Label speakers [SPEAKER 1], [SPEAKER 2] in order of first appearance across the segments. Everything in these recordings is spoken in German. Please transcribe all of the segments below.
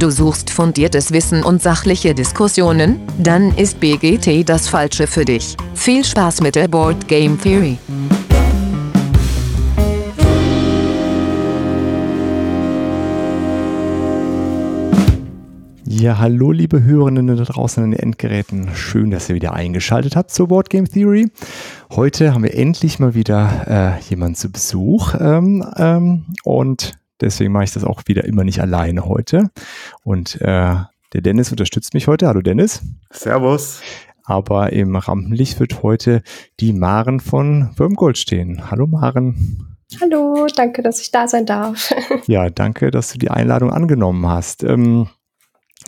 [SPEAKER 1] Du suchst fundiertes Wissen und sachliche Diskussionen? Dann ist BGT das Falsche für dich. Viel Spaß mit der Board Game Theory.
[SPEAKER 2] Ja, hallo liebe Hörerinnen da draußen an den Endgeräten. Schön, dass ihr wieder eingeschaltet habt zur Board Game Theory. Heute haben wir endlich mal wieder äh, jemanden zu Besuch ähm, ähm, und deswegen mache ich das auch wieder immer nicht alleine heute. Und äh, der Dennis unterstützt mich heute. Hallo Dennis.
[SPEAKER 3] Servus.
[SPEAKER 2] Aber im Rampenlicht wird heute die Maren von Würmgold stehen. Hallo Maren.
[SPEAKER 4] Hallo, danke, dass ich da sein darf.
[SPEAKER 2] ja, danke, dass du die Einladung angenommen hast. Ähm,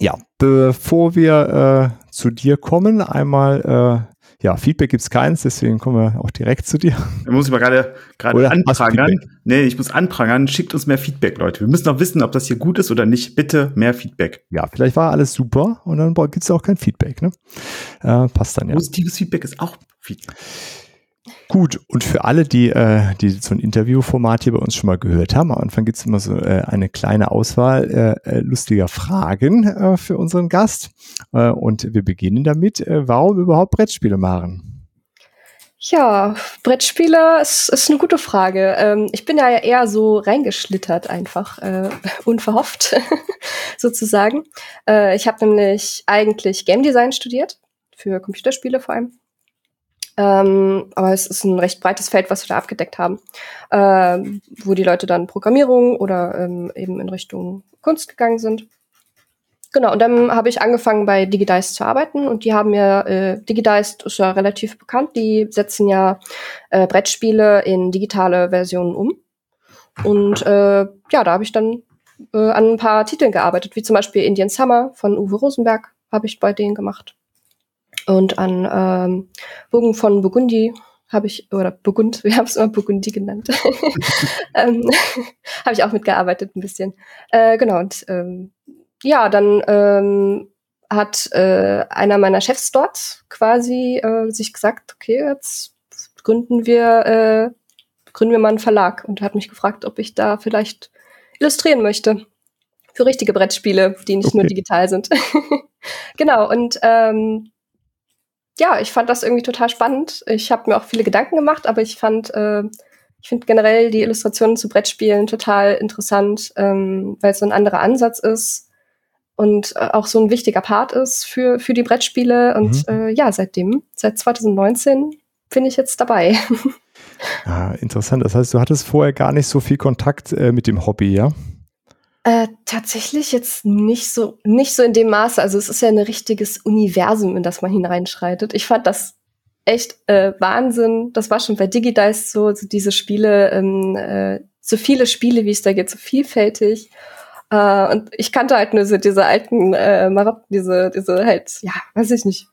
[SPEAKER 2] ja, bevor wir äh, zu dir kommen, einmal, äh, ja, Feedback gibt es keins, deswegen kommen wir auch direkt zu dir.
[SPEAKER 3] Da muss ich mal gerade gerade anprangern. Nee, ich muss anprangern. Schickt uns mehr Feedback, Leute. Wir müssen noch wissen, ob das hier gut ist oder nicht. Bitte mehr Feedback.
[SPEAKER 2] Ja, vielleicht war alles super und dann gibt es auch kein Feedback. Ne? Äh, passt dann ja.
[SPEAKER 3] Positives Feedback ist auch Feedback.
[SPEAKER 2] Gut, und für alle, die, äh, die so ein Interviewformat hier bei uns schon mal gehört haben, am Anfang gibt es immer so äh, eine kleine Auswahl äh, äh, lustiger Fragen äh, für unseren Gast. Äh, und wir beginnen damit, äh, warum überhaupt Brettspiele machen?
[SPEAKER 4] Ja, Brettspiele ist, ist eine gute Frage. Ähm, ich bin ja eher so reingeschlittert einfach, äh, unverhofft sozusagen. Äh, ich habe nämlich eigentlich Game Design studiert, für Computerspiele vor allem. Ähm, aber es ist ein recht breites Feld, was wir da abgedeckt haben, ähm, wo die Leute dann Programmierung oder ähm, eben in Richtung Kunst gegangen sind. Genau, und dann habe ich angefangen bei Digidice zu arbeiten und die haben ja, äh, Digidice ist ja relativ bekannt, die setzen ja äh, Brettspiele in digitale Versionen um. Und äh, ja, da habe ich dann äh, an ein paar Titeln gearbeitet, wie zum Beispiel Indian Summer von Uwe Rosenberg habe ich bei denen gemacht. Und an ähm, Bogen von Burgundi habe ich, oder Burgund, wir haben es immer Burgundi genannt, ähm, habe ich auch mitgearbeitet ein bisschen. Äh, genau, und ähm, ja, dann ähm, hat äh, einer meiner Chefs dort quasi äh, sich gesagt, okay, jetzt gründen wir, äh, gründen wir mal einen Verlag und hat mich gefragt, ob ich da vielleicht illustrieren möchte. Für richtige Brettspiele, die nicht okay. nur digital sind. genau, und ähm, ja, ich fand das irgendwie total spannend. Ich habe mir auch viele Gedanken gemacht, aber ich fand, äh, ich finde generell die Illustrationen zu Brettspielen total interessant, ähm, weil es so ein anderer Ansatz ist und äh, auch so ein wichtiger Part ist für, für die Brettspiele. Und mhm. äh, ja, seitdem, seit 2019, bin ich jetzt dabei.
[SPEAKER 2] Ja, interessant. Das heißt, du hattest vorher gar nicht so viel Kontakt äh, mit dem Hobby, ja?
[SPEAKER 4] Äh, tatsächlich jetzt nicht so, nicht so in dem Maße. Also es ist ja ein richtiges Universum, in das man hineinschreitet. Ich fand das echt äh, Wahnsinn. Das war schon bei Digidice so, so diese Spiele, ähm, äh, so viele Spiele, wie es da geht, so vielfältig. Äh, und ich kannte halt nur so diese alten äh, Marotten, diese, diese halt, ja, weiß ich nicht,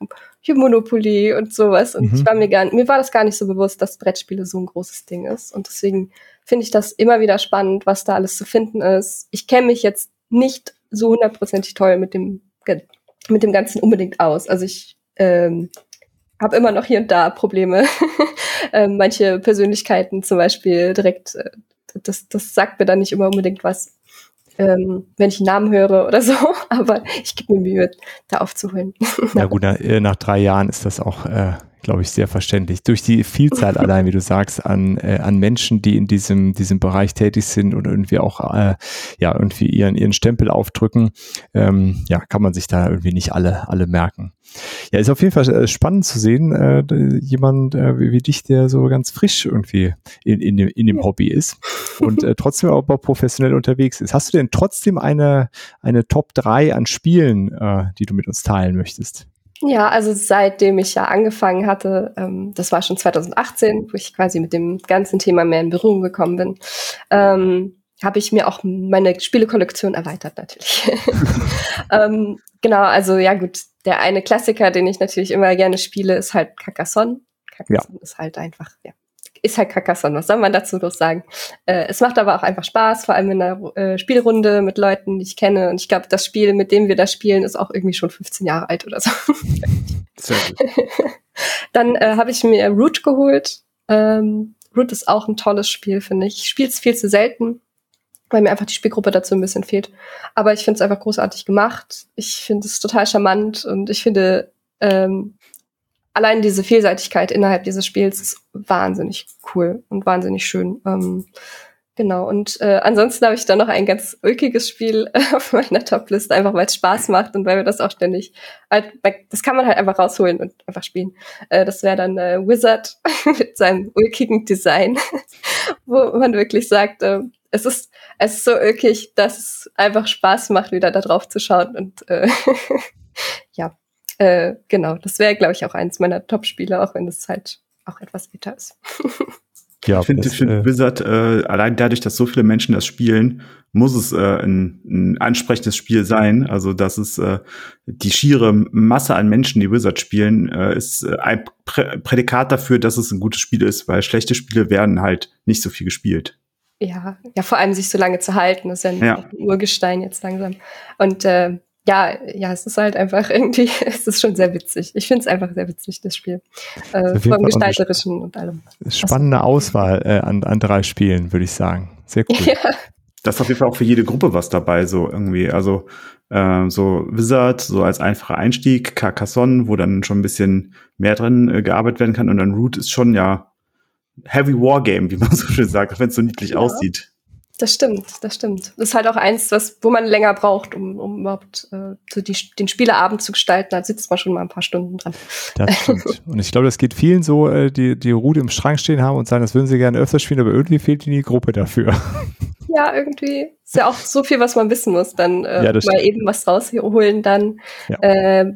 [SPEAKER 4] Monopoly und sowas. Und mhm. ich war mir gar mir war das gar nicht so bewusst, dass Brettspiele so ein großes Ding ist. Und deswegen finde ich das immer wieder spannend, was da alles zu finden ist. Ich kenne mich jetzt nicht so hundertprozentig toll mit dem, mit dem Ganzen unbedingt aus. Also ich ähm, habe immer noch hier und da Probleme. ähm, manche Persönlichkeiten zum Beispiel direkt, äh, das, das sagt mir dann nicht immer unbedingt was, ähm, wenn ich einen Namen höre oder so. Aber ich gebe mir Mühe, da aufzuholen.
[SPEAKER 2] ja gut, nach, äh, nach drei Jahren ist das auch äh, glaube ich, sehr verständlich. Durch die Vielzahl allein, wie du sagst, an, äh, an Menschen, die in diesem, diesem Bereich tätig sind und irgendwie auch äh, ja, irgendwie ihren, ihren Stempel aufdrücken, ähm, ja, kann man sich da irgendwie nicht alle, alle merken. Ja, ist auf jeden Fall äh, spannend zu sehen, äh, jemand äh, wie, wie dich, der so ganz frisch irgendwie in, in, dem, in dem Hobby ist und äh, trotzdem aber professionell unterwegs ist. Hast du denn trotzdem eine, eine Top 3 an Spielen, äh, die du mit uns teilen möchtest?
[SPEAKER 4] Ja, also seitdem ich ja angefangen hatte, ähm, das war schon 2018, wo ich quasi mit dem ganzen Thema mehr in Berührung gekommen bin, ähm, habe ich mir auch meine Spielekollektion erweitert natürlich. ähm, genau, also ja gut, der eine Klassiker, den ich natürlich immer gerne spiele, ist halt Carcassonne. Carcassonne ja. ist halt einfach, ja, ist halt Carcassonne, was soll man dazu noch sagen? Äh, es macht aber auch einfach Spaß, vor allem in einer äh, Spielrunde mit Leuten, die ich kenne. Und ich glaube, das Spiel, mit dem wir da spielen, ist auch irgendwie schon 15 Jahre alt oder so. Sehr gut. Dann äh, habe ich mir Root geholt. Ähm, Root ist auch ein tolles Spiel, finde ich. Ich spiele es viel zu selten. weil mir einfach die Spielgruppe dazu ein bisschen fehlt. Aber ich finde es einfach großartig gemacht. Ich finde es total charmant und ich finde ähm, allein diese Vielseitigkeit innerhalb dieses Spiels ist wahnsinnig cool und wahnsinnig schön. Ähm, Genau, und äh, ansonsten habe ich dann noch ein ganz ulkiges Spiel auf meiner Topliste, einfach weil es Spaß macht und weil wir das auch ständig, halt, das kann man halt einfach rausholen und einfach spielen. Äh, das wäre dann äh, Wizard mit seinem ulkigen Design, wo man wirklich sagt, äh, es ist, es ist so ulkig, dass es einfach Spaß macht, wieder da drauf zu schauen. Und äh, ja, äh, genau, das wäre, glaube ich, auch eins meiner Top-Spiele, auch wenn es halt auch etwas älter ist.
[SPEAKER 3] Ja, ich finde find äh, Wizard, äh, allein dadurch, dass so viele Menschen das spielen, muss es äh, ein, ein ansprechendes Spiel sein. Also, dass es äh, die schiere Masse an Menschen, die Wizard spielen, äh, ist äh, ein Prä Prädikat dafür, dass es ein gutes Spiel ist, weil schlechte Spiele werden halt nicht so viel gespielt.
[SPEAKER 4] Ja, ja, vor allem sich so lange zu halten, das ist ja ein ja. Urgestein jetzt langsam. Und äh, ja, ja, es ist halt einfach irgendwie, es ist schon sehr witzig. Ich finde es einfach sehr witzig, das Spiel. Äh, vom Gestalterischen und allem.
[SPEAKER 2] Spannende Auswahl äh, an, an drei Spielen, würde ich sagen. Sehr cool. Ja.
[SPEAKER 3] Das ist auf jeden Fall auch für jede Gruppe was dabei, so irgendwie. Also äh, so Wizard, so als einfacher Einstieg, Carcassonne, wo dann schon ein bisschen mehr drin äh, gearbeitet werden kann. Und dann Root ist schon ja Heavy Wargame, wie man so schön sagt, wenn es so niedlich ja. aussieht.
[SPEAKER 4] Das stimmt, das stimmt. Das ist halt auch eins, was, wo man länger braucht, um, um überhaupt äh, so die, den Spieleabend zu gestalten. Da sitzt man schon mal ein paar Stunden dran.
[SPEAKER 2] Das stimmt. und ich glaube, das geht vielen so, äh, die die Route im Schrank stehen haben und sagen, das würden sie gerne öfter spielen, aber irgendwie fehlt ihnen die Gruppe dafür.
[SPEAKER 4] Ja, irgendwie ist ja auch so viel, was man wissen muss. Dann äh, ja, mal stimmt. eben was rausholen, dann ja. äh,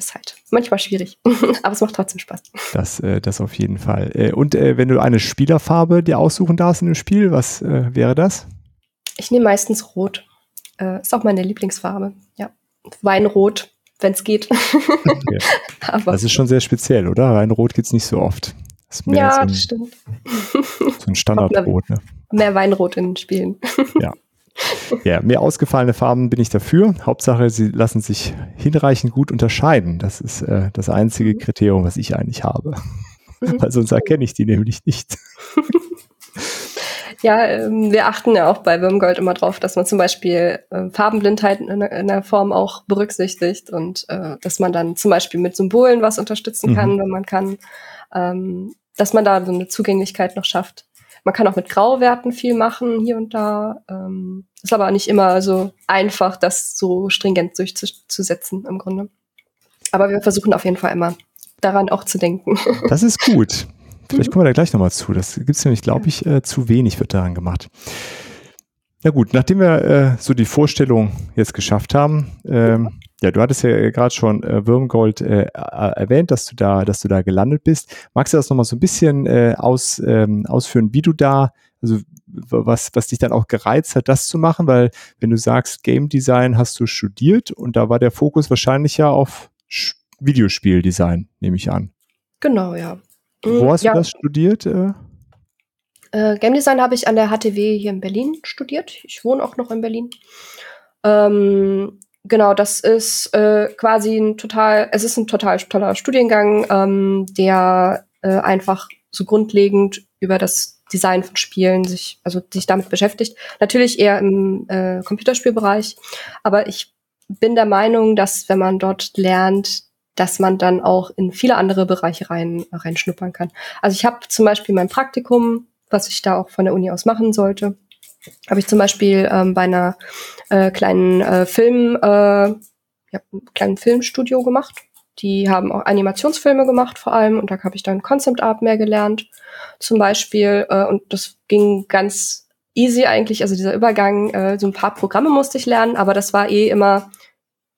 [SPEAKER 4] ist halt manchmal schwierig, aber es macht trotzdem Spaß.
[SPEAKER 2] Das, äh, das auf jeden Fall. Äh, und äh, wenn du eine Spielerfarbe dir aussuchen darfst in dem Spiel, was äh, wäre das?
[SPEAKER 4] Ich nehme meistens Rot. Äh, ist auch meine Lieblingsfarbe. Ja, Weinrot, wenn es geht.
[SPEAKER 2] Okay. das ist schon sehr speziell, oder? Weinrot gibt es nicht so oft.
[SPEAKER 4] Das ja, so ein, das stimmt.
[SPEAKER 2] So ein Standardrot. Ne?
[SPEAKER 4] Mehr Weinrot in den Spielen.
[SPEAKER 2] Ja. Ja, mehr ausgefallene Farben bin ich dafür. Hauptsache, sie lassen sich hinreichend gut unterscheiden. Das ist äh, das einzige mhm. Kriterium, was ich eigentlich habe. Mhm. Weil sonst erkenne ich die nämlich nicht.
[SPEAKER 4] Ja, ähm, wir achten ja auch bei Würmgold immer drauf, dass man zum Beispiel äh, Farbenblindheit in, in, der Form auch berücksichtigt und äh, dass man dann zum Beispiel mit Symbolen was unterstützen kann, mhm. wenn man kann, ähm, dass man da so eine Zugänglichkeit noch schafft. Man kann auch mit Grauwerten viel machen, hier und da. Ähm, ist aber nicht immer so einfach, das so stringent durchzusetzen im Grunde. Aber wir versuchen auf jeden Fall immer daran auch zu denken.
[SPEAKER 2] Das ist gut. Vielleicht kommen wir da gleich nochmal zu. Das gibt es nämlich, glaube ich, äh, zu wenig wird daran gemacht. Na gut, nachdem wir äh, so die Vorstellung jetzt geschafft haben, ähm, ja, du hattest ja gerade schon äh, Würmgold äh, erwähnt, dass du da, dass du da gelandet bist. Magst du das nochmal so ein bisschen äh, aus, ähm, ausführen, wie du da, also was, was dich dann auch gereizt hat, das zu machen? Weil wenn du sagst, Game Design hast du studiert und da war der Fokus wahrscheinlich ja auf Videospieldesign, nehme ich an.
[SPEAKER 4] Genau, ja.
[SPEAKER 2] Wo mhm, hast ja. du das studiert?
[SPEAKER 4] Äh? Äh, Game Design habe ich an der HTW hier in Berlin studiert. Ich wohne auch noch in Berlin. Ähm, Genau, das ist äh, quasi ein total, es ist ein total toller Studiengang, ähm, der äh, einfach so grundlegend über das Design von Spielen sich, also sich damit beschäftigt. Natürlich eher im äh, Computerspielbereich, aber ich bin der Meinung, dass wenn man dort lernt, dass man dann auch in viele andere Bereiche rein reinschnuppern kann. Also ich habe zum Beispiel mein Praktikum, was ich da auch von der Uni aus machen sollte, habe ich zum Beispiel ähm, bei einer äh, kleinen äh, Film, äh, ja, kleinen Filmstudio gemacht. Die haben auch Animationsfilme gemacht vor allem und da habe ich dann Concept Art mehr gelernt zum Beispiel äh, und das ging ganz easy eigentlich, also dieser Übergang, äh, so ein paar Programme musste ich lernen, aber das war eh immer,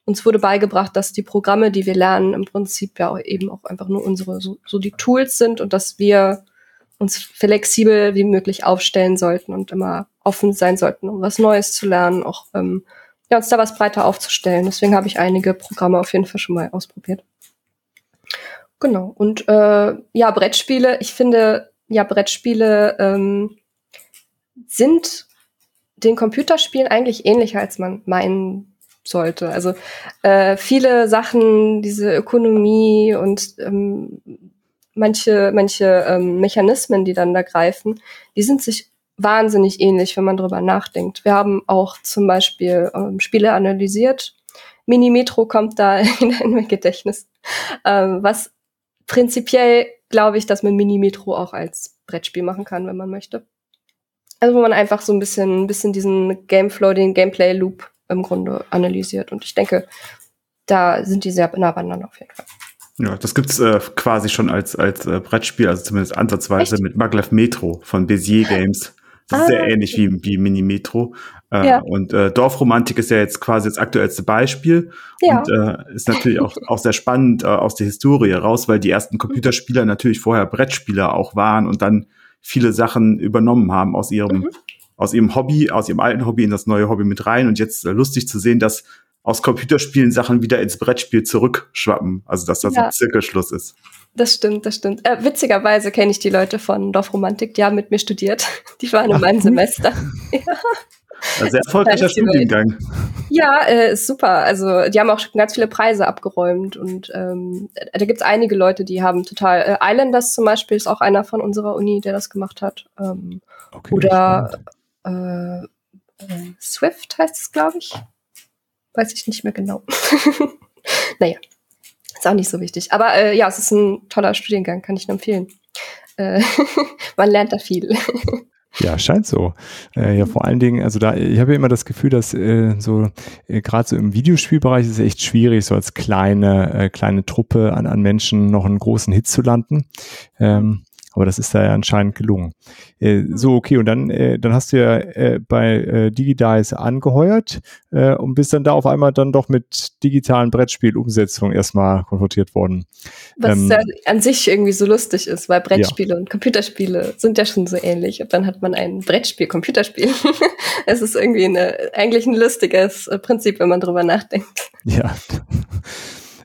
[SPEAKER 4] uns wurde beigebracht, dass die Programme, die wir lernen, im Prinzip ja auch eben auch einfach nur unsere, so, so die Tools sind und dass wir uns flexibel wie möglich aufstellen sollten und immer offen sein sollten, um was Neues zu lernen, auch ähm, ja, uns da was breiter aufzustellen. Deswegen habe ich einige Programme auf jeden Fall schon mal ausprobiert. Genau. Und äh, ja, Brettspiele, ich finde, ja, Brettspiele ähm, sind den Computerspielen eigentlich ähnlicher, als man meinen sollte. Also äh, viele Sachen, diese Ökonomie und ähm, manche, manche ähm, Mechanismen, die dann da greifen, die sind sich wahnsinnig ähnlich, wenn man drüber nachdenkt. Wir haben auch zum Beispiel ähm, Spiele analysiert. Mini-Metro kommt da in, in mein Gedächtnis. Ähm, was prinzipiell glaube ich, dass man Mini-Metro auch als Brettspiel machen kann, wenn man möchte. Also wo man einfach so ein bisschen, ein bisschen diesen Gameflow, den Gameplay-Loop im Grunde analysiert. Und ich denke, da sind die sehr nah beieinander auf jeden Fall.
[SPEAKER 3] Ja, das gibt's äh, quasi schon als, als äh, Brettspiel, also zumindest ansatzweise Echt? mit Maglev Metro von Bezier Games. Das ah, ist sehr ähnlich wie, wie Mini Metro. Äh, ja. Und äh, Dorfromantik ist ja jetzt quasi das aktuellste Beispiel. Ja. Und äh, ist natürlich auch, auch sehr spannend äh, aus der Historie raus, weil die ersten Computerspieler natürlich vorher Brettspieler auch waren und dann viele Sachen übernommen haben aus ihrem, mhm. aus ihrem Hobby, aus ihrem alten Hobby in das neue Hobby mit rein. Und jetzt äh, lustig zu sehen, dass aus Computerspielen Sachen wieder ins Brettspiel zurückschwappen. Also dass das ja. ein Zirkelschluss ist.
[SPEAKER 4] Das stimmt, das stimmt. Äh, witzigerweise kenne ich die Leute von Dorfromantik, die haben mit mir studiert. Die waren in meinem. Semester. ja.
[SPEAKER 3] Sehr erfolgreicher Studiengang.
[SPEAKER 4] Ja, äh, super. Also die haben auch ganz viele Preise abgeräumt und ähm, da gibt's einige Leute, die haben total äh, Islanders zum Beispiel ist auch einer von unserer Uni, der das gemacht hat. Ähm, okay, oder äh, äh, Swift heißt es, glaube ich. Weiß ich nicht mehr genau. naja, ist auch nicht so wichtig. Aber äh, ja, es ist ein toller Studiengang, kann ich nur empfehlen. Äh, man lernt da viel.
[SPEAKER 2] Ja, scheint so. Äh, ja, vor allen Dingen, also da, ich habe ja immer das Gefühl, dass äh, so äh, gerade so im Videospielbereich ist es echt schwierig, so als kleine äh, kleine Truppe an, an Menschen noch einen großen Hit zu landen. Ähm, aber das ist da ja anscheinend gelungen. Äh, so, okay, und dann, äh, dann hast du ja äh, bei äh, Digidice angeheuert äh, und bist dann da auf einmal dann doch mit digitalen Brettspielumsetzungen erstmal konfrontiert worden.
[SPEAKER 4] Was ähm, ja an sich irgendwie so lustig ist, weil Brettspiele ja. und Computerspiele sind ja schon so ähnlich. Und dann hat man ein Brettspiel, Computerspiel. es ist irgendwie eine, eigentlich ein lustiges Prinzip, wenn man drüber nachdenkt.
[SPEAKER 2] Ja.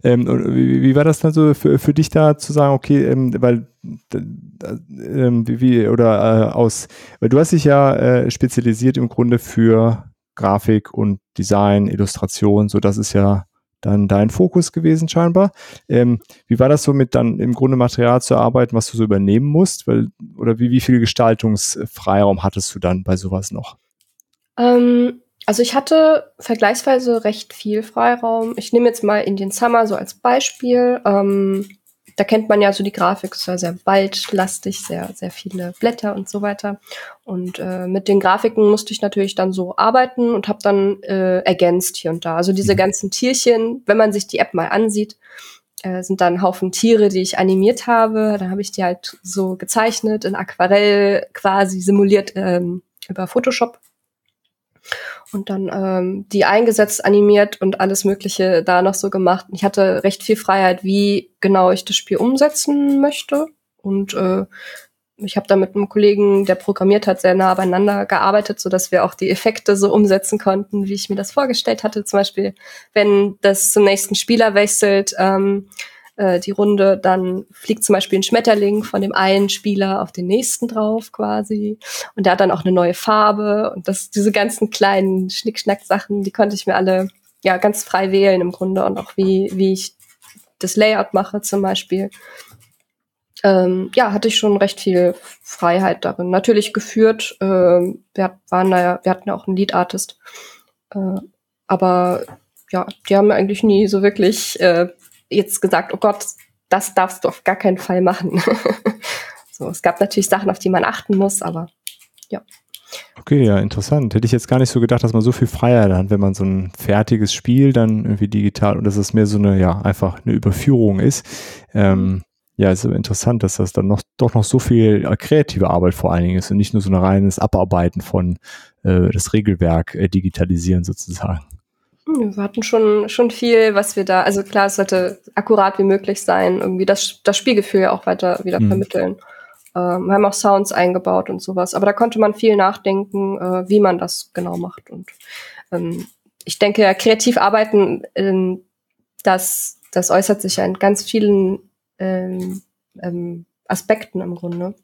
[SPEAKER 2] Ähm, wie, wie, war das dann so für, für dich da zu sagen, okay, ähm, weil ähm, wie, oder äh, aus, weil du hast dich ja äh, spezialisiert im Grunde für Grafik und Design, Illustration, so das ist ja dann dein Fokus gewesen scheinbar. Ähm, wie war das so mit dann im Grunde Material zu arbeiten, was du so übernehmen musst? Weil, oder wie, wie viel Gestaltungsfreiraum hattest du dann bei sowas noch?
[SPEAKER 4] Ähm, also ich hatte vergleichsweise recht viel Freiraum. Ich nehme jetzt mal Indian Summer so als Beispiel. Ähm, da kennt man ja so die Grafik, es war sehr waldlastig, sehr, sehr viele Blätter und so weiter. Und äh, mit den Grafiken musste ich natürlich dann so arbeiten und habe dann äh, ergänzt hier und da. Also diese mhm. ganzen Tierchen, wenn man sich die App mal ansieht, äh, sind dann Haufen Tiere, die ich animiert habe. Dann habe ich die halt so gezeichnet, in Aquarell quasi simuliert ähm, über Photoshop und dann ähm, die eingesetzt, animiert und alles Mögliche da noch so gemacht. Ich hatte recht viel Freiheit, wie genau ich das Spiel umsetzen möchte. Und äh, ich habe da mit einem Kollegen, der programmiert hat, sehr nah beieinander gearbeitet, so dass wir auch die Effekte so umsetzen konnten, wie ich mir das vorgestellt hatte. Zum Beispiel, wenn das zum nächsten Spieler wechselt, ähm, äh, die Runde, dann fliegt zum Beispiel ein Schmetterling von dem einen Spieler auf den nächsten drauf quasi. Und der hat dann auch eine neue Farbe. Und das, diese ganzen kleinen Schnickschnack-Sachen, die konnte ich mir alle ja ganz frei wählen im Grunde und auch wie, wie ich das Layout mache zum Beispiel. Ähm, ja, hatte ich schon recht viel Freiheit darin. Natürlich geführt, ähm, wir waren da ja, wir hatten ja auch einen Lead-Artist. Äh, aber ja, die haben eigentlich nie so wirklich äh, jetzt gesagt, oh Gott, das darfst du auf gar keinen Fall machen. so, es gab natürlich Sachen, auf die man achten muss, aber ja.
[SPEAKER 2] Okay, ja, interessant. Hätte ich jetzt gar nicht so gedacht, dass man so viel Freiheit hat, wenn man so ein fertiges Spiel dann irgendwie digital und dass es mehr so eine, ja, einfach eine Überführung ist. Ähm, mhm. ja, ist aber interessant, dass das dann noch doch noch so viel äh, kreative Arbeit vor allen Dingen ist und nicht nur so ein reines Abarbeiten von äh, das Regelwerk äh, digitalisieren sozusagen.
[SPEAKER 4] Wir hatten schon, schon viel, was wir da, also klar, es sollte akkurat wie möglich sein, irgendwie das, das Spielgefühl ja auch weiter wieder mhm. vermitteln. Ähm, wir haben auch Sounds eingebaut und sowas, aber da konnte man viel nachdenken, äh, wie man das genau macht. Und ähm, ich denke, ja, kreativ arbeiten, ähm, das, das äußert sich ja in ganz vielen ähm, ähm, Aspekten im Grunde.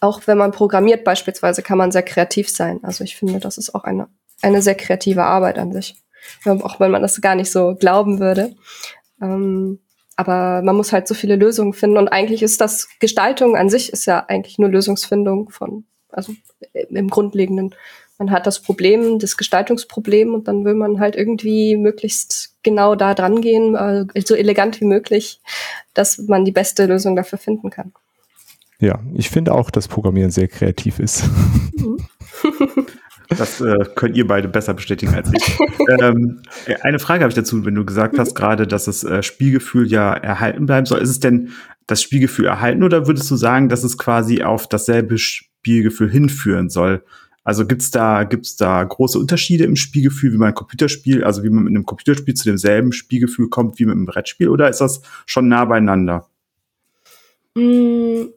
[SPEAKER 4] Auch wenn man programmiert beispielsweise, kann man sehr kreativ sein. Also ich finde, das ist auch eine, eine sehr kreative Arbeit an sich auch wenn man das gar nicht so glauben würde. Ähm, aber man muss halt so viele Lösungen finden und eigentlich ist das Gestaltung an sich ist ja eigentlich nur Lösungsfindung von Also äh, im Grundlegenden. Man hat das Problem, das Gestaltungsproblem und dann will man halt irgendwie möglichst genau da dran gehen, äh, so elegant wie möglich, dass man die beste Lösung dafür finden kann.
[SPEAKER 2] Ja, ich finde auch, dass Programmieren sehr kreativ ist. Mhm.
[SPEAKER 3] Das äh, könnt ihr beide besser bestätigen als ich. ähm, eine Frage habe ich dazu, wenn du gesagt hast gerade, dass das äh, Spielgefühl ja erhalten bleiben soll. Ist es denn das Spielgefühl erhalten oder würdest du sagen, dass es quasi auf dasselbe Spielgefühl hinführen soll? Also gibt's da gibt's da große Unterschiede im Spielgefühl, wie man ein Computerspiel, also wie man mit einem Computerspiel zu demselben Spielgefühl kommt wie mit einem Brettspiel, oder ist das schon nah beieinander?
[SPEAKER 4] Mm,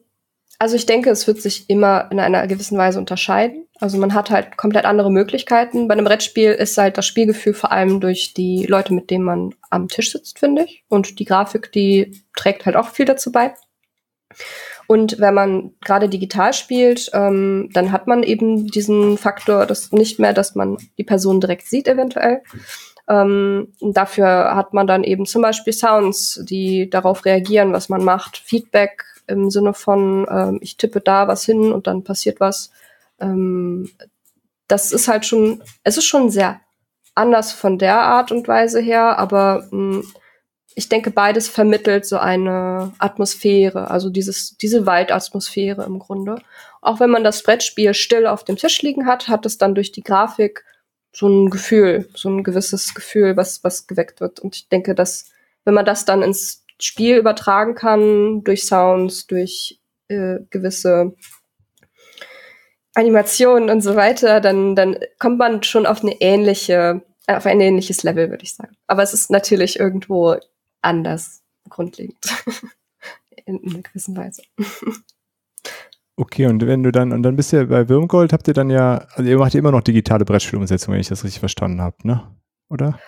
[SPEAKER 4] also ich denke, es wird sich immer in einer gewissen Weise unterscheiden. Also man hat halt komplett andere Möglichkeiten. Bei einem Brettspiel ist halt das Spielgefühl vor allem durch die Leute, mit denen man am Tisch sitzt, finde ich. Und die Grafik, die trägt halt auch viel dazu bei. Und wenn man gerade digital spielt, ähm, dann hat man eben diesen Faktor, dass nicht mehr, dass man die Person direkt sieht, eventuell. Ähm, dafür hat man dann eben zum Beispiel Sounds, die darauf reagieren, was man macht, Feedback im Sinne von, ähm, ich tippe da was hin und dann passiert was. Ähm, das ist halt schon, es ist schon sehr anders von der Art und Weise her, aber mh, hm, ich denke, beides vermittelt so eine Atmosphäre, also dieses, diese Waldatmosphäre im Grunde. Auch wenn man das Brettspiel still auf dem Tisch liegen hat, hat es dann durch die Grafik so ein Gefühl, so ein gewisses Gefühl, was, was geweckt wird. Und ich denke, dass, wenn man das dann ins Spiel übertragen kann, durch Sounds, durch äh, gewisse Animationen und so weiter, dann, dann kommt man schon auf eine ähnliche, auf ein ähnliches Level, würde ich sagen. Aber es ist natürlich irgendwo anders, grundlegend. in, in einer gewissen Weise.
[SPEAKER 2] Okay, und wenn du dann, und dann bist du ja bei Würmgold, habt ihr dann ja, also ihr macht immer noch digitale Brettspielumsetzung, wenn ich das richtig verstanden habe, ne? Oder?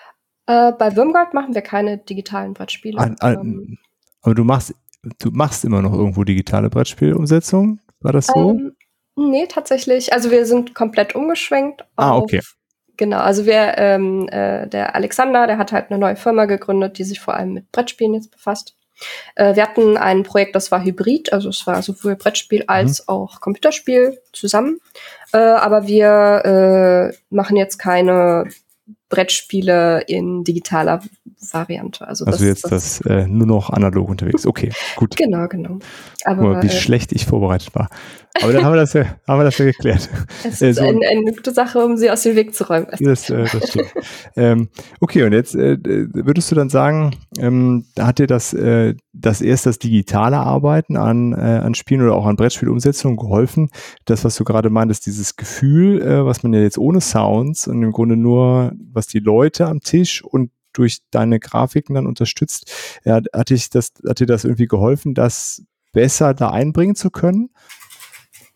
[SPEAKER 4] Äh, bei Würmgold machen wir keine digitalen Brettspiele.
[SPEAKER 2] An, an, ähm, aber du machst, du machst immer noch irgendwo digitale Brettspielumsetzung? War das so? Ähm,
[SPEAKER 4] nee, tatsächlich. Also wir sind komplett umgeschwenkt.
[SPEAKER 2] Ah, okay.
[SPEAKER 4] Genau, also wir, ähm, äh, der Alexander, der hat halt eine neue Firma gegründet, die sich vor allem mit Brettspielen jetzt befasst. Äh, wir hatten ein Projekt, das war Hybrid, also es war sowohl Brettspiel als mhm. auch Computerspiel zusammen. Äh, aber wir äh, machen jetzt keine Brettspiele in digitaler Variante. Also,
[SPEAKER 2] also das, jetzt das, das äh, nur noch analog unterwegs. Okay, gut.
[SPEAKER 4] Genau, genau.
[SPEAKER 2] Aber mal, wie äh, schlecht ich vorbereitet war. Aber dann haben wir das ja, haben wir das ja geklärt.
[SPEAKER 4] Es ist äh, so, eine, eine, gute Sache, um sie aus dem Weg zu räumen.
[SPEAKER 2] Das, äh, das stimmt. ähm, okay, und jetzt äh, würdest du dann sagen, ähm, hat dir das, äh, das erst das digitale Arbeiten an, äh, an Spielen oder auch an Brettspielumsetzungen geholfen? Das, was du gerade meintest, dieses Gefühl, äh, was man ja jetzt ohne Sounds und im Grunde nur, was die Leute am Tisch und durch deine Grafiken dann unterstützt. Ja, hat, dich das, hat dir das irgendwie geholfen, das besser da einbringen zu können?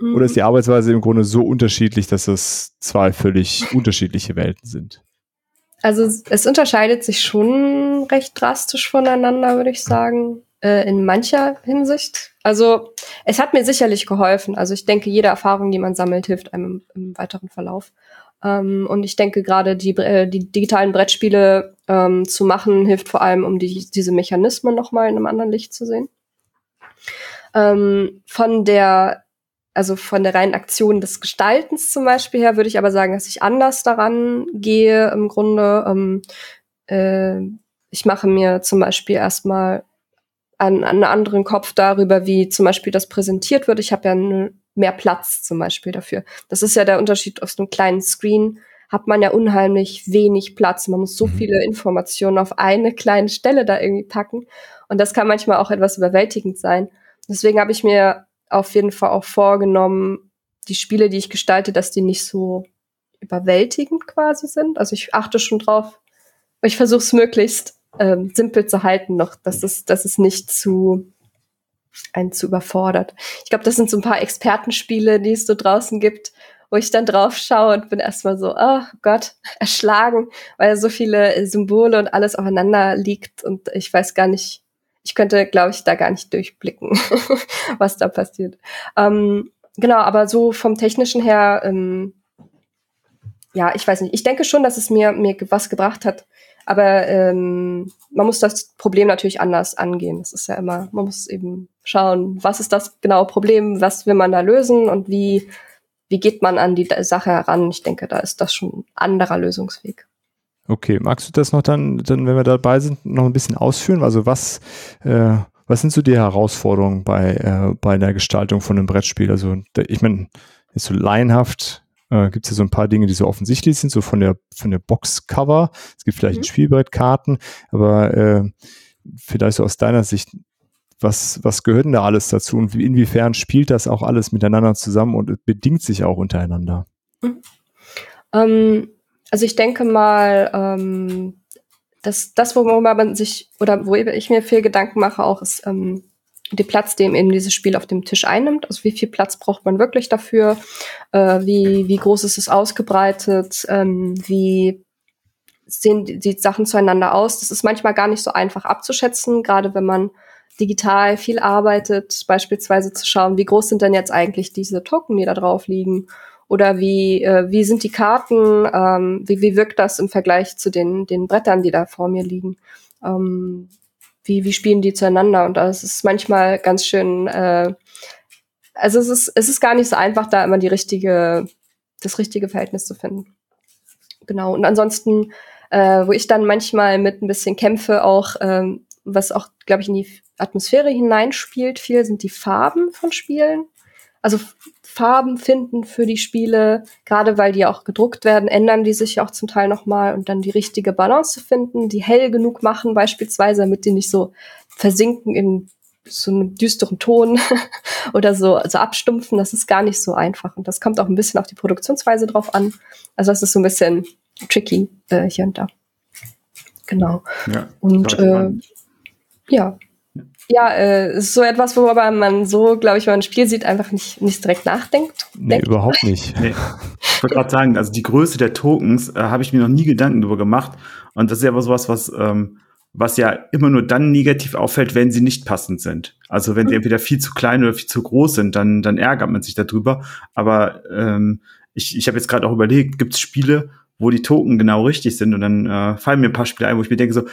[SPEAKER 2] Mhm. Oder ist die Arbeitsweise im Grunde so unterschiedlich, dass es zwei völlig unterschiedliche Welten sind?
[SPEAKER 4] Also es unterscheidet sich schon recht drastisch voneinander, würde ich sagen, äh, in mancher Hinsicht. Also es hat mir sicherlich geholfen. Also ich denke, jede Erfahrung, die man sammelt, hilft einem im, im weiteren Verlauf. Ähm, und ich denke gerade die, äh, die digitalen Brettspiele ähm, zu machen, hilft vor allem, um die, diese Mechanismen nochmal in einem anderen Licht zu sehen. Ähm, von der, also von der reinen Aktion des Gestaltens zum Beispiel her, würde ich aber sagen, dass ich anders daran gehe im Grunde. Ähm, äh, ich mache mir zum Beispiel erstmal einen, einen anderen Kopf darüber, wie zum Beispiel das präsentiert wird. Ich habe ja mehr Platz zum Beispiel dafür. Das ist ja der Unterschied auf so einem kleinen Screen hat man ja unheimlich wenig Platz. Man muss so mhm. viele Informationen auf eine kleine Stelle da irgendwie packen. Und das kann manchmal auch etwas überwältigend sein. Deswegen habe ich mir auf jeden Fall auch vorgenommen, die Spiele, die ich gestalte, dass die nicht so überwältigend quasi sind. Also ich achte schon drauf, ich versuche es möglichst ähm, simpel zu halten noch, dass es, dass es nicht zu einen zu überfordert. Ich glaube, das sind so ein paar Expertenspiele, die es so draußen gibt, wo ich dann drauf schaue und bin erstmal so, oh Gott, erschlagen, weil so viele Symbole und alles aufeinander liegt und ich weiß gar nicht, ich könnte, glaube ich, da gar nicht durchblicken, was da passiert. Ähm, genau, aber so vom technischen her, ähm, ja, ich weiß nicht. Ich denke schon, dass es mir, mir was gebracht hat, aber ähm, man muss das Problem natürlich anders angehen. Das ist ja immer, man muss eben schauen, was ist das genaue Problem, was will man da lösen und wie wie geht man an die Sache heran? Ich denke, da ist das schon ein anderer Lösungsweg.
[SPEAKER 2] Okay, magst du das noch dann, dann, wenn wir dabei sind, noch ein bisschen ausführen? Also was, äh, was sind so die Herausforderungen bei, äh, bei der Gestaltung von einem Brettspiel? Also ich meine, ist so laienhaft, äh, gibt es ja so ein paar Dinge, die so offensichtlich sind, so von der, von der Boxcover. Es gibt vielleicht mhm. Spielbrettkarten, aber äh, vielleicht so aus deiner Sicht, was, was gehört denn da alles dazu und inwiefern spielt das auch alles miteinander zusammen und bedingt sich auch untereinander? Mhm.
[SPEAKER 4] Ähm, also ich denke mal, ähm, dass das, worüber man sich oder wo ich mir viel Gedanken mache, auch ist ähm, der Platz, den eben dieses Spiel auf dem Tisch einnimmt. Also wie viel Platz braucht man wirklich dafür? Äh, wie, wie groß ist es ausgebreitet? Ähm, wie sehen die, die Sachen zueinander aus? Das ist manchmal gar nicht so einfach abzuschätzen, gerade wenn man digital viel arbeitet, beispielsweise zu schauen, wie groß sind denn jetzt eigentlich diese Token, die da drauf liegen oder wie, äh, wie sind die Karten? Ähm, wie, wie wirkt das im Vergleich zu den, den Brettern, die da vor mir liegen? Ähm, wie, wie spielen die zueinander? Und das ist manchmal ganz schön, äh, also es ist, es ist gar nicht so einfach, da immer die richtige, das richtige Verhältnis zu finden. Genau. Und ansonsten, äh, wo ich dann manchmal mit ein bisschen kämpfe, auch, ähm, was auch, glaube ich, in die Atmosphäre hineinspielt, viel sind die Farben von Spielen. Also Farben finden für die Spiele, gerade weil die auch gedruckt werden, ändern die sich auch zum Teil nochmal und dann die richtige Balance zu finden, die hell genug machen beispielsweise, damit die nicht so versinken in so einem düsteren Ton oder so also abstumpfen, das ist gar nicht so einfach. Und das kommt auch ein bisschen auf die Produktionsweise drauf an. Also das ist so ein bisschen tricky äh, hier und da. Genau. Ja, und äh, ja, ja, äh, ist so etwas, worüber man so, glaube ich, wenn man ein Spiel sieht, einfach nicht, nicht direkt nachdenkt.
[SPEAKER 2] Nee, denkt. überhaupt nicht. Nee.
[SPEAKER 3] Ich wollte gerade sagen, also die Größe der Tokens äh, habe ich mir noch nie Gedanken darüber gemacht. Und das ist ja aber sowas, was, ähm, was ja immer nur dann negativ auffällt, wenn sie nicht passend sind. Also wenn sie mhm. entweder viel zu klein oder viel zu groß sind, dann, dann ärgert man sich darüber. Aber ähm, ich, ich habe jetzt gerade auch überlegt, gibt es Spiele, wo die Token genau richtig sind und dann äh, fallen mir ein paar Spiele ein, wo ich mir denke so,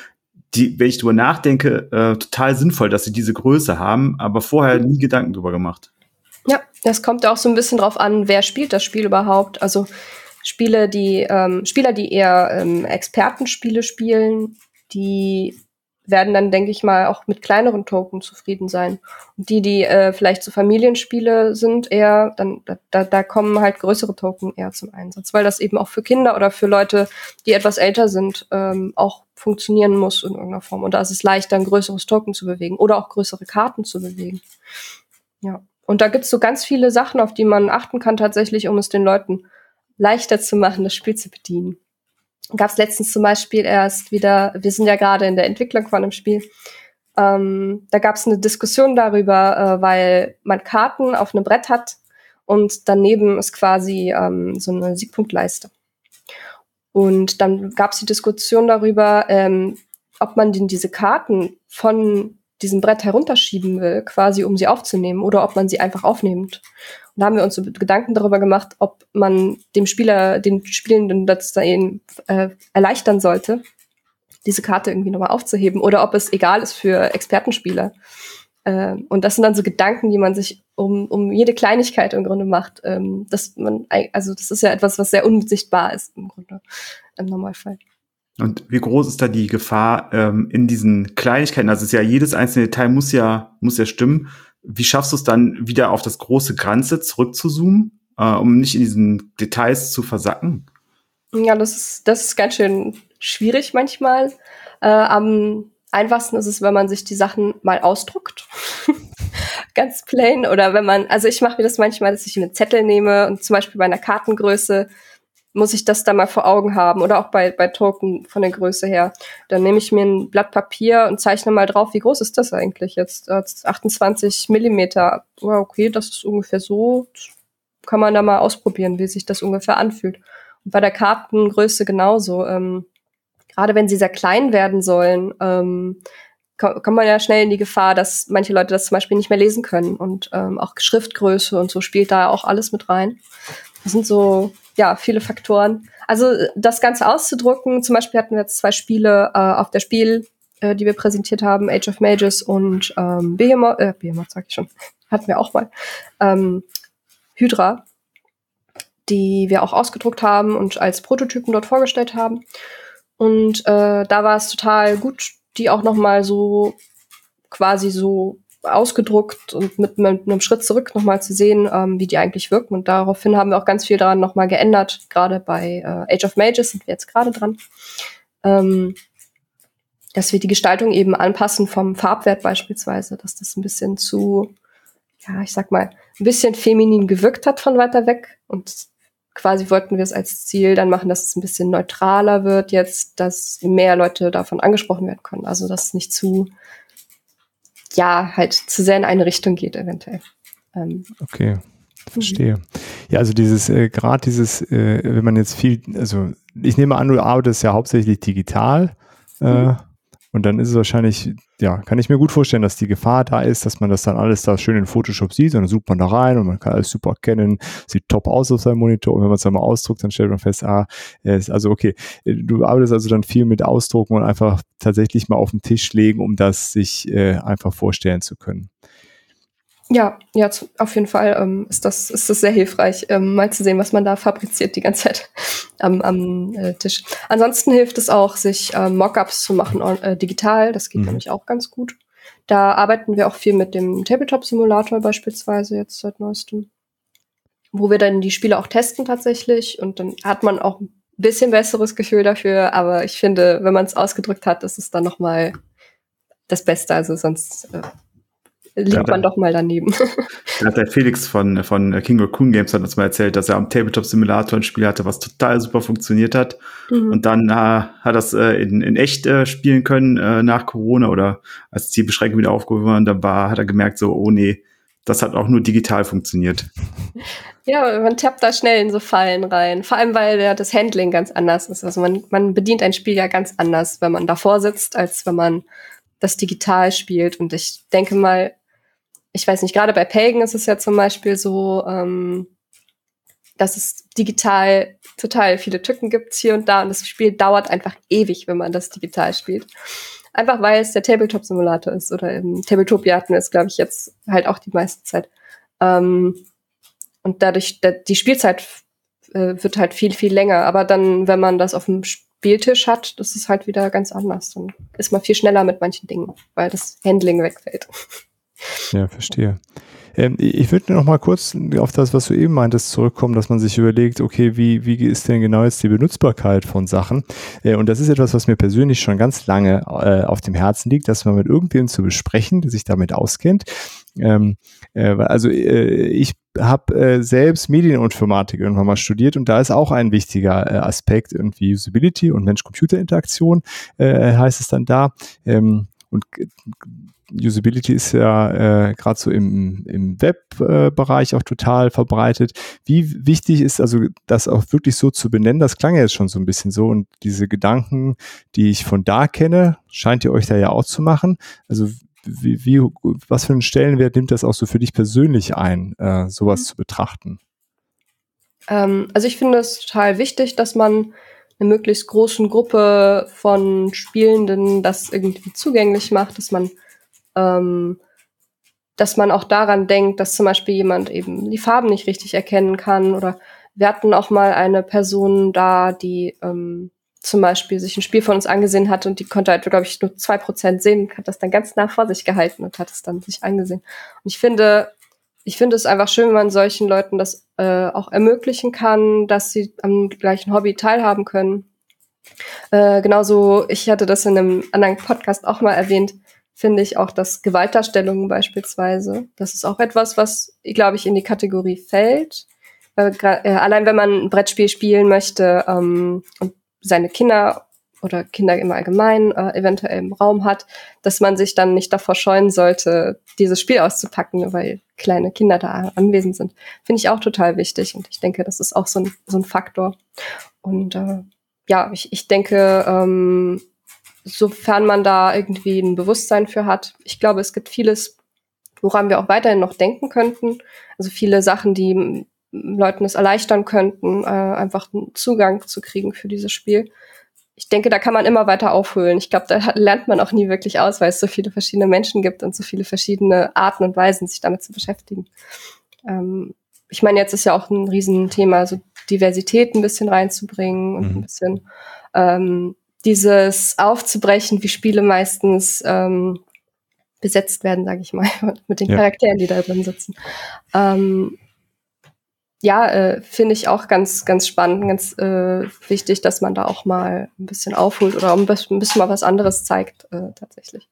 [SPEAKER 3] die, wenn ich drüber nachdenke, äh, total sinnvoll, dass sie diese Größe haben, aber vorher nie Gedanken drüber gemacht.
[SPEAKER 4] Ja, das kommt auch so ein bisschen drauf an, wer spielt das Spiel überhaupt. Also Spiele, die ähm, Spieler, die eher ähm, Expertenspiele spielen, die werden dann, denke ich mal, auch mit kleineren Token zufrieden sein. Und die, die äh, vielleicht so Familienspiele sind, eher, dann da, da kommen halt größere Token eher zum Einsatz, weil das eben auch für Kinder oder für Leute, die etwas älter sind, ähm, auch funktionieren muss in irgendeiner Form. Und da ist es leichter, ein größeres Token zu bewegen oder auch größere Karten zu bewegen. Ja. Und da gibt's so ganz viele Sachen, auf die man achten kann tatsächlich, um es den Leuten leichter zu machen, das Spiel zu bedienen gab es letztens zum Beispiel erst wieder, wir sind ja gerade in der Entwicklung von einem Spiel, ähm, da gab es eine Diskussion darüber, äh, weil man Karten auf einem Brett hat und daneben ist quasi ähm, so eine Siegpunktleiste. Und dann gab es die Diskussion darüber, ähm, ob man denn diese Karten von diesem Brett herunterschieben will, quasi um sie aufzunehmen, oder ob man sie einfach aufnimmt. Da haben wir uns so Gedanken darüber gemacht, ob man dem Spieler, den Spielenden das da eben, äh, erleichtern sollte, diese Karte irgendwie nochmal aufzuheben, oder ob es egal ist für Expertenspieler. Äh, und das sind dann so Gedanken, die man sich um, um jede Kleinigkeit im Grunde macht. Ähm, dass man, also das ist ja etwas, was sehr unsichtbar ist im Grunde im Normalfall.
[SPEAKER 3] Und wie groß ist da die Gefahr ähm, in diesen Kleinigkeiten? Also es ist ja jedes einzelne Detail muss ja muss ja stimmen. Wie schaffst du es dann wieder auf das große Ganze zurückzuzoomen, äh, um nicht in diesen Details zu versacken?
[SPEAKER 4] Ja, das ist das ist ganz schön schwierig manchmal. Äh, am einfachsten ist es, wenn man sich die Sachen mal ausdruckt. ganz plain oder wenn man, also ich mache mir das manchmal, dass ich einen Zettel nehme und zum Beispiel bei einer Kartengröße muss ich das da mal vor Augen haben oder auch bei, bei Token von der Größe her. Dann nehme ich mir ein Blatt Papier und zeichne mal drauf, wie groß ist das eigentlich jetzt? 28 Millimeter. Ja, okay, das ist ungefähr so. Kann man da mal ausprobieren, wie sich das ungefähr anfühlt. Und bei der Kartengröße genauso. Ähm, gerade wenn sie sehr klein werden sollen, ähm, kommt man ja schnell in die Gefahr, dass manche Leute das zum Beispiel nicht mehr lesen können. Und ähm, auch Schriftgröße und so spielt da auch alles mit rein. Das sind so ja, viele Faktoren. Also das Ganze auszudrucken, zum Beispiel hatten wir jetzt zwei Spiele äh, auf der Spiel, äh, die wir präsentiert haben, Age of Mages und ähm, Behemoth, äh, Behemoth sag ich schon, hatten wir auch mal, ähm, Hydra. die wir auch ausgedruckt haben und als Prototypen dort vorgestellt haben. Und äh, da war es total gut, die auch noch mal so quasi so ausgedruckt und mit, mit einem Schritt zurück nochmal zu sehen, ähm, wie die eigentlich wirken. Und daraufhin haben wir auch ganz viel daran nochmal geändert. Gerade bei äh, Age of Mages sind wir jetzt gerade dran. Ähm, dass wir die Gestaltung eben anpassen vom Farbwert beispielsweise, dass das ein bisschen zu, ja, ich sag mal, ein bisschen feminin gewirkt hat von weiter weg. Und quasi wollten wir es als Ziel dann machen, dass es ein bisschen neutraler wird jetzt, dass mehr Leute davon angesprochen werden können. Also dass es nicht zu ja, halt zu sehr in eine Richtung geht, eventuell.
[SPEAKER 2] Ähm. Okay, verstehe. Ja, also dieses, äh, gerade dieses, äh, wenn man jetzt viel, also ich nehme an, du arbeitest ja hauptsächlich digital. Äh, mhm. Und dann ist es wahrscheinlich, ja, kann ich mir gut vorstellen, dass die Gefahr da ist, dass man das dann alles da schön in Photoshop sieht und dann sucht man da rein und man kann alles super erkennen, sieht top aus auf seinem Monitor und wenn man es dann mal ausdruckt, dann stellt man fest, ah, ist also okay, du arbeitest also dann viel mit Ausdrucken und einfach tatsächlich mal auf den Tisch legen, um das sich äh, einfach vorstellen zu können.
[SPEAKER 4] Ja, ja, auf jeden Fall ähm, ist, das, ist das sehr hilfreich, ähm, mal zu sehen, was man da fabriziert die ganze Zeit am, am äh, Tisch. Ansonsten hilft es auch, sich äh, Mockups zu machen äh, digital. Das geht mhm. nämlich auch ganz gut. Da arbeiten wir auch viel mit dem Tabletop-Simulator beispielsweise jetzt seit neuestem, wo wir dann die Spiele auch testen tatsächlich und dann hat man auch ein bisschen besseres Gefühl dafür. Aber ich finde, wenn man es ausgedrückt hat, ist es dann noch mal das Beste. Also sonst äh, liegt ja, man doch mal daneben.
[SPEAKER 3] Da hat der Felix von, von King Raccoon Games hat uns mal erzählt, dass er am Tabletop Simulator ein Spiel hatte, was total super funktioniert hat. Mhm. Und dann äh, hat er es äh, in, in echt äh, spielen können äh, nach Corona oder als die Beschränkungen wieder aufgehoben waren. Da war, hat er gemerkt, so, oh nee, das hat auch nur digital funktioniert.
[SPEAKER 4] Ja, man tappt da schnell in so Fallen rein. Vor allem, weil ja das Handling ganz anders ist. Also man, man bedient ein Spiel ja ganz anders, wenn man davor sitzt, als wenn man das digital spielt. Und ich denke mal, ich weiß nicht, gerade bei Pagan ist es ja zum Beispiel so, ähm, dass es digital total viele Tücken gibt hier und da und das Spiel dauert einfach ewig, wenn man das digital spielt. Einfach weil es der Tabletop-Simulator ist oder im Tabletopia hatten es, glaube ich, jetzt halt auch die meiste Zeit. Ähm, und dadurch, die Spielzeit äh, wird halt viel, viel länger. Aber dann, wenn man das auf dem Spieltisch hat, das ist halt wieder ganz anders. Dann ist man viel schneller mit manchen Dingen, weil das Handling wegfällt.
[SPEAKER 2] Ja, verstehe. Ähm, ich würde noch mal kurz auf das, was du eben meintest, zurückkommen, dass man sich überlegt, okay, wie, wie ist denn genau jetzt die Benutzbarkeit von Sachen? Äh, und das ist etwas, was mir persönlich schon ganz lange äh, auf dem Herzen liegt, dass man mit irgendjemandem zu besprechen, der sich damit auskennt. Ähm, äh, also ich habe äh, selbst Medieninformatik irgendwann mal studiert und da ist auch ein wichtiger Aspekt irgendwie Usability und Mensch-Computer-Interaktion heißt es dann da. Ähm, und Usability ist ja äh, gerade so im, im Web-Bereich auch total verbreitet. Wie wichtig ist also das auch wirklich so zu benennen? Das klang ja jetzt schon so ein bisschen so und diese Gedanken, die ich von da kenne, scheint ihr euch da ja auch zu machen. Also wie, wie was für einen Stellenwert nimmt das auch so für dich persönlich ein, äh, sowas mhm. zu betrachten?
[SPEAKER 4] Ähm, also ich finde es total wichtig, dass man einer möglichst großen Gruppe von Spielenden das irgendwie zugänglich macht, dass man ähm, dass man auch daran denkt, dass zum Beispiel jemand eben die Farben nicht richtig erkennen kann oder wir hatten auch mal eine Person da, die ähm, zum Beispiel sich ein Spiel von uns angesehen hat und die konnte halt, glaube ich, nur zwei Prozent sehen, hat das dann ganz nah vor sich gehalten und hat es dann sich angesehen. Und ich finde, ich finde es einfach schön, wenn man solchen Leuten das äh, auch ermöglichen kann, dass sie am gleichen Hobby teilhaben können. Äh, genauso, ich hatte das in einem anderen Podcast auch mal erwähnt, finde ich auch das Gewaltdarstellungen beispielsweise. Das ist auch etwas, was, glaube ich, in die Kategorie fällt. Weil, äh, allein wenn man ein Brettspiel spielen möchte ähm, und seine Kinder oder Kinder im Allgemeinen äh, eventuell im Raum hat, dass man sich dann nicht davor scheuen sollte, dieses Spiel auszupacken, weil kleine Kinder da anwesend sind. Finde ich auch total wichtig und ich denke, das ist auch so ein, so ein Faktor. Und äh, ja, ich, ich denke, ähm, sofern man da irgendwie ein Bewusstsein für hat, ich glaube, es gibt vieles, woran wir auch weiterhin noch denken könnten. Also viele Sachen, die Leuten es erleichtern könnten, äh, einfach einen Zugang zu kriegen für dieses Spiel ich denke, da kann man immer weiter aufholen. Ich glaube, da lernt man auch nie wirklich aus, weil es so viele verschiedene Menschen gibt und so viele verschiedene Arten und Weisen, sich damit zu beschäftigen. Ähm, ich meine, jetzt ist ja auch ein Riesenthema, so Diversität ein bisschen reinzubringen und mhm. ein bisschen ähm, dieses aufzubrechen, wie Spiele meistens ähm, besetzt werden, sage ich mal, mit den ja. Charakteren, die da drin sitzen. Ähm, ja, äh, finde ich auch ganz, ganz spannend, ganz äh, wichtig, dass man da auch mal ein bisschen aufholt oder ein bisschen, ein bisschen mal was anderes zeigt, äh, tatsächlich.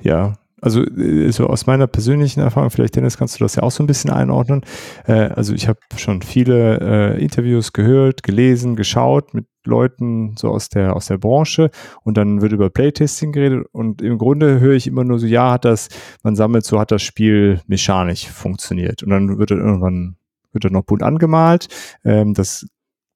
[SPEAKER 2] Ja, also äh, so aus meiner persönlichen Erfahrung, vielleicht Dennis, kannst du das ja auch so ein bisschen einordnen. Äh, also ich habe schon viele äh, Interviews gehört, gelesen, geschaut mit Leuten so aus der aus der Branche und dann wird über Playtesting geredet und im Grunde höre ich immer nur so, ja, hat das, man sammelt so, hat das Spiel mechanisch funktioniert und dann wird dann irgendwann wird dann noch bunt angemalt. Ähm, das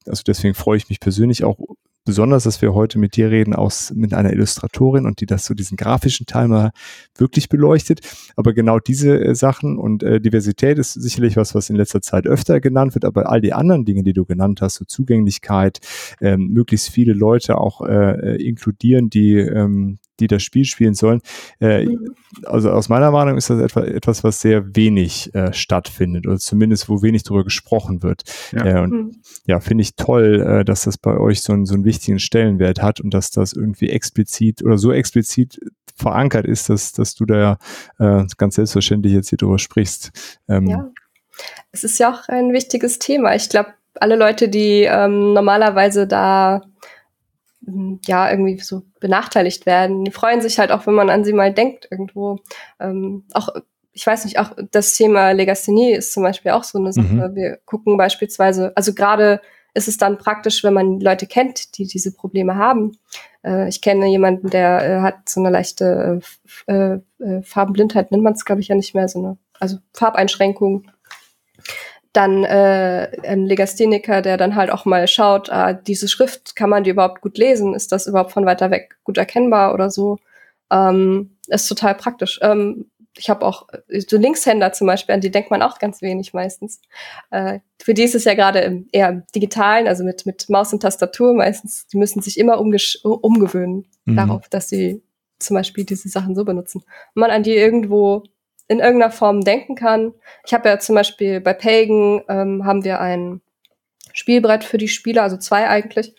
[SPEAKER 2] also deswegen freue ich mich persönlich auch besonders, dass wir heute mit dir reden, aus mit einer Illustratorin und die das so diesen grafischen Teil mal wirklich beleuchtet. Aber genau diese äh, Sachen und äh, Diversität ist sicherlich was, was in letzter Zeit öfter genannt wird, aber all die anderen Dinge, die du genannt hast, so Zugänglichkeit, ähm, möglichst viele Leute auch äh, äh inkludieren, die ähm, die das Spiel spielen sollen. Äh, mhm. Also aus meiner Meinung ist das etwa, etwas, was sehr wenig äh, stattfindet oder zumindest wo wenig darüber gesprochen wird. Ja, äh, und, mhm. ja finde ich toll, äh, dass das bei euch so, einen so einen wichtigen Stellenwert hat und dass das irgendwie explizit oder so explizit verankert ist, dass, dass du da äh, ganz selbstverständlich jetzt hier drüber sprichst.
[SPEAKER 4] Ähm, ja, es ist ja auch ein wichtiges Thema. Ich glaube, alle Leute, die ähm, normalerweise da ja, irgendwie so benachteiligt werden. Die freuen sich halt auch, wenn man an sie mal denkt irgendwo. Ähm, auch, ich weiß nicht, auch das Thema Legasthenie ist zum Beispiel auch so eine Sache. Mhm. Wir gucken beispielsweise, also gerade ist es dann praktisch, wenn man Leute kennt, die diese Probleme haben. Äh, ich kenne jemanden, der äh, hat so eine leichte äh, äh Farbenblindheit, nennt man es, glaube ich, ja nicht mehr, so eine, also Farbeinschränkung dann äh, ein Legastheniker, der dann halt auch mal schaut, ah, diese Schrift, kann man die überhaupt gut lesen? Ist das überhaupt von weiter weg gut erkennbar oder so? Ähm, ist total praktisch. Ähm, ich habe auch so Linkshänder zum Beispiel, an die denkt man auch ganz wenig meistens. Äh, für die ist es ja gerade eher im digitalen, also mit, mit Maus und Tastatur meistens, die müssen sich immer umgewöhnen mhm. darauf, dass sie zum Beispiel diese Sachen so benutzen. Wenn man an die irgendwo in irgendeiner Form denken kann. Ich habe ja zum Beispiel bei Pagan ähm, haben wir ein Spielbrett für die Spieler, also zwei eigentlich.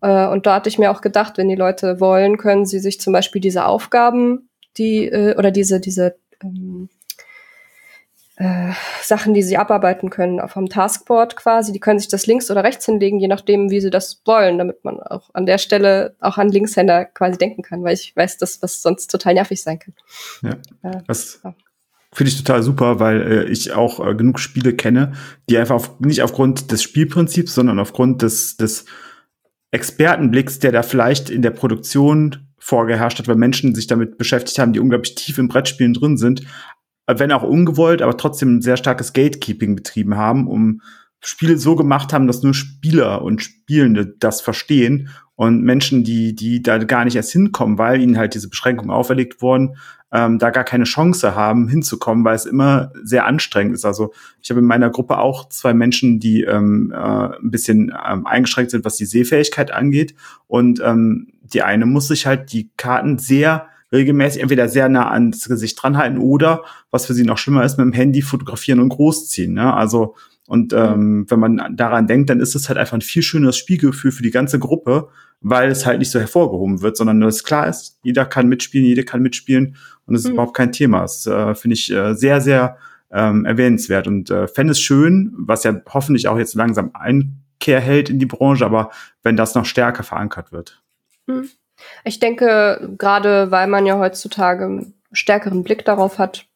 [SPEAKER 4] Äh, und da hatte ich mir auch gedacht, wenn die Leute wollen, können sie sich zum Beispiel diese Aufgaben, die äh, oder diese diese ähm, äh, Sachen, die sie abarbeiten können vom Taskboard quasi, die können sich das links oder rechts hinlegen, je nachdem, wie sie das wollen, damit man auch an der Stelle auch an Linkshänder quasi denken kann, weil ich weiß, dass was sonst total nervig sein kann.
[SPEAKER 3] Ja. Äh, was, ja. Finde ich total super, weil äh, ich auch äh, genug Spiele kenne, die einfach auf, nicht aufgrund des Spielprinzips, sondern aufgrund des, des Expertenblicks, der da vielleicht in der Produktion vorgeherrscht hat, weil Menschen sich damit beschäftigt haben, die unglaublich tief im Brettspielen drin sind, wenn auch ungewollt, aber trotzdem ein sehr starkes Gatekeeping betrieben haben, um Spiele so gemacht haben, dass nur Spieler und Spielende das verstehen und Menschen, die, die da gar nicht erst hinkommen, weil ihnen halt diese Beschränkungen auferlegt wurden, ähm, da gar keine Chance haben, hinzukommen, weil es immer sehr anstrengend ist. Also ich habe in meiner Gruppe auch zwei Menschen, die ähm, äh, ein bisschen ähm, eingeschränkt sind, was die Sehfähigkeit angeht. Und ähm, die eine muss sich halt die Karten sehr regelmäßig entweder sehr nah ans Gesicht dranhalten oder, was für sie noch schlimmer ist, mit dem Handy fotografieren und großziehen. Ne? Also und ähm, wenn man daran denkt, dann ist es halt einfach ein viel schöneres Spielgefühl für die ganze Gruppe, weil es halt nicht so hervorgehoben wird, sondern dass klar ist, jeder kann mitspielen, jede kann mitspielen und es ist mhm. überhaupt kein Thema. Das äh, finde ich äh, sehr, sehr ähm, erwähnenswert und äh, fände es schön, was ja hoffentlich auch jetzt langsam Einkehr hält in die Branche, aber wenn das noch stärker verankert wird.
[SPEAKER 4] Mhm. Ich denke, gerade weil man ja heutzutage einen stärkeren Blick darauf hat,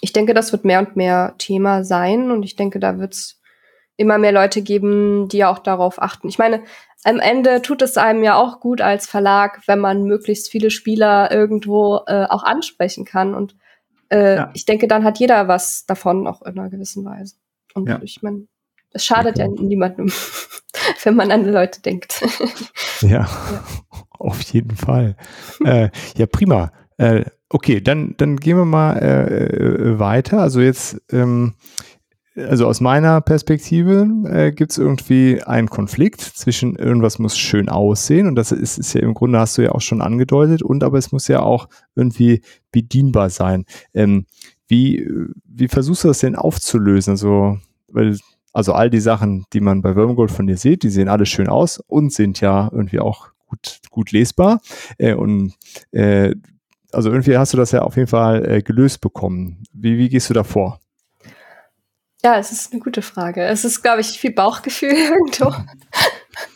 [SPEAKER 4] ich denke, das wird mehr und mehr Thema sein und ich denke, da wird es immer mehr Leute geben, die auch darauf achten. Ich meine, am Ende tut es einem ja auch gut als Verlag, wenn man möglichst viele Spieler irgendwo äh, auch ansprechen kann. Und äh, ja. ich denke, dann hat jeder was davon, auch in einer gewissen Weise. Und ja. ich meine, es schadet ja, ja niemandem, wenn man an die Leute denkt.
[SPEAKER 2] ja, auf jeden Fall. äh, ja, prima. Äh, okay, dann, dann gehen wir mal äh, äh, weiter. Also jetzt, ähm, also aus meiner Perspektive äh, gibt es irgendwie einen Konflikt zwischen irgendwas muss schön aussehen und das ist, ist ja im Grunde, hast du ja auch schon angedeutet, und aber es muss ja auch irgendwie bedienbar sein. Ähm, wie, wie versuchst du das denn aufzulösen? Also weil also all die Sachen, die man bei Wormgold von dir sieht, die sehen alle schön aus und sind ja irgendwie auch gut, gut lesbar. Äh, und äh, also irgendwie hast du das ja auf jeden Fall äh, gelöst bekommen. Wie, wie gehst du da vor?
[SPEAKER 4] Ja, es ist eine gute Frage. Es ist, glaube ich, viel Bauchgefühl irgendwo.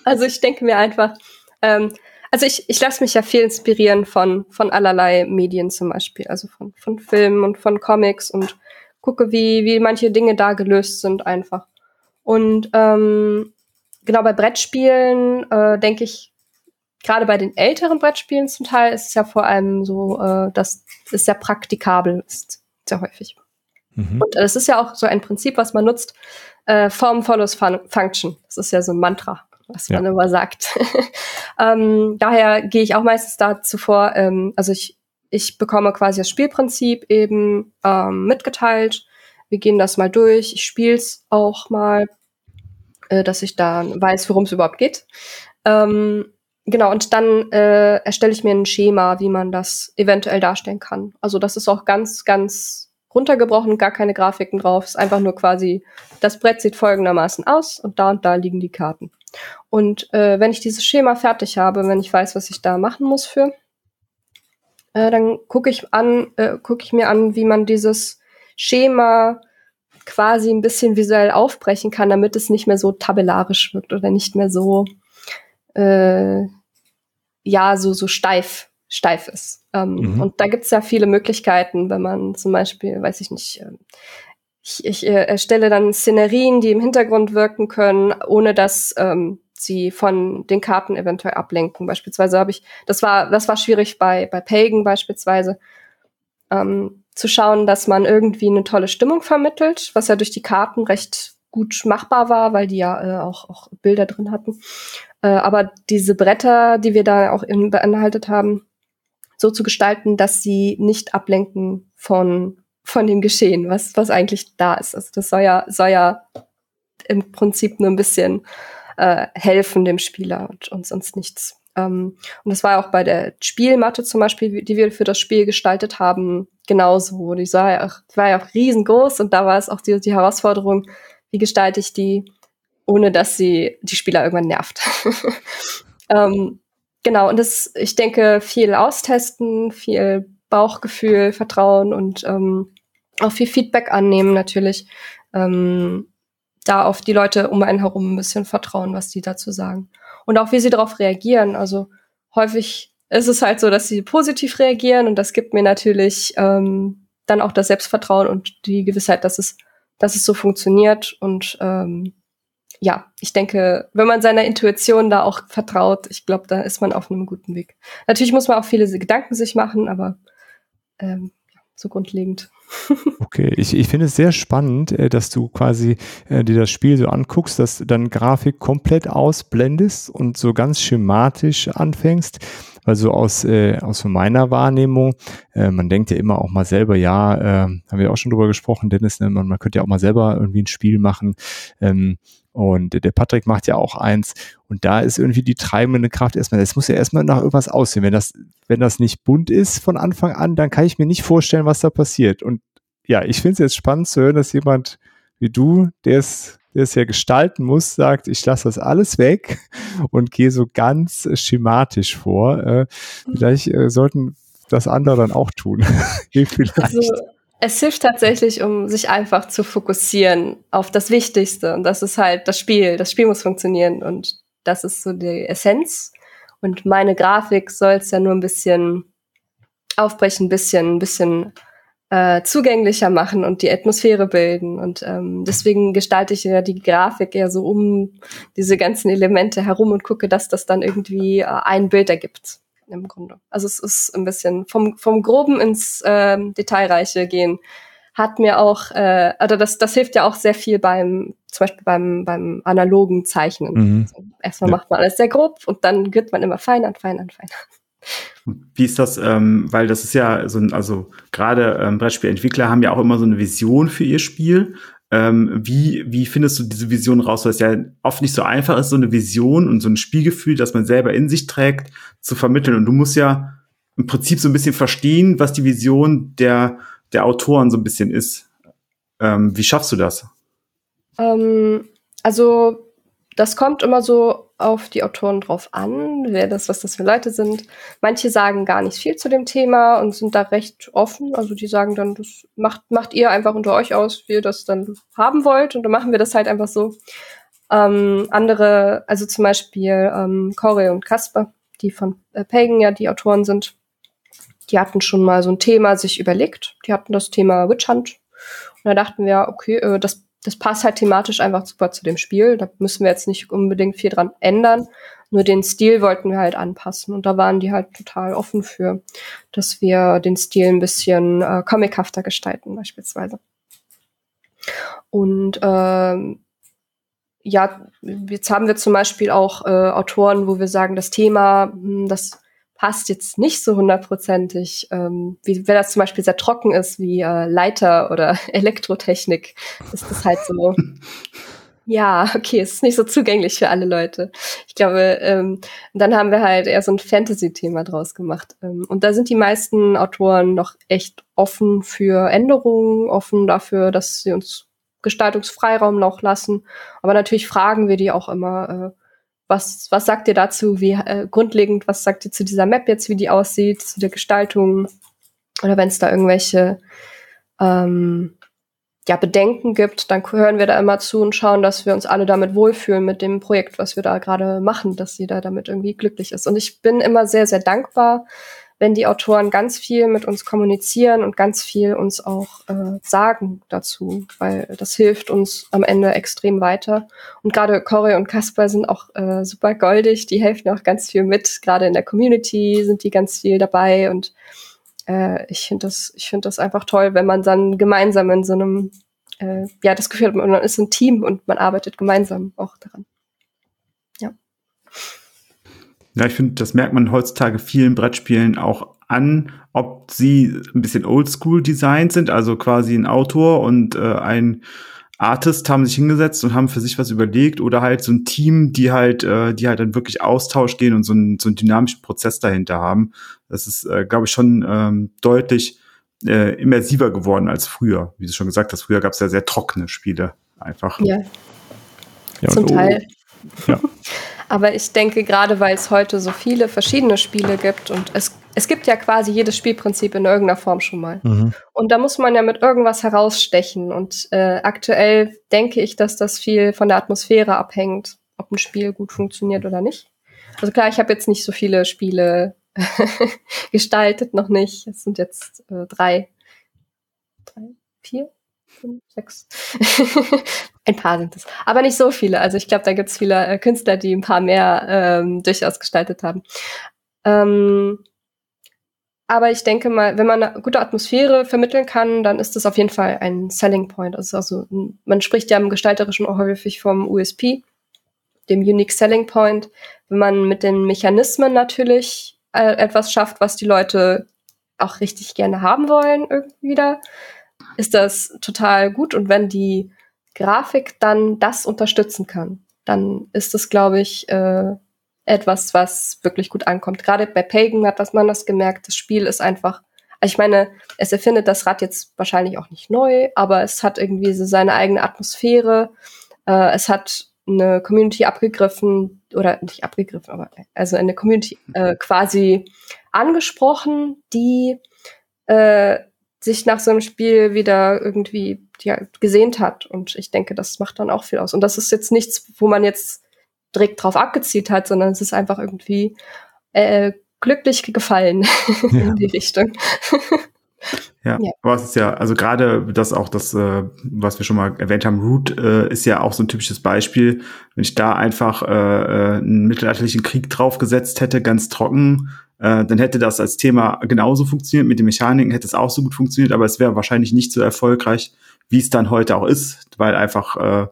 [SPEAKER 4] also ich denke mir einfach, ähm, also ich, ich lasse mich ja viel inspirieren von, von allerlei Medien zum Beispiel, also von, von Filmen und von Comics und gucke, wie, wie manche Dinge da gelöst sind einfach. Und ähm, genau bei Brettspielen äh, denke ich, gerade bei den älteren Brettspielen zum Teil ist es ja vor allem so, äh, dass es sehr praktikabel ist, sehr häufig. Mhm. Und es ist ja auch so ein Prinzip, was man nutzt, äh, Form follows fun Function. Das ist ja so ein Mantra, was man ja. immer sagt. ähm, daher gehe ich auch meistens dazu vor, ähm, also ich, ich bekomme quasi das Spielprinzip eben ähm, mitgeteilt. Wir gehen das mal durch. Ich spiele es auch mal, äh, dass ich da weiß, worum es überhaupt geht. Ähm, genau, und dann äh, erstelle ich mir ein Schema, wie man das eventuell darstellen kann. Also das ist auch ganz, ganz runtergebrochen, gar keine Grafiken drauf. Ist einfach nur quasi, das Brett sieht folgendermaßen aus und da und da liegen die Karten. Und äh, wenn ich dieses Schema fertig habe, wenn ich weiß, was ich da machen muss für, äh, dann gucke ich äh, gucke ich mir an, wie man dieses Schema quasi ein bisschen visuell aufbrechen kann, damit es nicht mehr so tabellarisch wirkt oder nicht mehr so äh, ja so so steif steif ist. Ähm, mhm. Und da gibt es ja viele Möglichkeiten, wenn man zum Beispiel, weiß ich nicht, äh, ich, ich äh, erstelle dann Szenerien, die im Hintergrund wirken können, ohne dass ähm, sie von den Karten eventuell ablenken. Beispielsweise habe ich, das war, das war schwierig bei, bei Pagan beispielsweise, ähm, zu schauen, dass man irgendwie eine tolle Stimmung vermittelt, was ja durch die Karten recht gut machbar war, weil die ja äh, auch, auch Bilder drin hatten. Äh, aber diese Bretter, die wir da auch in, beinhaltet haben, so zu gestalten, dass sie nicht ablenken von, von dem Geschehen, was, was eigentlich da ist. Also das soll ja, soll ja im Prinzip nur ein bisschen äh, helfen dem Spieler und, und sonst nichts. Ähm, und das war auch bei der Spielmatte zum Beispiel, die wir für das Spiel gestaltet haben, genauso. Die war ja auch, die war ja auch riesengroß und da war es auch die, die Herausforderung, wie gestalte ich die, ohne dass sie die Spieler irgendwann nervt. ähm, genau, und das, ich denke, viel austesten, viel Bauchgefühl, Vertrauen und ähm, auch viel Feedback annehmen natürlich. Ähm, da auf die Leute um einen herum ein bisschen vertrauen, was die dazu sagen. Und auch wie sie darauf reagieren. Also häufig ist es halt so, dass sie positiv reagieren und das gibt mir natürlich ähm, dann auch das Selbstvertrauen und die Gewissheit, dass es, dass es so funktioniert. Und ähm, ja, ich denke, wenn man seiner Intuition da auch vertraut, ich glaube, da ist man auf einem guten Weg. Natürlich muss man auch viele Gedanken sich machen, aber ähm, so grundlegend.
[SPEAKER 2] Okay, ich, ich finde es sehr spannend, äh, dass du quasi äh, dir das Spiel so anguckst, dass dann Grafik komplett ausblendest und so ganz schematisch anfängst. Also aus, äh, aus meiner Wahrnehmung, äh, man denkt ja immer auch mal selber, ja, äh, haben wir auch schon drüber gesprochen, Dennis, ne, man, man könnte ja auch mal selber irgendwie ein Spiel machen. Ähm, und der Patrick macht ja auch eins. Und da ist irgendwie die treibende Kraft erstmal, es muss ja erstmal nach irgendwas aussehen. Wenn das, wenn das nicht bunt ist von Anfang an, dann kann ich mir nicht vorstellen, was da passiert. Und ja, ich finde es jetzt spannend zu hören, dass jemand wie du, der es, der es ja gestalten muss, sagt, ich lasse das alles weg und gehe so ganz schematisch vor. Äh, vielleicht äh, sollten das andere dann auch tun.
[SPEAKER 4] vielleicht. Also es hilft tatsächlich, um sich einfach zu fokussieren auf das Wichtigste. Und das ist halt das Spiel. Das Spiel muss funktionieren. Und das ist so die Essenz. Und meine Grafik soll es ja nur ein bisschen aufbrechen, ein bisschen, ein bisschen äh, zugänglicher machen und die Atmosphäre bilden. Und ähm, deswegen gestalte ich ja die Grafik eher so um diese ganzen Elemente herum und gucke, dass das dann irgendwie äh, ein Bild ergibt im Grunde. Also es ist ein bisschen vom, vom Groben ins ähm, Detailreiche gehen. Hat mir auch, äh, also das, das hilft ja auch sehr viel beim, zum Beispiel beim, beim analogen Zeichnen. Mhm. Also erstmal ja. macht man alles sehr grob und dann wird man immer feiner und feiner und feiner.
[SPEAKER 3] Wie ist das, ähm, weil das ist ja so ein, also gerade ähm, Brettspielentwickler haben ja auch immer so eine Vision für ihr Spiel. Ähm, wie, wie findest du diese Vision raus? Weil es ja oft nicht so einfach ist, so eine Vision und so ein Spielgefühl, das man selber in sich trägt, zu vermitteln. Und du musst ja im Prinzip so ein bisschen verstehen, was die Vision der, der Autoren so ein bisschen ist. Ähm, wie schaffst du das?
[SPEAKER 4] Ähm, also das kommt immer so auf die Autoren drauf an, wer das, was das für Leute sind. Manche sagen gar nicht viel zu dem Thema und sind da recht offen. Also die sagen dann, das macht, macht ihr einfach unter euch aus, wie ihr das dann haben wollt. Und dann machen wir das halt einfach so. Ähm, andere, also zum Beispiel ähm, Corey und Kasper, die von äh, Pagan ja die Autoren sind, die hatten schon mal so ein Thema sich überlegt. Die hatten das Thema Witch Hunt. Und da dachten wir, okay, äh, das das passt halt thematisch einfach super zu dem Spiel. Da müssen wir jetzt nicht unbedingt viel dran ändern. Nur den Stil wollten wir halt anpassen. Und da waren die halt total offen für, dass wir den Stil ein bisschen äh, comichafter gestalten, beispielsweise. Und ähm, ja, jetzt haben wir zum Beispiel auch äh, Autoren, wo wir sagen, das Thema, hm, das passt jetzt nicht so hundertprozentig, ähm, wie wenn das zum Beispiel sehr trocken ist, wie äh, Leiter oder Elektrotechnik, ist das halt so. ja, okay, es ist nicht so zugänglich für alle Leute. Ich glaube, ähm, dann haben wir halt eher so ein Fantasy-Thema draus gemacht. Ähm, und da sind die meisten Autoren noch echt offen für Änderungen, offen dafür, dass sie uns Gestaltungsfreiraum noch lassen. Aber natürlich fragen wir die auch immer, äh, was, was sagt ihr dazu, wie äh, grundlegend, was sagt ihr zu dieser Map jetzt, wie die aussieht, zu der Gestaltung? Oder wenn es da irgendwelche ähm, ja, Bedenken gibt, dann hören wir da immer zu und schauen, dass wir uns alle damit wohlfühlen mit dem Projekt, was wir da gerade machen, dass jeder damit irgendwie glücklich ist. Und ich bin immer sehr, sehr dankbar, wenn die Autoren ganz viel mit uns kommunizieren und ganz viel uns auch äh, sagen dazu, weil das hilft uns am Ende extrem weiter. Und gerade Corey und Kasper sind auch äh, super goldig, die helfen auch ganz viel mit. Gerade in der Community sind die ganz viel dabei und äh, ich finde das, ich finde das einfach toll, wenn man dann gemeinsam in so einem, äh, ja, das Gefühl hat, man ist ein Team und man arbeitet gemeinsam auch daran. Ja.
[SPEAKER 3] Ja, ich finde, das merkt man heutzutage vielen Brettspielen auch an, ob sie ein bisschen oldschool designt sind, also quasi ein Autor und äh, ein Artist haben sich hingesetzt und haben für sich was überlegt oder halt so ein Team, die halt, äh, die halt dann wirklich Austausch gehen und so, ein, so einen dynamischen Prozess dahinter haben. Das ist, äh, glaube ich, schon ähm, deutlich äh, immersiver geworden als früher. Wie du schon gesagt hast, früher gab es ja sehr trockene Spiele einfach.
[SPEAKER 4] Ja. ja Zum Teil. Ja. Aber ich denke, gerade weil es heute so viele verschiedene Spiele gibt und es, es gibt ja quasi jedes Spielprinzip in irgendeiner Form schon mal. Mhm. Und da muss man ja mit irgendwas herausstechen. Und äh, aktuell denke ich, dass das viel von der Atmosphäre abhängt, ob ein Spiel gut funktioniert oder nicht. Also klar, ich habe jetzt nicht so viele Spiele gestaltet, noch nicht. Es sind jetzt äh, drei, drei, vier, fünf, sechs. Ein paar sind es. Aber nicht so viele. Also ich glaube, da gibt es viele äh, Künstler, die ein paar mehr ähm, durchaus gestaltet haben. Ähm, aber ich denke mal, wenn man eine gute Atmosphäre vermitteln kann, dann ist das auf jeden Fall ein Selling Point. Also, also man spricht ja im Gestalterischen auch häufig vom USP, dem Unique Selling Point. Wenn man mit den Mechanismen natürlich äh, etwas schafft, was die Leute auch richtig gerne haben wollen, irgendwie da, ist das total gut. Und wenn die Grafik dann das unterstützen kann, dann ist das, glaube ich, äh, etwas, was wirklich gut ankommt. Gerade bei Pagan hat das man das gemerkt. Das Spiel ist einfach, also ich meine, es erfindet das Rad jetzt wahrscheinlich auch nicht neu, aber es hat irgendwie so seine eigene Atmosphäre. Äh, es hat eine Community abgegriffen oder nicht abgegriffen, aber also eine Community äh, quasi angesprochen, die äh, sich nach so einem Spiel wieder irgendwie ja, gesehnt hat. Und ich denke, das macht dann auch viel aus. Und das ist jetzt nichts, wo man jetzt direkt drauf abgezielt hat, sondern es ist einfach irgendwie äh, glücklich gefallen ja. in die Richtung.
[SPEAKER 3] Ja, ja, aber es ist ja, also gerade das auch das, äh, was wir schon mal erwähnt haben, Root äh, ist ja auch so ein typisches Beispiel. Wenn ich da einfach äh, äh einen mittelalterlichen Krieg draufgesetzt hätte, ganz trocken, äh, dann hätte das als Thema genauso funktioniert. Mit den Mechaniken hätte es auch so gut funktioniert, aber es wäre wahrscheinlich nicht so erfolgreich, wie es dann heute auch ist, weil einfach äh,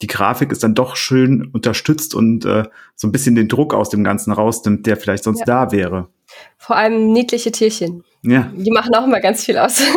[SPEAKER 3] die Grafik ist dann doch schön unterstützt und äh, so ein bisschen den Druck aus dem Ganzen rausnimmt, der vielleicht sonst ja. da wäre.
[SPEAKER 4] Vor allem niedliche Tierchen. Ja. Die machen auch immer ganz viel aus.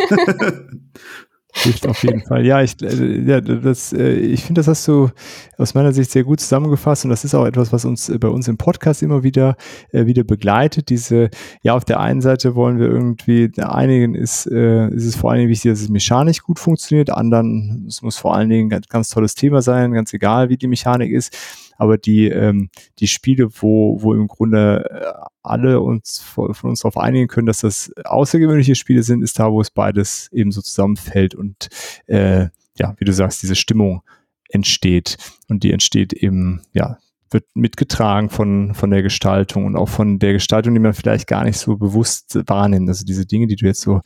[SPEAKER 2] Hilft auf jeden Fall. Ja, ich, äh, ja, das, äh, ich finde, das hast du aus meiner Sicht sehr gut zusammengefasst und das ist auch etwas, was uns bei uns im Podcast immer wieder, äh, wieder begleitet. Diese, ja, auf der einen Seite wollen wir irgendwie, einigen ist, äh, ist es vor allen Dingen wichtig, dass es mechanisch gut funktioniert, anderen, es muss vor allen Dingen ein ganz, ganz tolles Thema sein, ganz egal, wie die Mechanik ist aber die, ähm, die Spiele, wo, wo im Grunde äh, alle uns von, uns darauf einigen können, dass das außergewöhnliche Spiele sind, ist da, wo es beides eben so zusammenfällt und äh, ja, wie du sagst, diese Stimmung entsteht. Und die entsteht eben, ja, wird mitgetragen von, von der Gestaltung und auch von der Gestaltung, die man vielleicht gar nicht so bewusst wahrnimmt. Also diese Dinge, die du jetzt so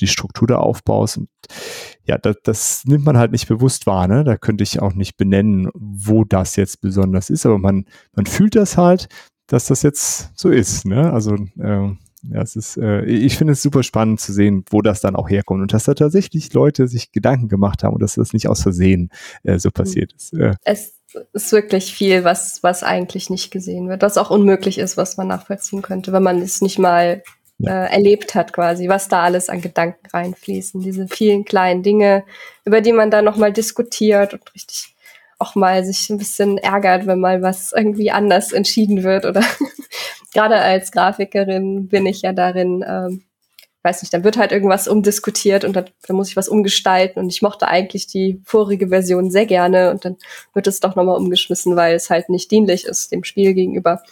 [SPEAKER 2] die Struktur da aufbaust. Und ja, das, das nimmt man halt nicht bewusst wahr. Ne? Da könnte ich auch nicht benennen, wo das jetzt besonders ist, aber man, man fühlt das halt, dass das jetzt so ist. Ne? Also äh, ja, es ist, äh, ich finde es super spannend zu sehen, wo das dann auch herkommt und dass da tatsächlich Leute sich Gedanken gemacht haben und dass das nicht aus Versehen äh, so passiert ist. Äh.
[SPEAKER 4] Es ist wirklich viel, was, was eigentlich nicht gesehen wird, was auch unmöglich ist, was man nachvollziehen könnte, wenn man es nicht mal äh, erlebt hat quasi, was da alles an Gedanken reinfließen, diese vielen kleinen Dinge, über die man da nochmal diskutiert und richtig auch mal sich ein bisschen ärgert, wenn mal was irgendwie anders entschieden wird oder gerade als Grafikerin bin ich ja darin, ähm, weiß nicht, dann wird halt irgendwas umdiskutiert und dann, dann muss ich was umgestalten und ich mochte eigentlich die vorige Version sehr gerne und dann wird es doch nochmal umgeschmissen, weil es halt nicht dienlich ist dem Spiel gegenüber.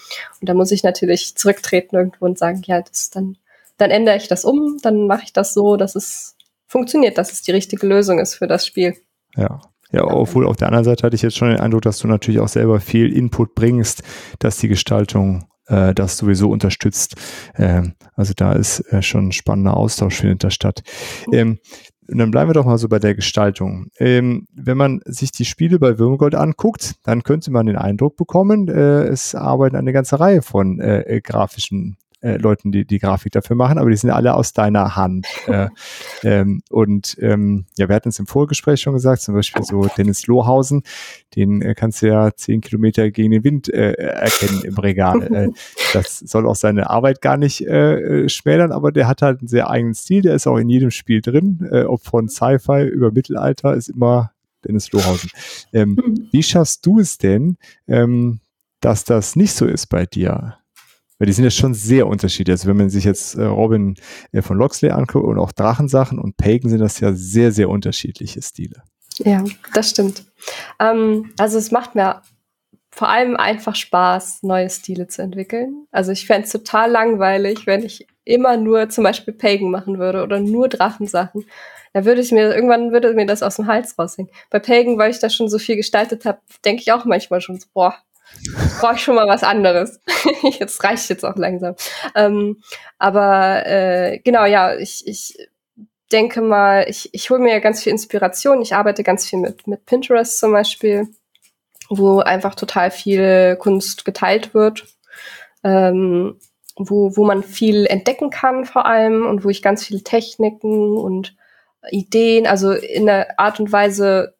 [SPEAKER 4] Und da muss ich natürlich zurücktreten irgendwo und sagen, ja, das dann, dann ändere ich das um, dann mache ich das so, dass es funktioniert, dass es die richtige Lösung ist für das Spiel.
[SPEAKER 2] Ja. Ja, obwohl auf der anderen Seite hatte ich jetzt schon den Eindruck, dass du natürlich auch selber viel Input bringst, dass die Gestaltung äh, das sowieso unterstützt. Ähm, also da ist äh, schon ein spannender Austausch findet da statt. Ähm, und dann bleiben wir doch mal so bei der Gestaltung. Ähm, wenn man sich die Spiele bei Würmgold anguckt, dann könnte man den Eindruck bekommen, äh, es arbeiten eine ganze Reihe von äh, äh grafischen äh, Leuten, die die Grafik dafür machen, aber die sind alle aus deiner Hand. äh, ähm, und ähm, ja, wir hatten es im Vorgespräch schon gesagt, zum Beispiel so Dennis Lohausen, den äh, kannst du ja zehn Kilometer gegen den Wind äh, erkennen im Regal. äh, das soll auch seine Arbeit gar nicht äh, schmälern, aber der hat halt einen sehr eigenen Stil, der ist auch in jedem Spiel drin, ob von Sci-Fi über Mittelalter, ist immer Dennis Lohausen. Ähm, mhm. Wie schaffst du es denn, ähm, dass das nicht so ist bei dir? Weil die sind ja schon sehr unterschiedlich. Also wenn man sich jetzt äh, Robin äh, von Loxley anguckt und auch Drachensachen und Pagan sind das ja sehr, sehr unterschiedliche Stile.
[SPEAKER 4] Ja, das stimmt. Ähm, also es macht mir vor allem einfach Spaß, neue Stile zu entwickeln. Also ich fände es total langweilig, wenn ich immer nur zum Beispiel Pagan machen würde oder nur Drachensachen. Da würde ich mir, irgendwann würde mir das aus dem Hals raushängen. Bei Pagan, weil ich da schon so viel gestaltet habe, denke ich auch manchmal schon so, boah, brauche ich schon mal was anderes. jetzt reicht jetzt auch langsam. Ähm, aber äh, genau, ja, ich, ich denke mal, ich, ich hole mir ja ganz viel Inspiration. Ich arbeite ganz viel mit, mit Pinterest zum Beispiel, wo einfach total viel Kunst geteilt wird. Ähm, wo, wo man viel entdecken kann vor allem und wo ich ganz viele Techniken und Ideen, also in der Art und Weise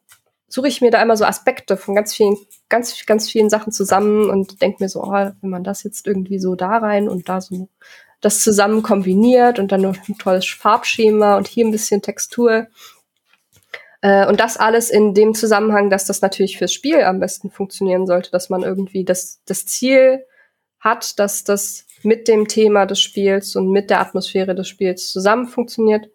[SPEAKER 4] suche ich mir da immer so Aspekte von ganz vielen, ganz, ganz vielen Sachen zusammen und denke mir so, oh, wenn man das jetzt irgendwie so da rein und da so das zusammen kombiniert und dann noch ein tolles Farbschema und hier ein bisschen Textur. Äh, und das alles in dem Zusammenhang, dass das natürlich fürs Spiel am besten funktionieren sollte, dass man irgendwie das, das Ziel hat, dass das mit dem Thema des Spiels und mit der Atmosphäre des Spiels zusammen funktioniert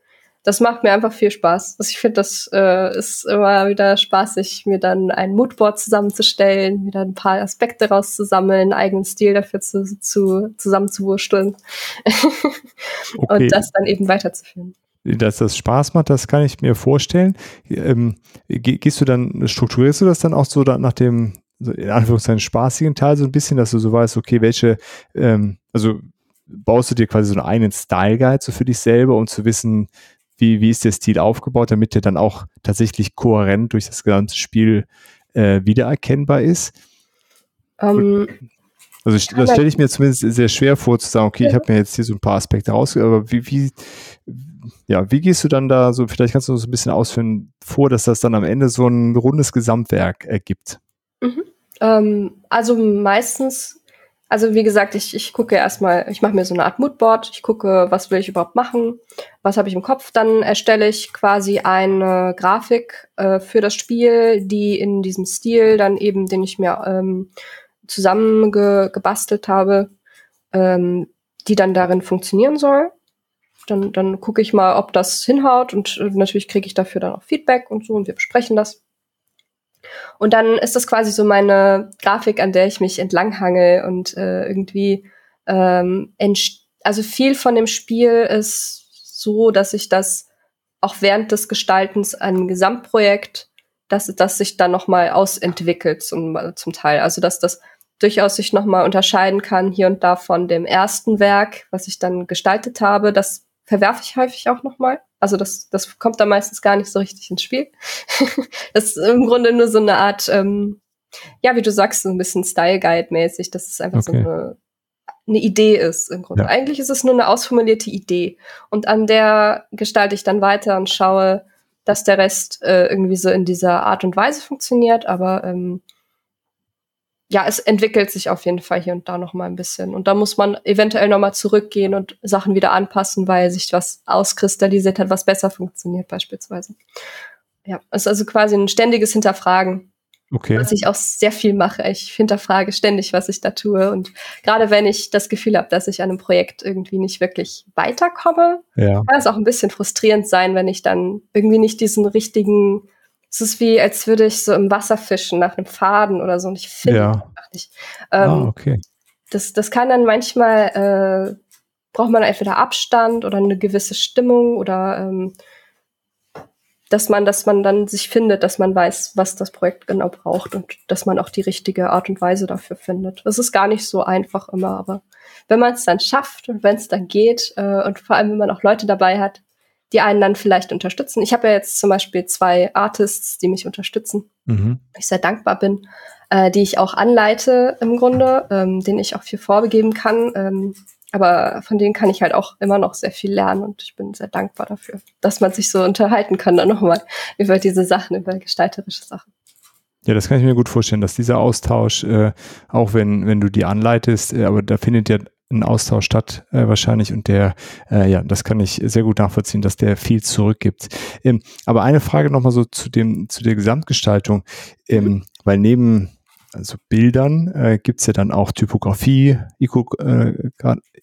[SPEAKER 4] das macht mir einfach viel Spaß. Also ich finde, das äh, ist immer wieder spaßig, mir dann ein Moodboard zusammenzustellen, mir dann ein paar Aspekte rauszusammeln, einen eigenen Stil dafür zu, zu zusammenzuwursteln okay. und das dann eben weiterzuführen.
[SPEAKER 2] Dass das Spaß macht, das kann ich mir vorstellen. Ähm, gehst du dann, strukturierst du das dann auch so nach dem, in Anführungszeichen, spaßigen Teil so ein bisschen, dass du so weißt, okay, welche, ähm, also baust du dir quasi so einen eigenen Style Guide so für dich selber, um zu wissen, wie, wie ist der Stil aufgebaut, damit der dann auch tatsächlich kohärent durch das ganze Spiel äh, wiedererkennbar ist? Um, ähm, also das stelle ich mir zumindest sehr schwer vor zu sagen, okay, ich habe mir jetzt hier so ein paar Aspekte raus, aber wie, wie, ja, wie gehst du dann da so, vielleicht kannst du so ein bisschen ausführen vor, dass das dann am Ende so ein rundes Gesamtwerk ergibt?
[SPEAKER 4] Mhm. Ähm, also meistens also wie gesagt, ich, ich gucke erstmal, ich mache mir so eine Art Moodboard, ich gucke, was will ich überhaupt machen, was habe ich im Kopf, dann erstelle ich quasi eine Grafik äh, für das Spiel, die in diesem Stil dann eben, den ich mir ähm, zusammengebastelt habe, ähm, die dann darin funktionieren soll. Dann, dann gucke ich mal, ob das hinhaut und äh, natürlich kriege ich dafür dann auch Feedback und so und wir besprechen das. Und dann ist das quasi so meine Grafik, an der ich mich entlanghangel und äh, irgendwie ähm, also viel von dem Spiel ist so, dass ich das auch während des Gestaltens ein Gesamtprojekt, dass das sich dann noch mal ausentwickelt zum, zum Teil. Also dass das durchaus sich noch mal unterscheiden kann hier und da von dem ersten Werk, was ich dann gestaltet habe. Das verwerfe ich häufig auch noch mal. Also das, das kommt da meistens gar nicht so richtig ins Spiel. das ist im Grunde nur so eine Art, ähm, ja, wie du sagst, so ein bisschen Style Guide mäßig, dass es einfach okay. so eine, eine Idee ist im Grunde. Ja. Eigentlich ist es nur eine ausformulierte Idee. Und an der gestalte ich dann weiter und schaue, dass der Rest äh, irgendwie so in dieser Art und Weise funktioniert, aber ähm, ja, es entwickelt sich auf jeden Fall hier und da noch mal ein bisschen. Und da muss man eventuell noch mal zurückgehen und Sachen wieder anpassen, weil sich was auskristallisiert hat, was besser funktioniert beispielsweise. Ja, es ist also quasi ein ständiges Hinterfragen. Okay. Was ich auch sehr viel mache. Ich hinterfrage ständig, was ich da tue. Und gerade wenn ich das Gefühl habe, dass ich an einem Projekt irgendwie nicht wirklich weiterkomme, ja. kann es auch ein bisschen frustrierend sein, wenn ich dann irgendwie nicht diesen richtigen es ist wie, als würde ich so im Wasser fischen nach einem Faden oder so und ich finde ja. einfach nicht. Ähm, ah, okay. Das, das kann dann manchmal, äh, braucht man entweder Abstand oder eine gewisse Stimmung oder ähm, dass man, dass man dann sich findet, dass man weiß, was das Projekt genau braucht und dass man auch die richtige Art und Weise dafür findet. Das ist gar nicht so einfach immer, aber wenn man es dann schafft und wenn es dann geht äh, und vor allem, wenn man auch Leute dabei hat, die einen dann vielleicht unterstützen. Ich habe ja jetzt zum Beispiel zwei Artists, die mich unterstützen, mhm. ich sehr dankbar bin, äh, die ich auch anleite im Grunde, ähm, denen ich auch viel vorbegeben kann. Ähm, aber von denen kann ich halt auch immer noch sehr viel lernen und ich bin sehr dankbar dafür, dass man sich so unterhalten kann dann nochmal über diese Sachen, über gestalterische Sachen.
[SPEAKER 2] Ja, das kann ich mir gut vorstellen, dass dieser Austausch, äh, auch wenn, wenn du die anleitest, äh, aber da findet ja ein Austausch statt äh, wahrscheinlich und der, äh, ja, das kann ich sehr gut nachvollziehen, dass der viel zurückgibt. Ähm, aber eine Frage nochmal so zu dem, zu der Gesamtgestaltung, ähm, mhm. weil neben also Bildern äh, gibt ja dann auch Typografie, Iko, äh,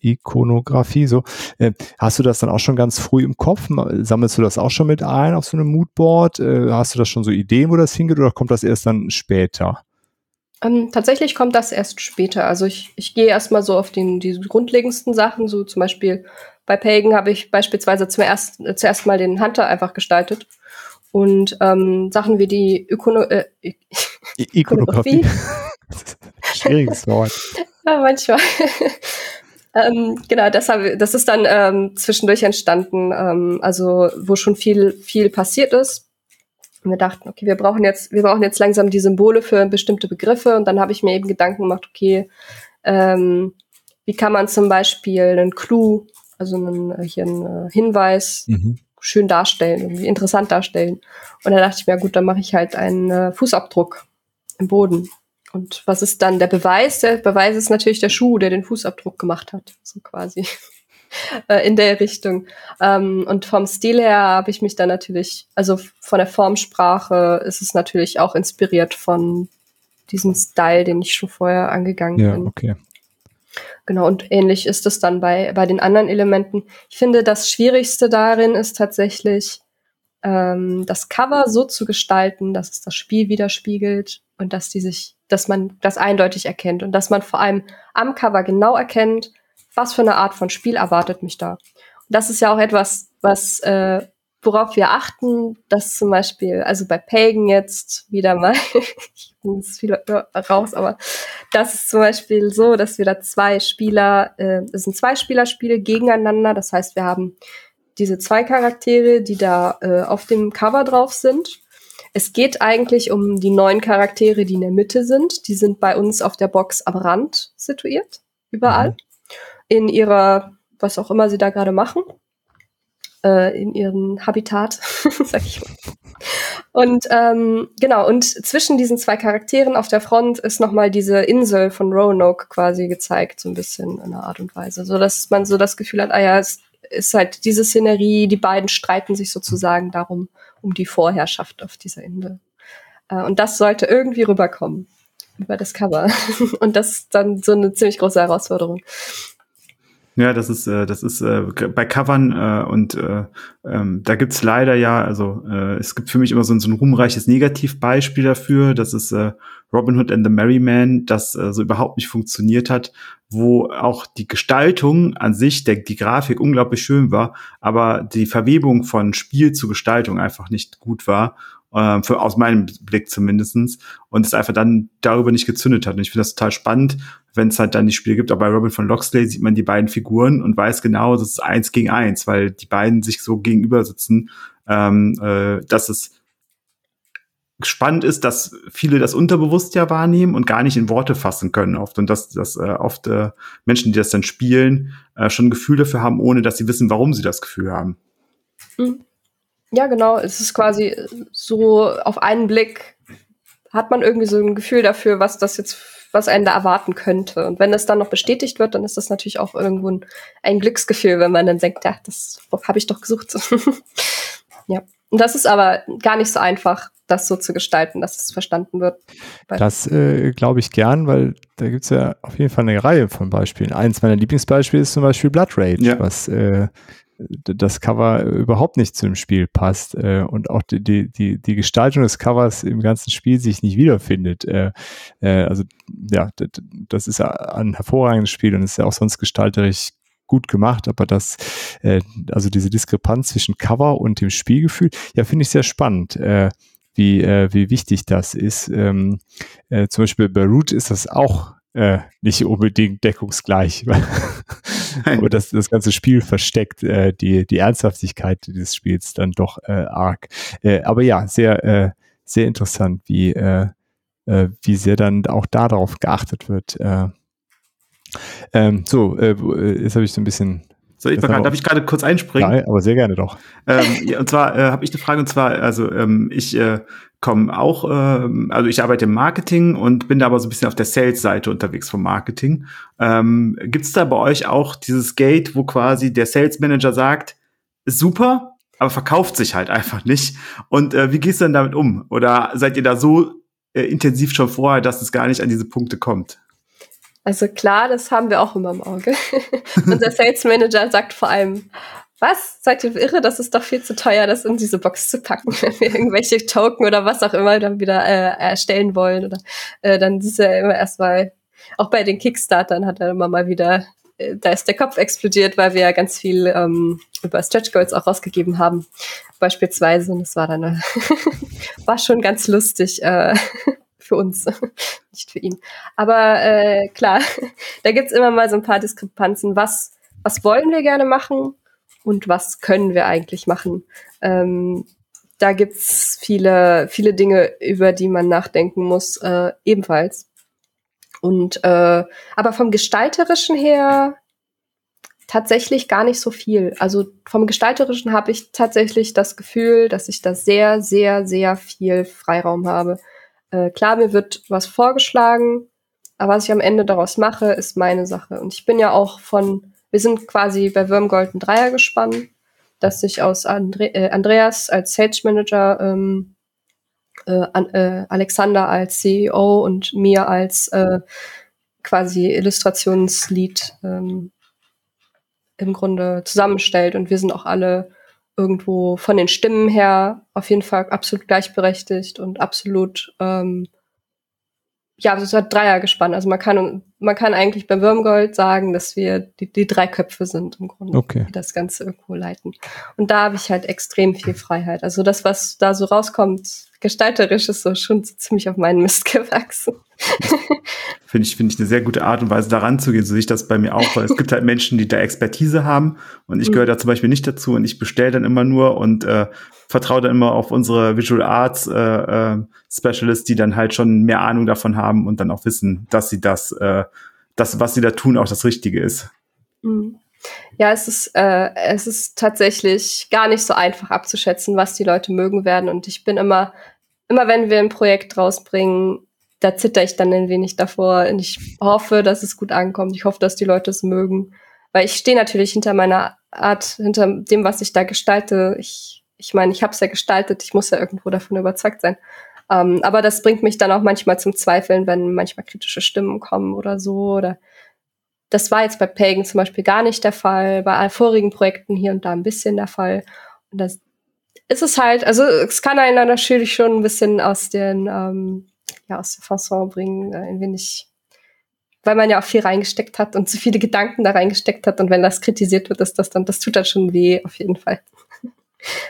[SPEAKER 2] Ikonografie. So, äh, hast du das dann auch schon ganz früh im Kopf? Sammelst du das auch schon mit ein auf so einem Moodboard? Äh, hast du das schon so Ideen, wo das hingeht, oder kommt das erst dann später?
[SPEAKER 4] Ähm, tatsächlich kommt das erst später. Also ich, ich gehe erstmal so auf den, die grundlegendsten Sachen, so zum Beispiel bei Pagan habe ich beispielsweise zum erst, äh, zuerst mal den Hunter einfach gestaltet. Und ähm, Sachen wie die Ökono äh,
[SPEAKER 2] Ikonografie. Schwieriges Wort.
[SPEAKER 4] ja, manchmal. ähm, genau, das, hab, das ist dann ähm, zwischendurch entstanden, ähm, also wo schon viel, viel passiert ist. Und wir dachten, okay, wir brauchen jetzt, wir brauchen jetzt langsam die Symbole für bestimmte Begriffe. Und dann habe ich mir eben Gedanken gemacht, okay, ähm, wie kann man zum Beispiel einen Clou, also einen, äh, hier einen äh, Hinweis, mhm. schön darstellen, irgendwie interessant darstellen. Und dann dachte ich mir, gut, dann mache ich halt einen äh, Fußabdruck im Boden. Und was ist dann der Beweis? Der Beweis ist natürlich der Schuh, der den Fußabdruck gemacht hat, so quasi. Äh, in der Richtung. Ähm, und vom Stil her habe ich mich dann natürlich, also von der Formsprache ist es natürlich auch inspiriert von diesem Style, den ich schon vorher angegangen ja, bin. Okay. Genau, und ähnlich ist es dann bei, bei den anderen Elementen. Ich finde, das Schwierigste darin ist tatsächlich, ähm, das Cover so zu gestalten, dass es das Spiel widerspiegelt und dass die sich, dass man das eindeutig erkennt und dass man vor allem am Cover genau erkennt, was für eine Art von Spiel erwartet mich da. Und das ist ja auch etwas, was äh, worauf wir achten, dass zum Beispiel, also bei Pagan jetzt wieder mal, ich bin jetzt viel raus, aber das ist zum Beispiel so, dass wir da zwei Spieler, äh, es sind zwei Spielerspiele gegeneinander. Das heißt, wir haben diese zwei Charaktere, die da äh, auf dem Cover drauf sind. Es geht eigentlich um die neun Charaktere, die in der Mitte sind. Die sind bei uns auf der Box am Rand situiert, überall. Mhm in ihrer, was auch immer sie da gerade machen, äh, in ihrem Habitat, sag ich mal. und ähm, genau, und zwischen diesen zwei Charakteren auf der Front ist nochmal diese Insel von Roanoke quasi gezeigt, so ein bisschen in einer Art und Weise. So dass man so das Gefühl hat, ah ja, es ist halt diese Szenerie, die beiden streiten sich sozusagen darum, um die Vorherrschaft auf dieser Insel. Äh, und das sollte irgendwie rüberkommen über das Cover. und das ist dann so eine ziemlich große Herausforderung.
[SPEAKER 3] Ja, das ist, äh, das ist äh, bei Covern äh, und äh, ähm, da gibt's leider ja, also äh, es gibt für mich immer so, ein so ein ruhmreiches Negativbeispiel dafür, das ist äh, Robin Hood and the Merry Man, das äh, so überhaupt nicht funktioniert hat, wo auch die Gestaltung an sich, der, die Grafik unglaublich schön war, aber die Verwebung von Spiel zu Gestaltung einfach nicht gut war äh, für, aus meinem Blick zumindestens und es einfach dann darüber nicht gezündet hat. Und ich finde das total spannend, wenn es halt dann die Spiele gibt. Aber bei Robin von Locksley sieht man die beiden Figuren und weiß genau, das ist eins gegen eins, weil die beiden sich so gegenüber sitzen, ähm, äh, dass es spannend ist, dass viele das unterbewusst ja wahrnehmen und gar nicht in Worte fassen können oft und dass, dass äh, oft äh, Menschen, die das dann spielen, äh, schon ein Gefühl dafür haben, ohne dass sie wissen, warum sie das Gefühl haben.
[SPEAKER 4] Mhm. Ja, genau. Es ist quasi so auf einen Blick hat man irgendwie so ein Gefühl dafür, was das jetzt, was einen da erwarten könnte. Und wenn es dann noch bestätigt wird, dann ist das natürlich auch irgendwo ein, ein Glücksgefühl, wenn man dann denkt, ja, das habe ich doch gesucht. ja. Und das ist aber gar nicht so einfach, das so zu gestalten, dass es verstanden wird.
[SPEAKER 2] Das äh, glaube ich gern, weil da gibt es ja auf jeden Fall eine Reihe von Beispielen. Eins meiner Lieblingsbeispiele ist zum Beispiel Blood Rage, ja. was äh, das Cover überhaupt nicht zu dem Spiel passt äh, und auch die, die, die, die Gestaltung des Covers im ganzen Spiel sich nicht wiederfindet. Äh, äh, also ja, das ist ein hervorragendes Spiel und ist ja auch sonst gestalterisch gut gemacht, aber das, äh, also diese Diskrepanz zwischen Cover und dem Spielgefühl, ja, finde ich sehr spannend. Äh, wie, äh, wie wichtig das ist. Ähm, äh, zum Beispiel bei Root ist das auch äh, nicht unbedingt deckungsgleich. Aber das, das ganze Spiel versteckt äh, die, die Ernsthaftigkeit dieses Spiels dann doch äh, arg. Äh, aber ja, sehr, äh, sehr interessant, wie, äh, äh, wie sehr dann auch darauf geachtet wird. Äh, ähm, so, äh, äh jetzt habe ich so ein bisschen
[SPEAKER 3] so, ich grad, darf ich gerade kurz einspringen?
[SPEAKER 2] Nein, aber sehr gerne doch.
[SPEAKER 3] Ähm, ja, und zwar äh, habe ich eine Frage, und zwar, also ähm, ich äh, komme auch, ähm, also ich arbeite im Marketing und bin da aber so ein bisschen auf der Sales-Seite unterwegs vom Marketing. Ähm, Gibt es da bei euch auch dieses Gate, wo quasi der Sales Manager sagt, super, aber verkauft sich halt einfach nicht? Und äh, wie gehst du denn damit um? Oder seid ihr da so äh, intensiv schon vorher, dass es gar nicht an diese Punkte kommt?
[SPEAKER 4] Also klar, das haben wir auch immer im Auge. Unser Sales Manager sagt vor allem, was? Seid ihr irre? Das ist doch viel zu teuer, das in diese Box zu packen, wenn wir irgendwelche Token oder was auch immer dann wieder äh, erstellen wollen. Oder äh, dann ist er immer erstmal, auch bei den Kickstartern hat er immer mal wieder, äh, da ist der Kopf explodiert, weil wir ja ganz viel ähm, über Stretch Goals auch rausgegeben haben. Beispielsweise. Und das war dann war schon ganz lustig. Äh, für uns, nicht für ihn. Aber äh, klar, da gibt's immer mal so ein paar Diskrepanzen. Was, was wollen wir gerne machen und was können wir eigentlich machen? Ähm, da gibt's viele, viele Dinge, über die man nachdenken muss, äh, ebenfalls. Und äh, aber vom Gestalterischen her tatsächlich gar nicht so viel. Also vom Gestalterischen habe ich tatsächlich das Gefühl, dass ich da sehr, sehr, sehr viel Freiraum habe. Äh, klar, mir wird was vorgeschlagen, aber was ich am Ende daraus mache, ist meine Sache. Und ich bin ja auch von, wir sind quasi bei Würmgold ein Dreier gespannt, dass sich aus Andre, äh, Andreas als Sales Manager, ähm, äh, äh, Alexander als CEO und mir als äh, quasi Illustrationslead ähm, im Grunde zusammenstellt. Und wir sind auch alle irgendwo von den Stimmen her auf jeden Fall absolut gleichberechtigt und absolut ähm, ja, es hat Dreier gespannt. Also man kann man kann eigentlich bei Würmgold sagen, dass wir die, die drei Köpfe sind im Grunde,
[SPEAKER 2] okay.
[SPEAKER 4] die das Ganze irgendwo leiten. Und da habe ich halt extrem viel Freiheit. Also das, was da so rauskommt, gestalterisch ist so schon ziemlich auf meinen Mist gewachsen.
[SPEAKER 3] Finde ich, finde ich eine sehr gute Art und Weise, daran zu gehen. So sehe ich das bei mir auch, weil es gibt halt Menschen, die da Expertise haben und ich mhm. gehöre da zum Beispiel nicht dazu und ich bestelle dann immer nur und äh, vertraue dann immer auf unsere Visual Arts äh, äh, Specialists, die dann halt schon mehr Ahnung davon haben und dann auch wissen, dass sie das, äh, das, was sie da tun, auch das Richtige ist.
[SPEAKER 4] Mhm. Ja, es ist, äh, es ist tatsächlich gar nicht so einfach abzuschätzen, was die Leute mögen werden. Und ich bin immer, immer wenn wir ein Projekt rausbringen, da zitter ich dann ein wenig davor. Und ich hoffe, dass es gut ankommt. Ich hoffe, dass die Leute es mögen. Weil ich stehe natürlich hinter meiner Art, hinter dem, was ich da gestalte. Ich, ich meine, ich habe es ja gestaltet. Ich muss ja irgendwo davon überzeugt sein. Ähm, aber das bringt mich dann auch manchmal zum Zweifeln, wenn manchmal kritische Stimmen kommen oder so. Oder das war jetzt bei Pagan zum Beispiel gar nicht der Fall. Bei vorigen Projekten hier und da ein bisschen der Fall. Und das ist es halt, also es kann einen natürlich schon ein bisschen aus den ähm, ja, aus der Fasson bringen, äh, ein wenig, weil man ja auch viel reingesteckt hat und so viele Gedanken da reingesteckt hat und wenn das kritisiert wird, ist das dann, das tut dann schon weh, auf jeden Fall.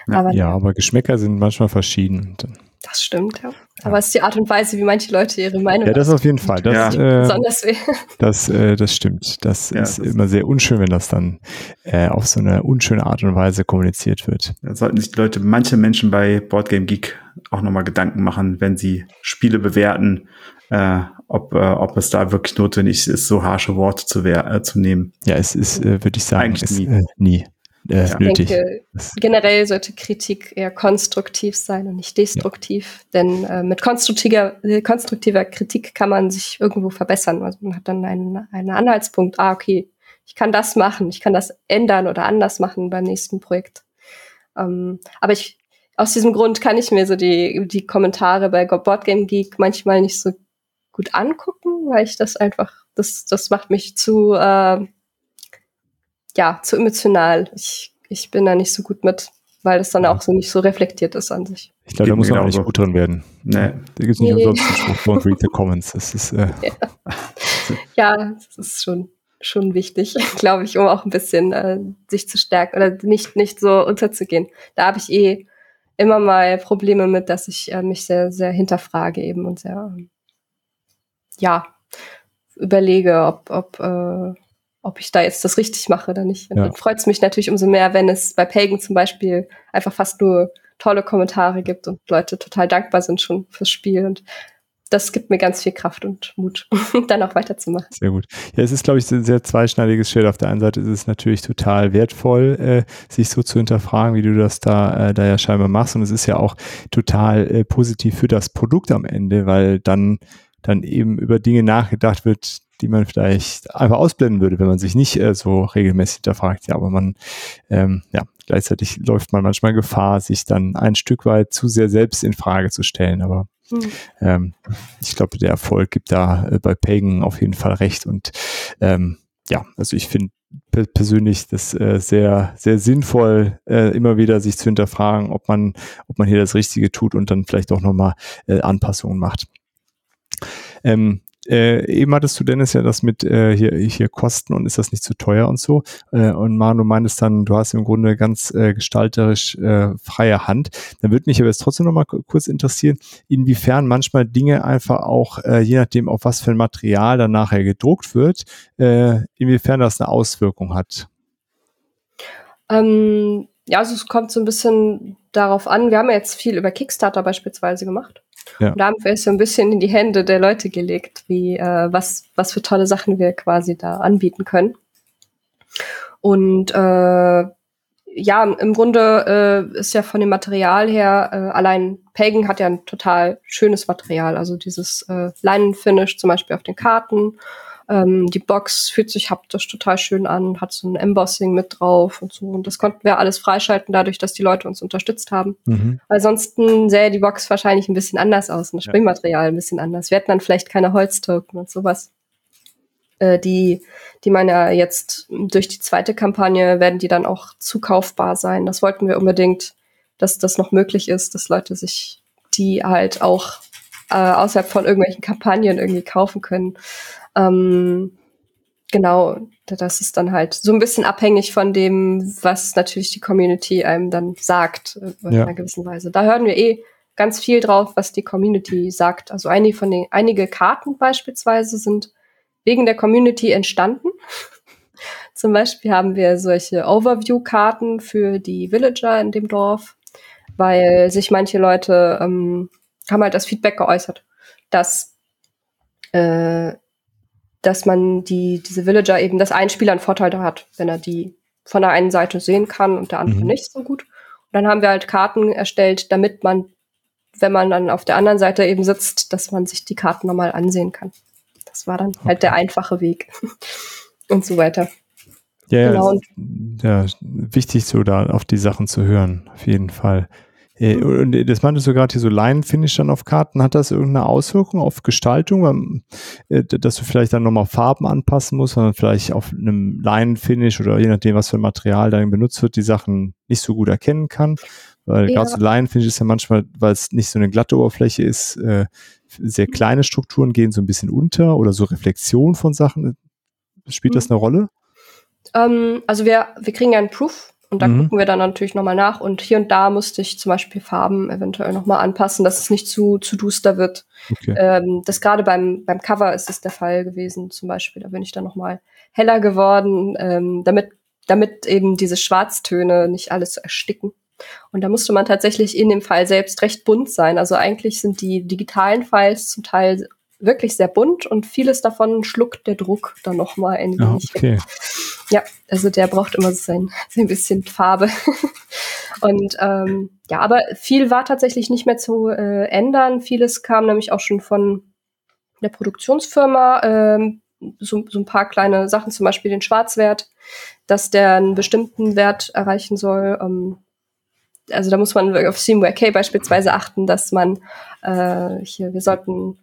[SPEAKER 2] Aber, ja, aber Geschmäcker sind manchmal verschieden.
[SPEAKER 4] Das stimmt, ja. Aber es ist die Art und Weise, wie manche Leute ihre Meinung
[SPEAKER 2] Ja, das auf jeden Fall. Das, ja. äh, besonders weh. Das, äh, das stimmt. Das ja, ist das immer sehr unschön, wenn das dann äh, auf so eine unschöne Art und Weise kommuniziert wird.
[SPEAKER 3] Da sollten sich die Leute, manche Menschen bei Boardgame Geek auch nochmal Gedanken machen, wenn sie Spiele bewerten, äh, ob, äh, ob es da wirklich notwendig ist, so harsche Worte zu, äh, zu nehmen.
[SPEAKER 2] Ja, es ist, äh, würde ich sagen, Eigentlich nie. Äh, nie
[SPEAKER 4] äh, ja. nötig. Denke, generell sollte Kritik eher konstruktiv sein und nicht destruktiv, ja. denn äh, mit konstruktiver, konstruktiver Kritik kann man sich irgendwo verbessern. Also man hat dann einen, einen Anhaltspunkt, ah, okay, ich kann das machen, ich kann das ändern oder anders machen beim nächsten Projekt. Ähm, aber ich, aus diesem Grund kann ich mir so die, die Kommentare bei Boardgame Geek manchmal nicht so gut angucken, weil ich das einfach, das, das macht mich zu, äh, ja, zu emotional. Ich, ich bin da nicht so gut mit, weil das dann auch so nicht so reflektiert ist an sich.
[SPEAKER 2] Ich glaube, da muss man auch nicht gut drin werden. Nee. Da gibt es nicht nee. umsonst einen Spruch, don't read the comments. Das ist, äh
[SPEAKER 4] ja. ja, das ist schon, schon wichtig, glaube ich, um auch ein bisschen äh, sich zu stärken oder nicht, nicht so unterzugehen. Da habe ich eh immer mal Probleme mit, dass ich äh, mich sehr, sehr hinterfrage eben und sehr, ja, überlege, ob, ob äh, ob ich da jetzt das richtig mache oder nicht. Und ja. dann freut es mich natürlich umso mehr, wenn es bei Pagan zum Beispiel einfach fast nur tolle Kommentare gibt und Leute total dankbar sind schon fürs Spiel. Und das gibt mir ganz viel Kraft und Mut, dann auch weiterzumachen.
[SPEAKER 2] Sehr gut. Ja, es ist, glaube ich, ein sehr zweischneidiges Schild. Auf der einen Seite ist es natürlich total wertvoll, äh, sich so zu hinterfragen, wie du das da, äh, da ja scheinbar machst. Und es ist ja auch total äh, positiv für das Produkt am Ende, weil dann, dann eben über Dinge nachgedacht wird, die man vielleicht einfach ausblenden würde, wenn man sich nicht äh, so regelmäßig hinterfragt. Ja, aber man, ähm, ja, gleichzeitig läuft man manchmal Gefahr, sich dann ein Stück weit zu sehr selbst in Frage zu stellen. Aber mhm. ähm, ich glaube, der Erfolg gibt da äh, bei Pagan auf jeden Fall recht. Und ähm, ja, also ich finde persönlich das äh, sehr, sehr sinnvoll, äh, immer wieder sich zu hinterfragen, ob man, ob man hier das Richtige tut und dann vielleicht auch nochmal äh, Anpassungen macht. Ähm, äh, eben hattest du, Dennis, ja das mit äh, hier, hier Kosten und ist das nicht zu teuer und so. Äh, und Manu meintest dann, du hast im Grunde ganz äh, gestalterisch äh, freie Hand. Dann würde mich aber jetzt trotzdem noch mal kurz interessieren, inwiefern manchmal Dinge einfach auch, äh, je nachdem, auf was für ein Material dann nachher gedruckt wird, äh, inwiefern das eine Auswirkung hat.
[SPEAKER 4] Ähm, ja, also es kommt so ein bisschen darauf an. Wir haben ja jetzt viel über Kickstarter beispielsweise gemacht. Ja. Und da haben wir es so ein bisschen in die Hände der Leute gelegt, wie äh, was, was für tolle Sachen wir quasi da anbieten können. Und äh, ja, im Grunde äh, ist ja von dem Material her, äh, allein Pagan hat ja ein total schönes Material, also dieses äh, Leinenfinish zum Beispiel auf den Karten ähm, die Box fühlt sich haptisch total schön an, hat so ein Embossing mit drauf und so. Und das konnten wir alles freischalten, dadurch, dass die Leute uns unterstützt haben. Mhm. Ansonsten sähe die Box wahrscheinlich ein bisschen anders aus und das Springmaterial ein bisschen anders. Wir hätten dann vielleicht keine Holztoken und sowas. Äh, die, die man ja jetzt durch die zweite Kampagne werden die dann auch zukaufbar sein. Das wollten wir unbedingt, dass das noch möglich ist, dass Leute sich die halt auch äh, außerhalb von irgendwelchen Kampagnen irgendwie kaufen können. Ähm, genau, das ist dann halt so ein bisschen abhängig von dem, was natürlich die Community einem dann sagt, äh, in ja. einer gewissen Weise. Da hören wir eh ganz viel drauf, was die Community sagt. Also einige von den, einige Karten beispielsweise sind wegen der Community entstanden. Zum Beispiel haben wir solche Overview-Karten für die Villager in dem Dorf, weil sich manche Leute ähm, haben halt das Feedback geäußert, dass äh, dass man die, diese Villager eben, dass ein Spieler einen Vorteil da hat, wenn er die von der einen Seite sehen kann und der andere mhm. nicht so gut. Und dann haben wir halt Karten erstellt, damit man, wenn man dann auf der anderen Seite eben sitzt, dass man sich die Karten nochmal ansehen kann. Das war dann okay. halt der einfache Weg und so weiter.
[SPEAKER 2] Ja, genau. ja, wichtig so da auf die Sachen zu hören, auf jeden Fall. Äh. Und das meintest du gerade hier so Line-Finish dann auf Karten. Hat das irgendeine Auswirkung auf Gestaltung, äh, dass du vielleicht dann nochmal Farben anpassen musst, sondern vielleicht auf einem Line-Finish oder je nachdem, was für ein Material dann benutzt wird, die Sachen nicht so gut erkennen kann? Weil ja. gerade so Line-Finish ist ja manchmal, weil es nicht so eine glatte Oberfläche ist, äh, sehr kleine Strukturen gehen so ein bisschen unter oder so Reflexion von Sachen. Spielt das mhm. eine Rolle?
[SPEAKER 4] Ähm, also wir, wir kriegen ja einen Proof und da mhm. gucken wir dann natürlich nochmal nach. Und hier und da musste ich zum Beispiel Farben eventuell nochmal anpassen, dass es nicht zu, zu duster wird. Okay. Ähm, das gerade beim, beim Cover ist es der Fall gewesen, zum Beispiel. Da bin ich dann nochmal heller geworden, ähm, damit, damit eben diese Schwarztöne nicht alles ersticken. Und da musste man tatsächlich in dem Fall selbst recht bunt sein. Also eigentlich sind die digitalen Files zum Teil wirklich sehr bunt und vieles davon schluckt der Druck dann nochmal ein wenig. Okay. Ja, also der braucht immer sein, sein bisschen Farbe. und ähm, ja, aber viel war tatsächlich nicht mehr zu äh, ändern. Vieles kam nämlich auch schon von der Produktionsfirma. Ähm, so, so ein paar kleine Sachen, zum Beispiel den Schwarzwert, dass der einen bestimmten Wert erreichen soll. Ähm, also da muss man auf Seamware K beispielsweise achten, dass man äh, hier, wir sollten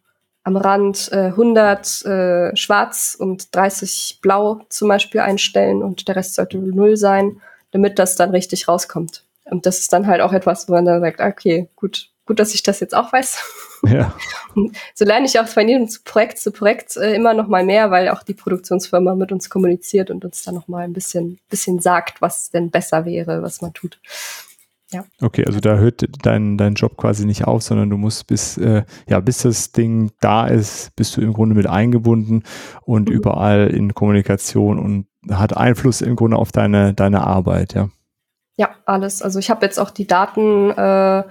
[SPEAKER 4] am Rand äh, 100 äh, schwarz und 30 blau zum Beispiel einstellen und der Rest sollte null sein, damit das dann richtig rauskommt. Und das ist dann halt auch etwas, wo man dann sagt, okay, gut, gut, dass ich das jetzt auch weiß. Ja. Und so lerne ich auch von jedem Projekt zu Projekt äh, immer noch mal mehr, weil auch die Produktionsfirma mit uns kommuniziert und uns dann noch mal ein bisschen, bisschen sagt, was denn besser wäre, was man tut.
[SPEAKER 2] Ja. Okay, also da hört dein, dein Job quasi nicht auf, sondern du musst bis, äh, ja, bis das Ding da ist, bist du im Grunde mit eingebunden und mhm. überall in Kommunikation und hat Einfluss im Grunde auf deine, deine Arbeit, ja.
[SPEAKER 4] Ja, alles. Also ich habe jetzt auch die Daten, äh,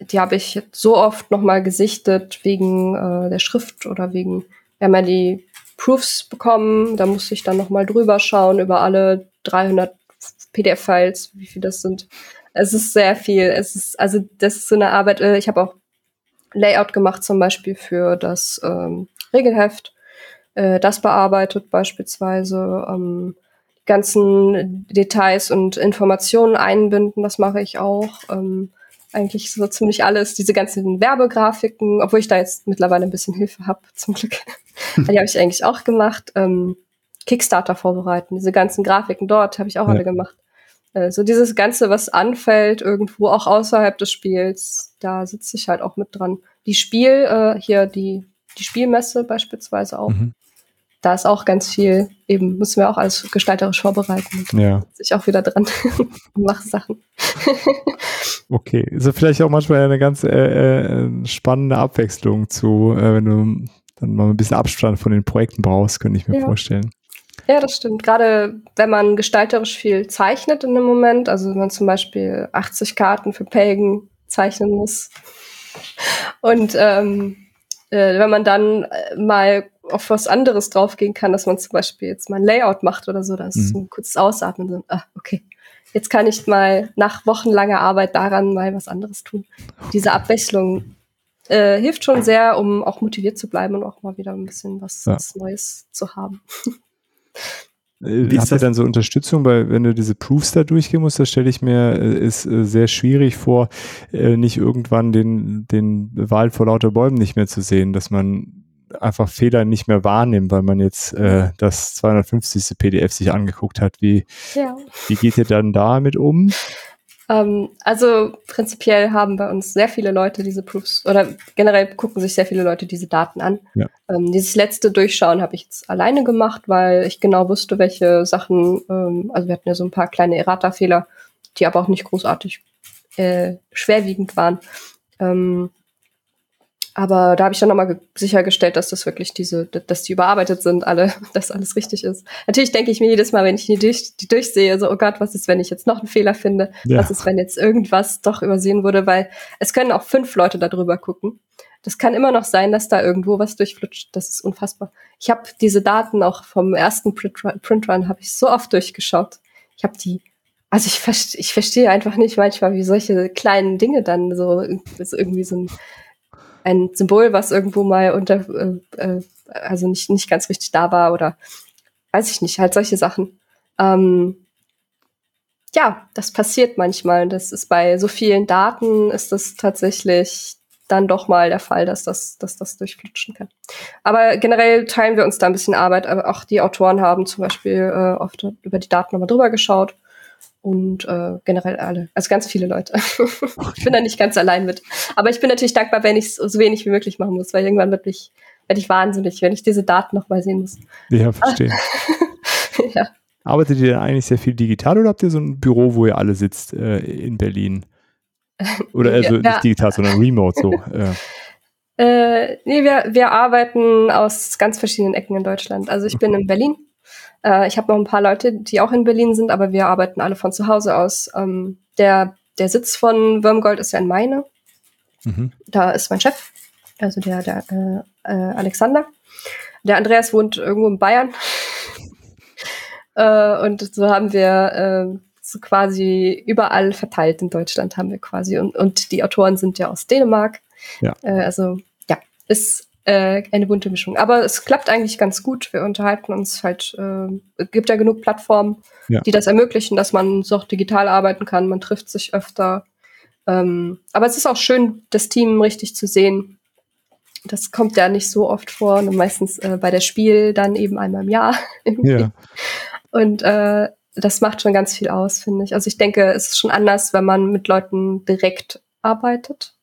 [SPEAKER 4] die habe ich so oft nochmal gesichtet wegen äh, der Schrift oder wegen, wir haben ja die Proofs bekommen, da musste ich dann nochmal drüber schauen über alle 300 PDF-Files, wie viel das sind es ist sehr viel. Es ist, also das ist so eine Arbeit, äh, ich habe auch Layout gemacht, zum Beispiel für das ähm, Regelheft, äh, das bearbeitet beispielsweise, ähm, die ganzen Details und Informationen einbinden, das mache ich auch. Ähm, eigentlich so ziemlich alles, diese ganzen Werbegrafiken, obwohl ich da jetzt mittlerweile ein bisschen Hilfe habe, zum Glück. die habe ich eigentlich auch gemacht. Ähm, Kickstarter vorbereiten, diese ganzen Grafiken dort habe ich auch ja. alle gemacht. Äh, so dieses Ganze, was anfällt, irgendwo auch außerhalb des Spiels, da sitze ich halt auch mit dran. Die Spiel, äh, hier die, die Spielmesse beispielsweise auch. Mhm. Da ist auch ganz viel, eben müssen wir auch alles gestalterisch vorbereiten. Ja. Sitze ich auch wieder dran und mache Sachen.
[SPEAKER 2] okay, ist also vielleicht auch manchmal eine ganz äh, äh, spannende Abwechslung zu, äh, wenn du dann mal ein bisschen Abstand von den Projekten brauchst, könnte ich mir ja. vorstellen.
[SPEAKER 4] Ja, das stimmt. Gerade wenn man gestalterisch viel zeichnet in dem Moment, also wenn man zum Beispiel 80 Karten für Pagan zeichnen muss. Und ähm, äh, wenn man dann äh, mal auf was anderes draufgehen kann, dass man zum Beispiel jetzt mal ein Layout macht oder so, das ist mhm. ein kurzes Ausatmen. So, ah, okay, jetzt kann ich mal nach wochenlanger Arbeit daran mal was anderes tun. Diese Abwechslung äh, hilft schon sehr, um auch motiviert zu bleiben und auch mal wieder ein bisschen was, ja. was Neues zu haben.
[SPEAKER 2] Wie Habt ihr dann so Unterstützung, weil wenn du diese Proofs da durchgehen musst, das stelle ich mir äh, ist äh, sehr schwierig vor, äh, nicht irgendwann den, den Wald vor lauter Bäumen nicht mehr zu sehen, dass man einfach Fehler nicht mehr wahrnimmt, weil man jetzt äh, das 250. PDF sich angeguckt hat. Wie, ja. wie geht ihr dann damit um?
[SPEAKER 4] Ähm, also prinzipiell haben bei uns sehr viele Leute diese Proofs oder generell gucken sich sehr viele Leute diese Daten an. Ja. Ähm, dieses letzte Durchschauen habe ich jetzt alleine gemacht, weil ich genau wusste, welche Sachen, ähm, also wir hatten ja so ein paar kleine Errata-Fehler, die aber auch nicht großartig äh, schwerwiegend waren. Ähm, aber da habe ich dann nochmal sichergestellt, dass das wirklich diese, dass die überarbeitet sind, alle, dass alles richtig ist. Natürlich denke ich mir jedes Mal, wenn ich die, durch, die durchsehe, so, oh Gott, was ist, wenn ich jetzt noch einen Fehler finde? Ja. Was ist, wenn jetzt irgendwas doch übersehen wurde? Weil es können auch fünf Leute darüber gucken. das kann immer noch sein, dass da irgendwo was durchflutscht. Das ist unfassbar. Ich habe diese Daten auch vom ersten Printrun, Printrun habe ich so oft durchgeschaut. Ich habe die, also ich, ich verstehe einfach nicht manchmal, wie solche kleinen Dinge dann so, so irgendwie so ein, ein Symbol, was irgendwo mal unter, äh, äh, also nicht, nicht ganz richtig da war oder weiß ich nicht, halt solche Sachen. Ähm, ja, das passiert manchmal. Das ist bei so vielen Daten ist das tatsächlich dann doch mal der Fall, dass das, dass das durchflutschen kann. Aber generell teilen wir uns da ein bisschen Arbeit. Aber auch die Autoren haben zum Beispiel äh, oft über die Daten nochmal drüber geschaut. Und äh, generell alle, also ganz viele Leute. ich bin da nicht ganz allein mit. Aber ich bin natürlich dankbar, wenn ich es so wenig wie möglich machen muss, weil irgendwann wirklich werde ich wahnsinnig, wenn ich diese Daten nochmal sehen muss.
[SPEAKER 2] Ja, verstehe. ja. Arbeitet ihr eigentlich sehr viel digital oder habt ihr so ein Büro, wo ihr alle sitzt äh, in Berlin? Oder also ja, nicht digital, sondern remote so.
[SPEAKER 4] Ja. Äh, nee, wir, wir arbeiten aus ganz verschiedenen Ecken in Deutschland. Also ich bin in Berlin. Äh, ich habe noch ein paar Leute, die auch in Berlin sind, aber wir arbeiten alle von zu Hause aus. Ähm, der, der Sitz von Würmgold ist ja in Meine. Mhm. Da ist mein Chef, also der, der äh, äh, Alexander. Der Andreas wohnt irgendwo in Bayern. äh, und so haben wir äh, so quasi überall verteilt in Deutschland haben wir quasi. Und, und die Autoren sind ja aus Dänemark. Ja. Äh, also ja, ist äh, eine bunte Mischung. Aber es klappt eigentlich ganz gut. Wir unterhalten uns halt, äh, gibt ja genug Plattformen, ja. die das ermöglichen, dass man so auch digital arbeiten kann. Man trifft sich öfter. Ähm, aber es ist auch schön, das Team richtig zu sehen. Das kommt ja nicht so oft vor, und meistens äh, bei der Spiel dann eben einmal im Jahr. ja. Und äh, das macht schon ganz viel aus, finde ich. Also ich denke, es ist schon anders, wenn man mit Leuten direkt arbeitet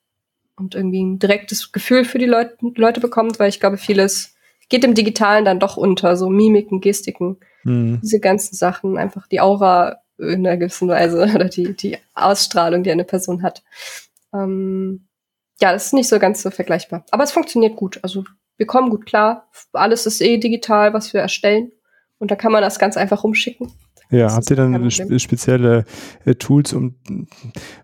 [SPEAKER 4] und irgendwie ein direktes Gefühl für die Leute, Leute bekommt, weil ich glaube, vieles geht im Digitalen dann doch unter, so Mimiken, Gestiken, mhm. diese ganzen Sachen, einfach die Aura in einer gewissen Weise oder die, die Ausstrahlung, die eine Person hat. Ähm, ja, das ist nicht so ganz so vergleichbar. Aber es funktioniert gut. Also wir kommen gut klar. Alles ist eh digital, was wir erstellen. Und da kann man das ganz einfach rumschicken.
[SPEAKER 2] Ja, habt ihr dann spezielle äh, Tools, um,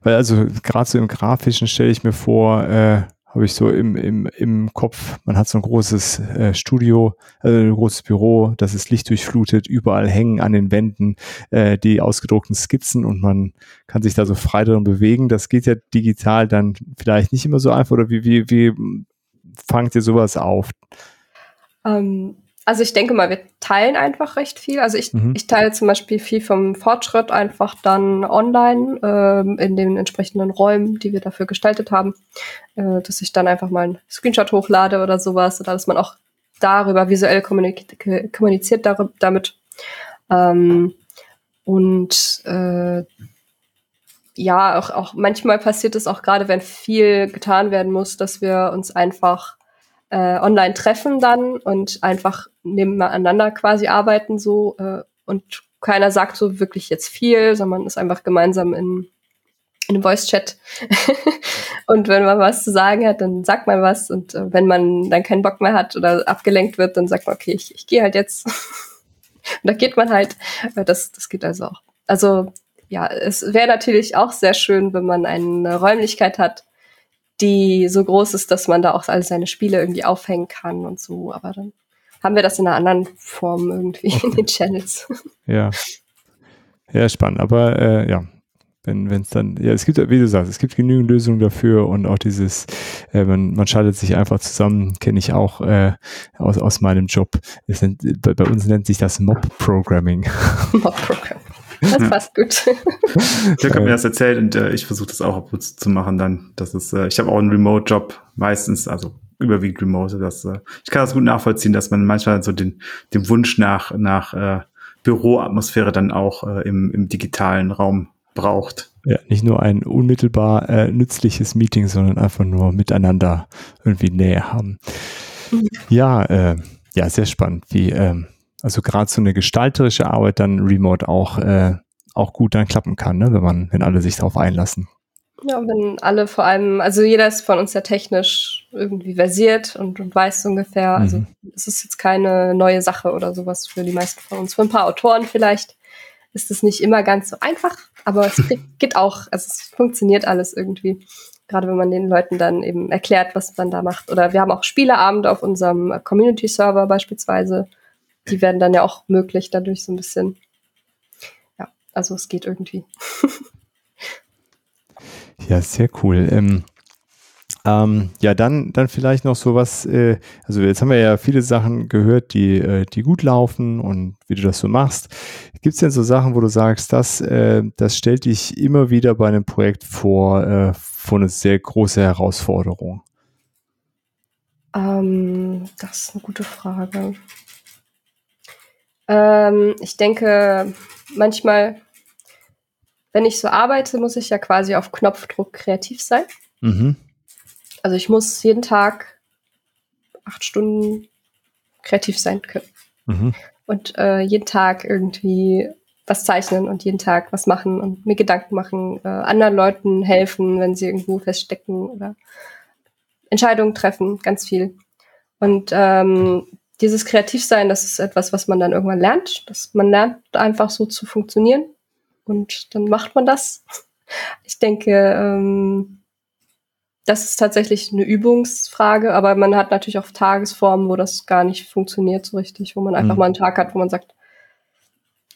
[SPEAKER 2] weil also gerade so im Grafischen stelle ich mir vor, äh, habe ich so im, im, im Kopf, man hat so ein großes äh, Studio, äh, ein großes Büro, das ist lichtdurchflutet, überall hängen an den Wänden äh, die ausgedruckten Skizzen und man kann sich da so frei drin bewegen. Das geht ja digital dann vielleicht nicht immer so einfach oder wie, wie, wie fangt ihr sowas auf?
[SPEAKER 4] Ähm, also ich denke mal, wir teilen einfach recht viel. Also ich, mhm. ich teile zum Beispiel viel vom Fortschritt einfach dann online ähm, in den entsprechenden Räumen, die wir dafür gestaltet haben, äh, dass ich dann einfach mal einen Screenshot hochlade oder sowas oder dass man auch darüber visuell kommuniziert, kommuniziert darüber, damit. Ähm, und äh, ja, auch, auch manchmal passiert es auch gerade, wenn viel getan werden muss, dass wir uns einfach äh, online treffen dann und einfach nebeneinander quasi arbeiten so äh, und keiner sagt so wirklich jetzt viel, sondern man ist einfach gemeinsam in, in einem Voice-Chat. und wenn man was zu sagen hat, dann sagt man was und äh, wenn man dann keinen Bock mehr hat oder abgelenkt wird, dann sagt man, okay, ich, ich gehe halt jetzt. und da geht man halt. Äh, das, das geht also auch. Also ja, es wäre natürlich auch sehr schön, wenn man eine Räumlichkeit hat, die so groß ist, dass man da auch all seine Spiele irgendwie aufhängen kann und so. Aber dann haben wir das in einer anderen Form irgendwie okay. in den Channels.
[SPEAKER 2] Ja. Ja, spannend. Aber äh, ja, wenn es dann, ja, es gibt, wie du sagst, es gibt genügend Lösungen dafür und auch dieses, äh, man, man schaltet sich einfach zusammen, kenne ich auch äh, aus, aus meinem Job. Nennt, bei, bei, uns nennt sich das Mob-Programming. Mob-Programming.
[SPEAKER 4] Das passt gut.
[SPEAKER 3] Ich habe mir das erzählt und äh, ich versuche das auch ab und zu machen dann. Das ist, äh, ich habe auch einen Remote-Job meistens, also überwiegend Remote. Das, äh, ich kann das gut nachvollziehen, dass man manchmal so den, den Wunsch nach, nach äh, Büroatmosphäre dann auch äh, im, im digitalen Raum braucht.
[SPEAKER 2] Ja, nicht nur ein unmittelbar äh, nützliches Meeting, sondern einfach nur miteinander irgendwie Nähe haben. Mhm. Ja, äh, ja, sehr spannend, wie ähm, also gerade so eine gestalterische Arbeit dann remote auch, äh, auch gut dann klappen kann, ne? wenn man, wenn alle sich darauf einlassen.
[SPEAKER 4] Ja, wenn alle vor allem, also jeder ist von uns ja technisch irgendwie versiert und, und weiß ungefähr, also mhm. es ist jetzt keine neue Sache oder sowas für die meisten von uns. Für ein paar Autoren vielleicht ist es nicht immer ganz so einfach, aber es geht auch, also es funktioniert alles irgendwie. Gerade wenn man den Leuten dann eben erklärt, was man da macht. Oder wir haben auch Spieleabende auf unserem Community-Server beispielsweise. Die werden dann ja auch möglich dadurch so ein bisschen. Ja, also es geht irgendwie.
[SPEAKER 2] ja, sehr cool. Ähm, ähm, ja, dann, dann vielleicht noch sowas, äh, also jetzt haben wir ja viele Sachen gehört, die, äh, die gut laufen und wie du das so machst. Gibt es denn so Sachen, wo du sagst, das, äh, das stellt dich immer wieder bei einem Projekt vor, äh, vor eine sehr große Herausforderung?
[SPEAKER 4] Ähm, das ist eine gute Frage. Ähm, ich denke, manchmal, wenn ich so arbeite, muss ich ja quasi auf Knopfdruck kreativ sein. Mhm. Also ich muss jeden Tag acht Stunden kreativ sein können. Mhm. Und äh, jeden Tag irgendwie was zeichnen und jeden Tag was machen und mir Gedanken machen, äh, anderen Leuten helfen, wenn sie irgendwo feststecken oder Entscheidungen treffen, ganz viel. Und ähm, dieses Kreativsein, das ist etwas, was man dann irgendwann lernt. Dass man lernt einfach so zu funktionieren und dann macht man das. Ich denke, ähm, das ist tatsächlich eine Übungsfrage, aber man hat natürlich auch Tagesformen, wo das gar nicht funktioniert so richtig, wo man einfach mhm. mal einen Tag hat, wo man sagt,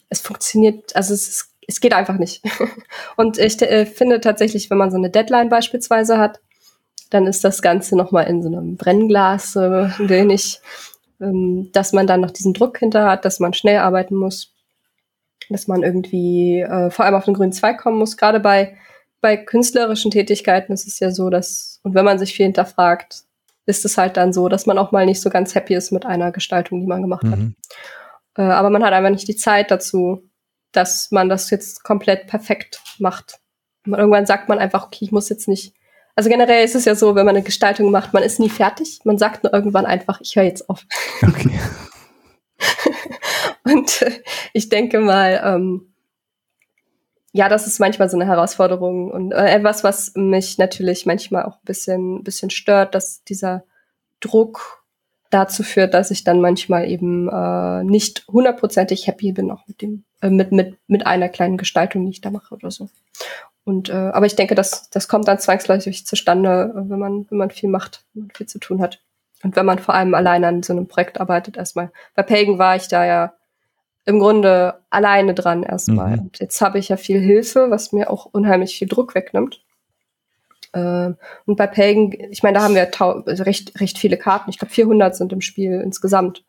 [SPEAKER 4] es funktioniert, also es, ist, es geht einfach nicht. Und ich äh, finde tatsächlich, wenn man so eine Deadline beispielsweise hat, dann ist das Ganze nochmal in so einem Brennglas äh, wenig, ähm, dass man dann noch diesen Druck hinter hat, dass man schnell arbeiten muss, dass man irgendwie äh, vor allem auf den grünen Zweig kommen muss. Gerade bei bei künstlerischen Tätigkeiten ist es ja so, dass, und wenn man sich viel hinterfragt, ist es halt dann so, dass man auch mal nicht so ganz happy ist mit einer Gestaltung, die man gemacht mhm. hat. Äh, aber man hat einfach nicht die Zeit dazu, dass man das jetzt komplett perfekt macht. Irgendwann sagt man einfach, okay, ich muss jetzt nicht. Also generell ist es ja so, wenn man eine Gestaltung macht, man ist nie fertig. Man sagt nur irgendwann einfach, ich höre jetzt auf. Okay. und äh, ich denke mal, ähm, ja, das ist manchmal so eine Herausforderung und äh, etwas, was mich natürlich manchmal auch ein bisschen, bisschen stört, dass dieser Druck dazu führt, dass ich dann manchmal eben äh, nicht hundertprozentig happy bin auch mit dem äh, mit mit mit einer kleinen Gestaltung, die ich da mache oder so. Und äh, aber ich denke, das das kommt dann zwangsläufig zustande, wenn man wenn man viel macht, wenn man viel zu tun hat und wenn man vor allem allein an so einem Projekt arbeitet. Erstmal bei Pagan war ich da ja im Grunde alleine dran erstmal. Mhm. Und jetzt habe ich ja viel Hilfe, was mir auch unheimlich viel Druck wegnimmt. Äh, und bei Pagan, ich meine, da haben wir also recht, recht viele Karten. Ich glaube, 400 sind im Spiel insgesamt.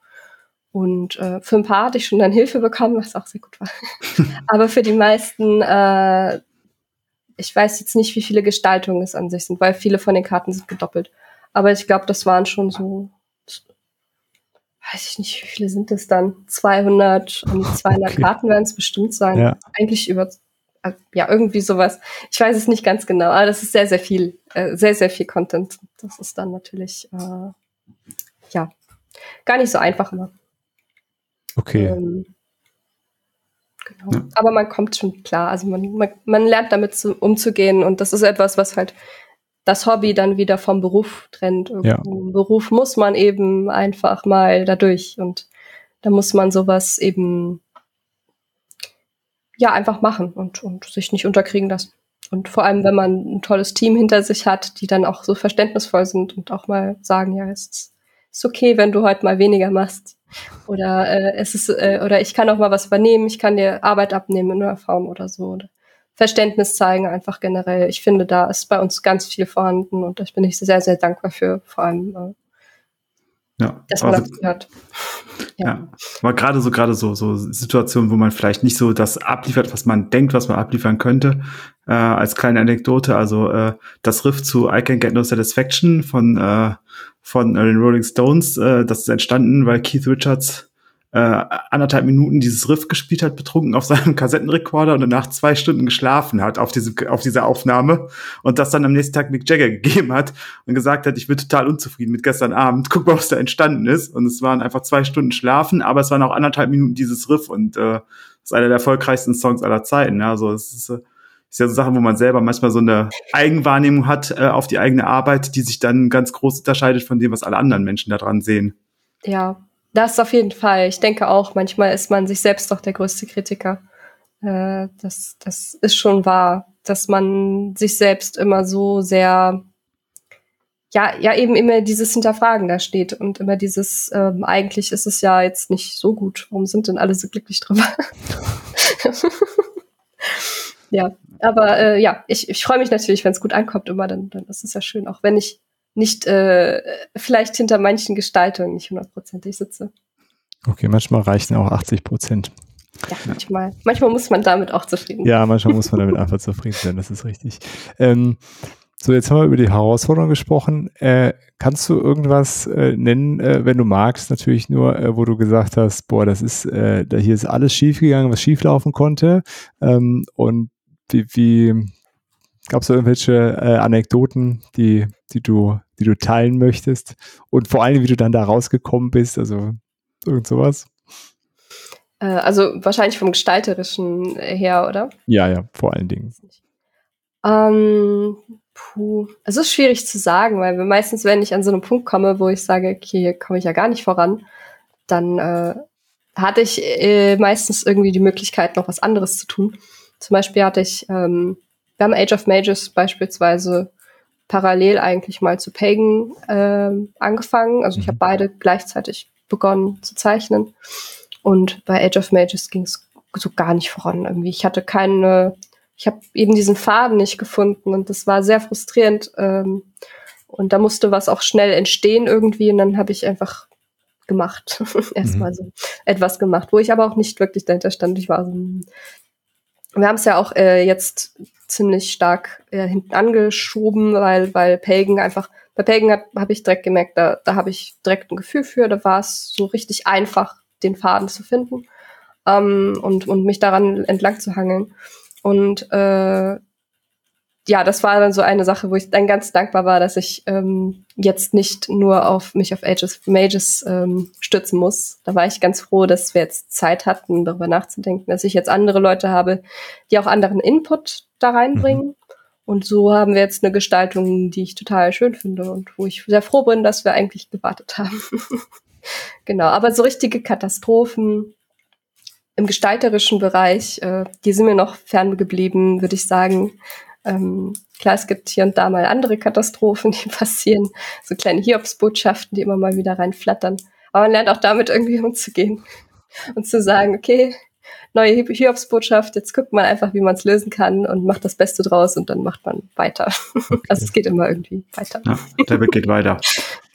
[SPEAKER 4] Und äh, für ein paar hatte ich schon dann Hilfe bekommen, was auch sehr gut war. Aber für die meisten, äh, ich weiß jetzt nicht, wie viele Gestaltungen es an sich sind, weil viele von den Karten sind gedoppelt. Aber ich glaube, das waren schon so weiß ich nicht, wie viele sind es dann? 200, um 200 okay. Karten werden es bestimmt sein. Ja. Eigentlich über, äh, ja, irgendwie sowas. Ich weiß es nicht ganz genau, aber das ist sehr, sehr viel, äh, sehr, sehr viel Content. Das ist dann natürlich, äh, ja, gar nicht so einfach immer.
[SPEAKER 2] Okay. Ähm,
[SPEAKER 4] genau. Ja. Aber man kommt schon klar. Also man, man, man lernt damit zu, umzugehen und das ist etwas, was halt das Hobby dann wieder vom Beruf trennt. Ja. Im Beruf muss man eben einfach mal dadurch und da muss man sowas eben ja einfach machen und, und sich nicht unterkriegen lassen. Und vor allem, wenn man ein tolles Team hinter sich hat, die dann auch so verständnisvoll sind und auch mal sagen, ja, es ist okay, wenn du heute mal weniger machst. Oder äh, es ist, äh, oder ich kann auch mal was übernehmen, ich kann dir Arbeit abnehmen in einer Form oder so. Oder Verständnis zeigen, einfach generell. Ich finde, da ist bei uns ganz viel vorhanden und ich bin ich sehr, sehr dankbar für, vor allem, äh, ja, dass man
[SPEAKER 3] also, das hört. Ja. ja, aber gerade so, gerade so, so Situationen, wo man vielleicht nicht so das abliefert, was man denkt, was man abliefern könnte, äh, als kleine Anekdote, also äh, das Riff zu I Can Get No Satisfaction von, äh, von äh, den Rolling Stones, äh, das ist entstanden, weil Keith Richards äh, anderthalb Minuten dieses Riff gespielt hat, betrunken auf seinem Kassettenrekorder und danach zwei Stunden geschlafen hat auf, diese, auf dieser Aufnahme und das dann am nächsten Tag Mick Jagger gegeben hat und gesagt hat, ich bin total unzufrieden mit gestern Abend, guck mal, was da entstanden ist. Und es waren einfach zwei Stunden schlafen, aber es waren auch anderthalb Minuten dieses Riff und äh, ist einer der erfolgreichsten Songs aller Zeiten. Also es ist, äh, ist ja so Sachen, wo man selber manchmal so eine Eigenwahrnehmung hat äh, auf die eigene Arbeit, die sich dann ganz groß unterscheidet von dem, was alle anderen Menschen da dran sehen.
[SPEAKER 4] Ja, das auf jeden Fall. Ich denke auch, manchmal ist man sich selbst doch der größte Kritiker. Äh, das, das ist schon wahr. dass man sich selbst immer so sehr ja, ja, eben immer dieses Hinterfragen da steht und immer dieses, ähm, eigentlich ist es ja jetzt nicht so gut. Warum sind denn alle so glücklich drüber? ja, aber äh, ja, ich, ich freue mich natürlich, wenn es gut ankommt immer, dann, dann ist es ja schön, auch wenn ich nicht äh, vielleicht hinter manchen Gestaltungen nicht hundertprozentig sitze.
[SPEAKER 2] Okay, manchmal reichen auch 80 Prozent.
[SPEAKER 4] Ja, manchmal. Manchmal muss man damit auch zufrieden
[SPEAKER 2] sein. Ja, manchmal muss man damit einfach zufrieden sein, das ist richtig. Ähm, so, jetzt haben wir über die Herausforderung gesprochen. Äh, kannst du irgendwas äh, nennen, äh, wenn du magst, natürlich nur, äh, wo du gesagt hast, boah, das ist, äh, da hier ist alles schiefgegangen, was schieflaufen konnte. Ähm, und wie, wie gab es irgendwelche äh, Anekdoten, die, die du, die du teilen möchtest? Und vor allem, wie du dann da rausgekommen bist, also irgend sowas?
[SPEAKER 4] also wahrscheinlich vom Gestalterischen her, oder?
[SPEAKER 2] Ja, ja, vor allen Dingen.
[SPEAKER 4] Ähm, Puh, es ist schwierig zu sagen, weil meistens, wenn ich an so einen Punkt komme, wo ich sage, okay, hier komme ich ja gar nicht voran, dann äh, hatte ich äh, meistens irgendwie die Möglichkeit, noch was anderes zu tun. Zum Beispiel hatte ich, ähm, wir haben Age of Mages beispielsweise parallel eigentlich mal zu Pagan äh, angefangen. Also ich habe mhm. beide gleichzeitig begonnen zu zeichnen. Und bei Age of Mages ging es so gar nicht voran irgendwie. Ich hatte keine ich habe eben diesen Faden nicht gefunden und das war sehr frustrierend. Ähm, und da musste was auch schnell entstehen irgendwie und dann habe ich einfach gemacht. Erstmal mhm. so etwas gemacht, wo ich aber auch nicht wirklich dahinter stand. Ich war so, wir haben es ja auch äh, jetzt ziemlich stark äh, hinten angeschoben, weil, weil Pagan einfach, bei Pagan habe ich direkt gemerkt, da, da habe ich direkt ein Gefühl für, da war es so richtig einfach, den Faden zu finden ähm, und, und mich daran entlang zu hangeln. Und äh, ja, das war dann so eine Sache, wo ich dann ganz dankbar war, dass ich ähm, jetzt nicht nur auf mich auf Ages Mages ähm, stützen muss. Da war ich ganz froh, dass wir jetzt Zeit hatten, darüber nachzudenken, dass ich jetzt andere Leute habe, die auch anderen Input da reinbringen. Mhm. Und so haben wir jetzt eine Gestaltung, die ich total schön finde und wo ich sehr froh bin, dass wir eigentlich gewartet haben. genau, aber so richtige Katastrophen im gestalterischen Bereich, äh, die sind mir noch fern geblieben, würde ich sagen. Ähm, klar, es gibt hier und da mal andere Katastrophen, die passieren, so kleine Hiobsbotschaften, die immer mal wieder reinflattern. Aber man lernt auch damit irgendwie umzugehen und zu sagen, okay, neue Hiobsbotschaft, jetzt guckt man einfach, wie man es lösen kann und macht das Beste draus und dann macht man weiter. Okay. Also es geht immer irgendwie weiter. Ja,
[SPEAKER 3] der Weg geht weiter.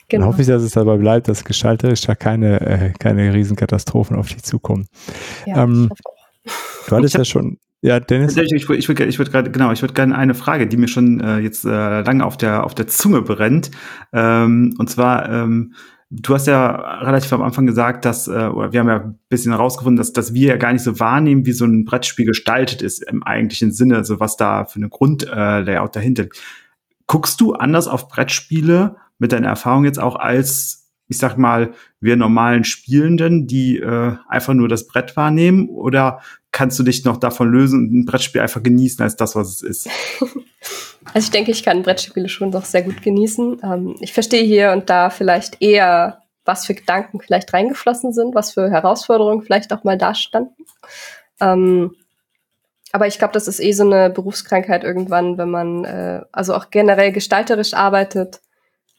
[SPEAKER 2] Genau. Dann hoffe ich, dass es dabei bleibt, dass gestalterisch da keine, äh, keine Riesenkatastrophen auf dich zukommen. Ja, ähm, du hattest ja schon, ja, Dennis?
[SPEAKER 3] Ich, ich, würde ich würd gerade, genau, ich würde gerne eine Frage, die mir schon äh, jetzt äh, lange auf der, auf der Zunge brennt. Ähm, und zwar, ähm, du hast ja relativ am Anfang gesagt, dass, äh, oder wir haben ja ein bisschen herausgefunden, dass, dass wir ja gar nicht so wahrnehmen, wie so ein Brettspiel gestaltet ist im eigentlichen Sinne, also was da für eine Grundlayout äh, dahinter. Guckst du anders auf Brettspiele mit deiner Erfahrung jetzt auch als, ich sag mal, wir normalen Spielenden, die äh, einfach nur das Brett wahrnehmen? Oder kannst du dich noch davon lösen und ein Brettspiel einfach genießen als das, was es ist?
[SPEAKER 4] Also ich denke, ich kann Brettspiele schon doch sehr gut genießen. Ähm, ich verstehe hier und da vielleicht eher, was für Gedanken vielleicht reingeflossen sind, was für Herausforderungen vielleicht auch mal da standen. Ähm, aber ich glaube, das ist eh so eine Berufskrankheit irgendwann, wenn man äh, also auch generell gestalterisch arbeitet,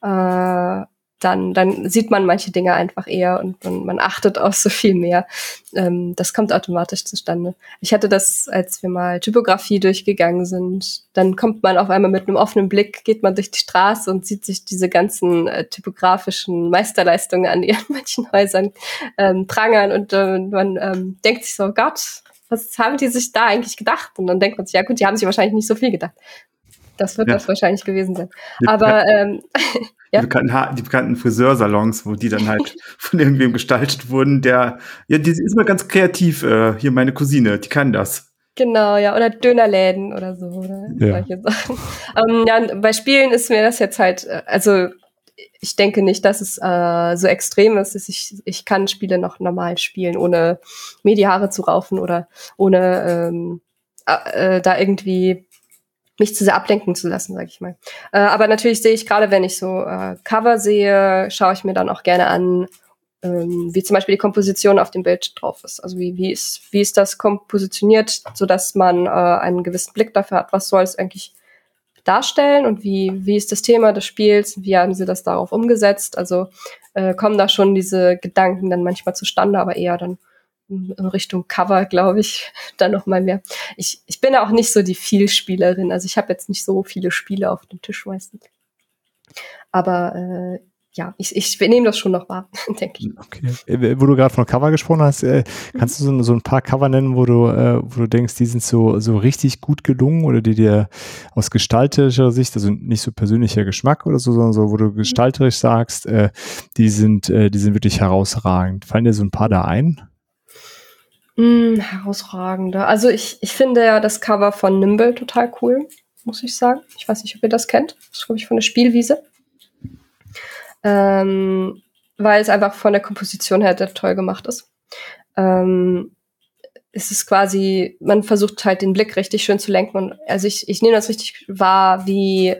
[SPEAKER 4] äh, dann, dann sieht man manche Dinge einfach eher und man, man achtet auf so viel mehr. Ähm, das kommt automatisch zustande. Ich hatte das, als wir mal Typografie durchgegangen sind, dann kommt man auf einmal mit einem offenen Blick, geht man durch die Straße und sieht sich diese ganzen äh, typografischen Meisterleistungen an ihren manchen Häusern ähm, prangern und äh, man ähm, denkt sich so, Gott, was haben die sich da eigentlich gedacht? Und dann denkt man sich, ja gut, die haben sich wahrscheinlich nicht so viel gedacht. Das wird ja. das wahrscheinlich gewesen sein. Die Aber ähm,
[SPEAKER 3] ja. die, bekannten, die bekannten Friseursalons, wo die dann halt von irgendwem gestaltet wurden, der, ja, die ist immer ganz kreativ. Äh, hier meine Cousine, die kann das.
[SPEAKER 4] Genau, ja, oder Dönerläden oder so, oder ja. solche Sachen. Ähm, ja, bei Spielen ist mir das jetzt halt, äh, also ich denke nicht, dass es äh, so extrem ist. Ich, ich kann Spiele noch normal spielen, ohne mir die Haare zu raufen oder ohne ähm, äh, da irgendwie mich zu sehr ablenken zu lassen, sag ich mal. Äh, aber natürlich sehe ich gerade, wenn ich so äh, Cover sehe, schaue ich mir dann auch gerne an, ähm, wie zum Beispiel die Komposition auf dem Bild drauf ist. Also wie, wie, ist, wie ist das kompositioniert, sodass man äh, einen gewissen Blick dafür hat, was soll es eigentlich darstellen und wie, wie ist das Thema des Spiels, wie haben sie das darauf umgesetzt. Also äh, kommen da schon diese Gedanken dann manchmal zustande, aber eher dann in Richtung Cover, glaube ich, dann noch mal mehr. Ich, ich bin auch nicht so die Vielspielerin, also ich habe jetzt nicht so viele Spiele auf dem Tisch meistens. Aber äh, ja, ich, ich nehme das schon noch wahr, denke ich.
[SPEAKER 2] Okay. Äh, wo du gerade von Cover gesprochen hast, äh, kannst du so, so, ein paar Cover nennen, wo du, äh, wo du denkst, die sind so, so richtig gut gelungen oder die dir aus gestalterischer Sicht, also nicht so persönlicher Geschmack oder so, sondern so, wo du gestalterisch sagst, äh, die sind, äh, die sind wirklich herausragend. Fallen dir so ein paar da ein?
[SPEAKER 4] Mm, herausragende. Also ich, ich finde ja das Cover von Nimble total cool, muss ich sagen. Ich weiß nicht, ob ihr das kennt. Das ist, glaube ich, von der Spielwiese ähm, weil es einfach von der Komposition her toll gemacht ist. Ähm, es ist quasi, man versucht halt den Blick richtig schön zu lenken. Und also ich, ich nehme das richtig wahr, wie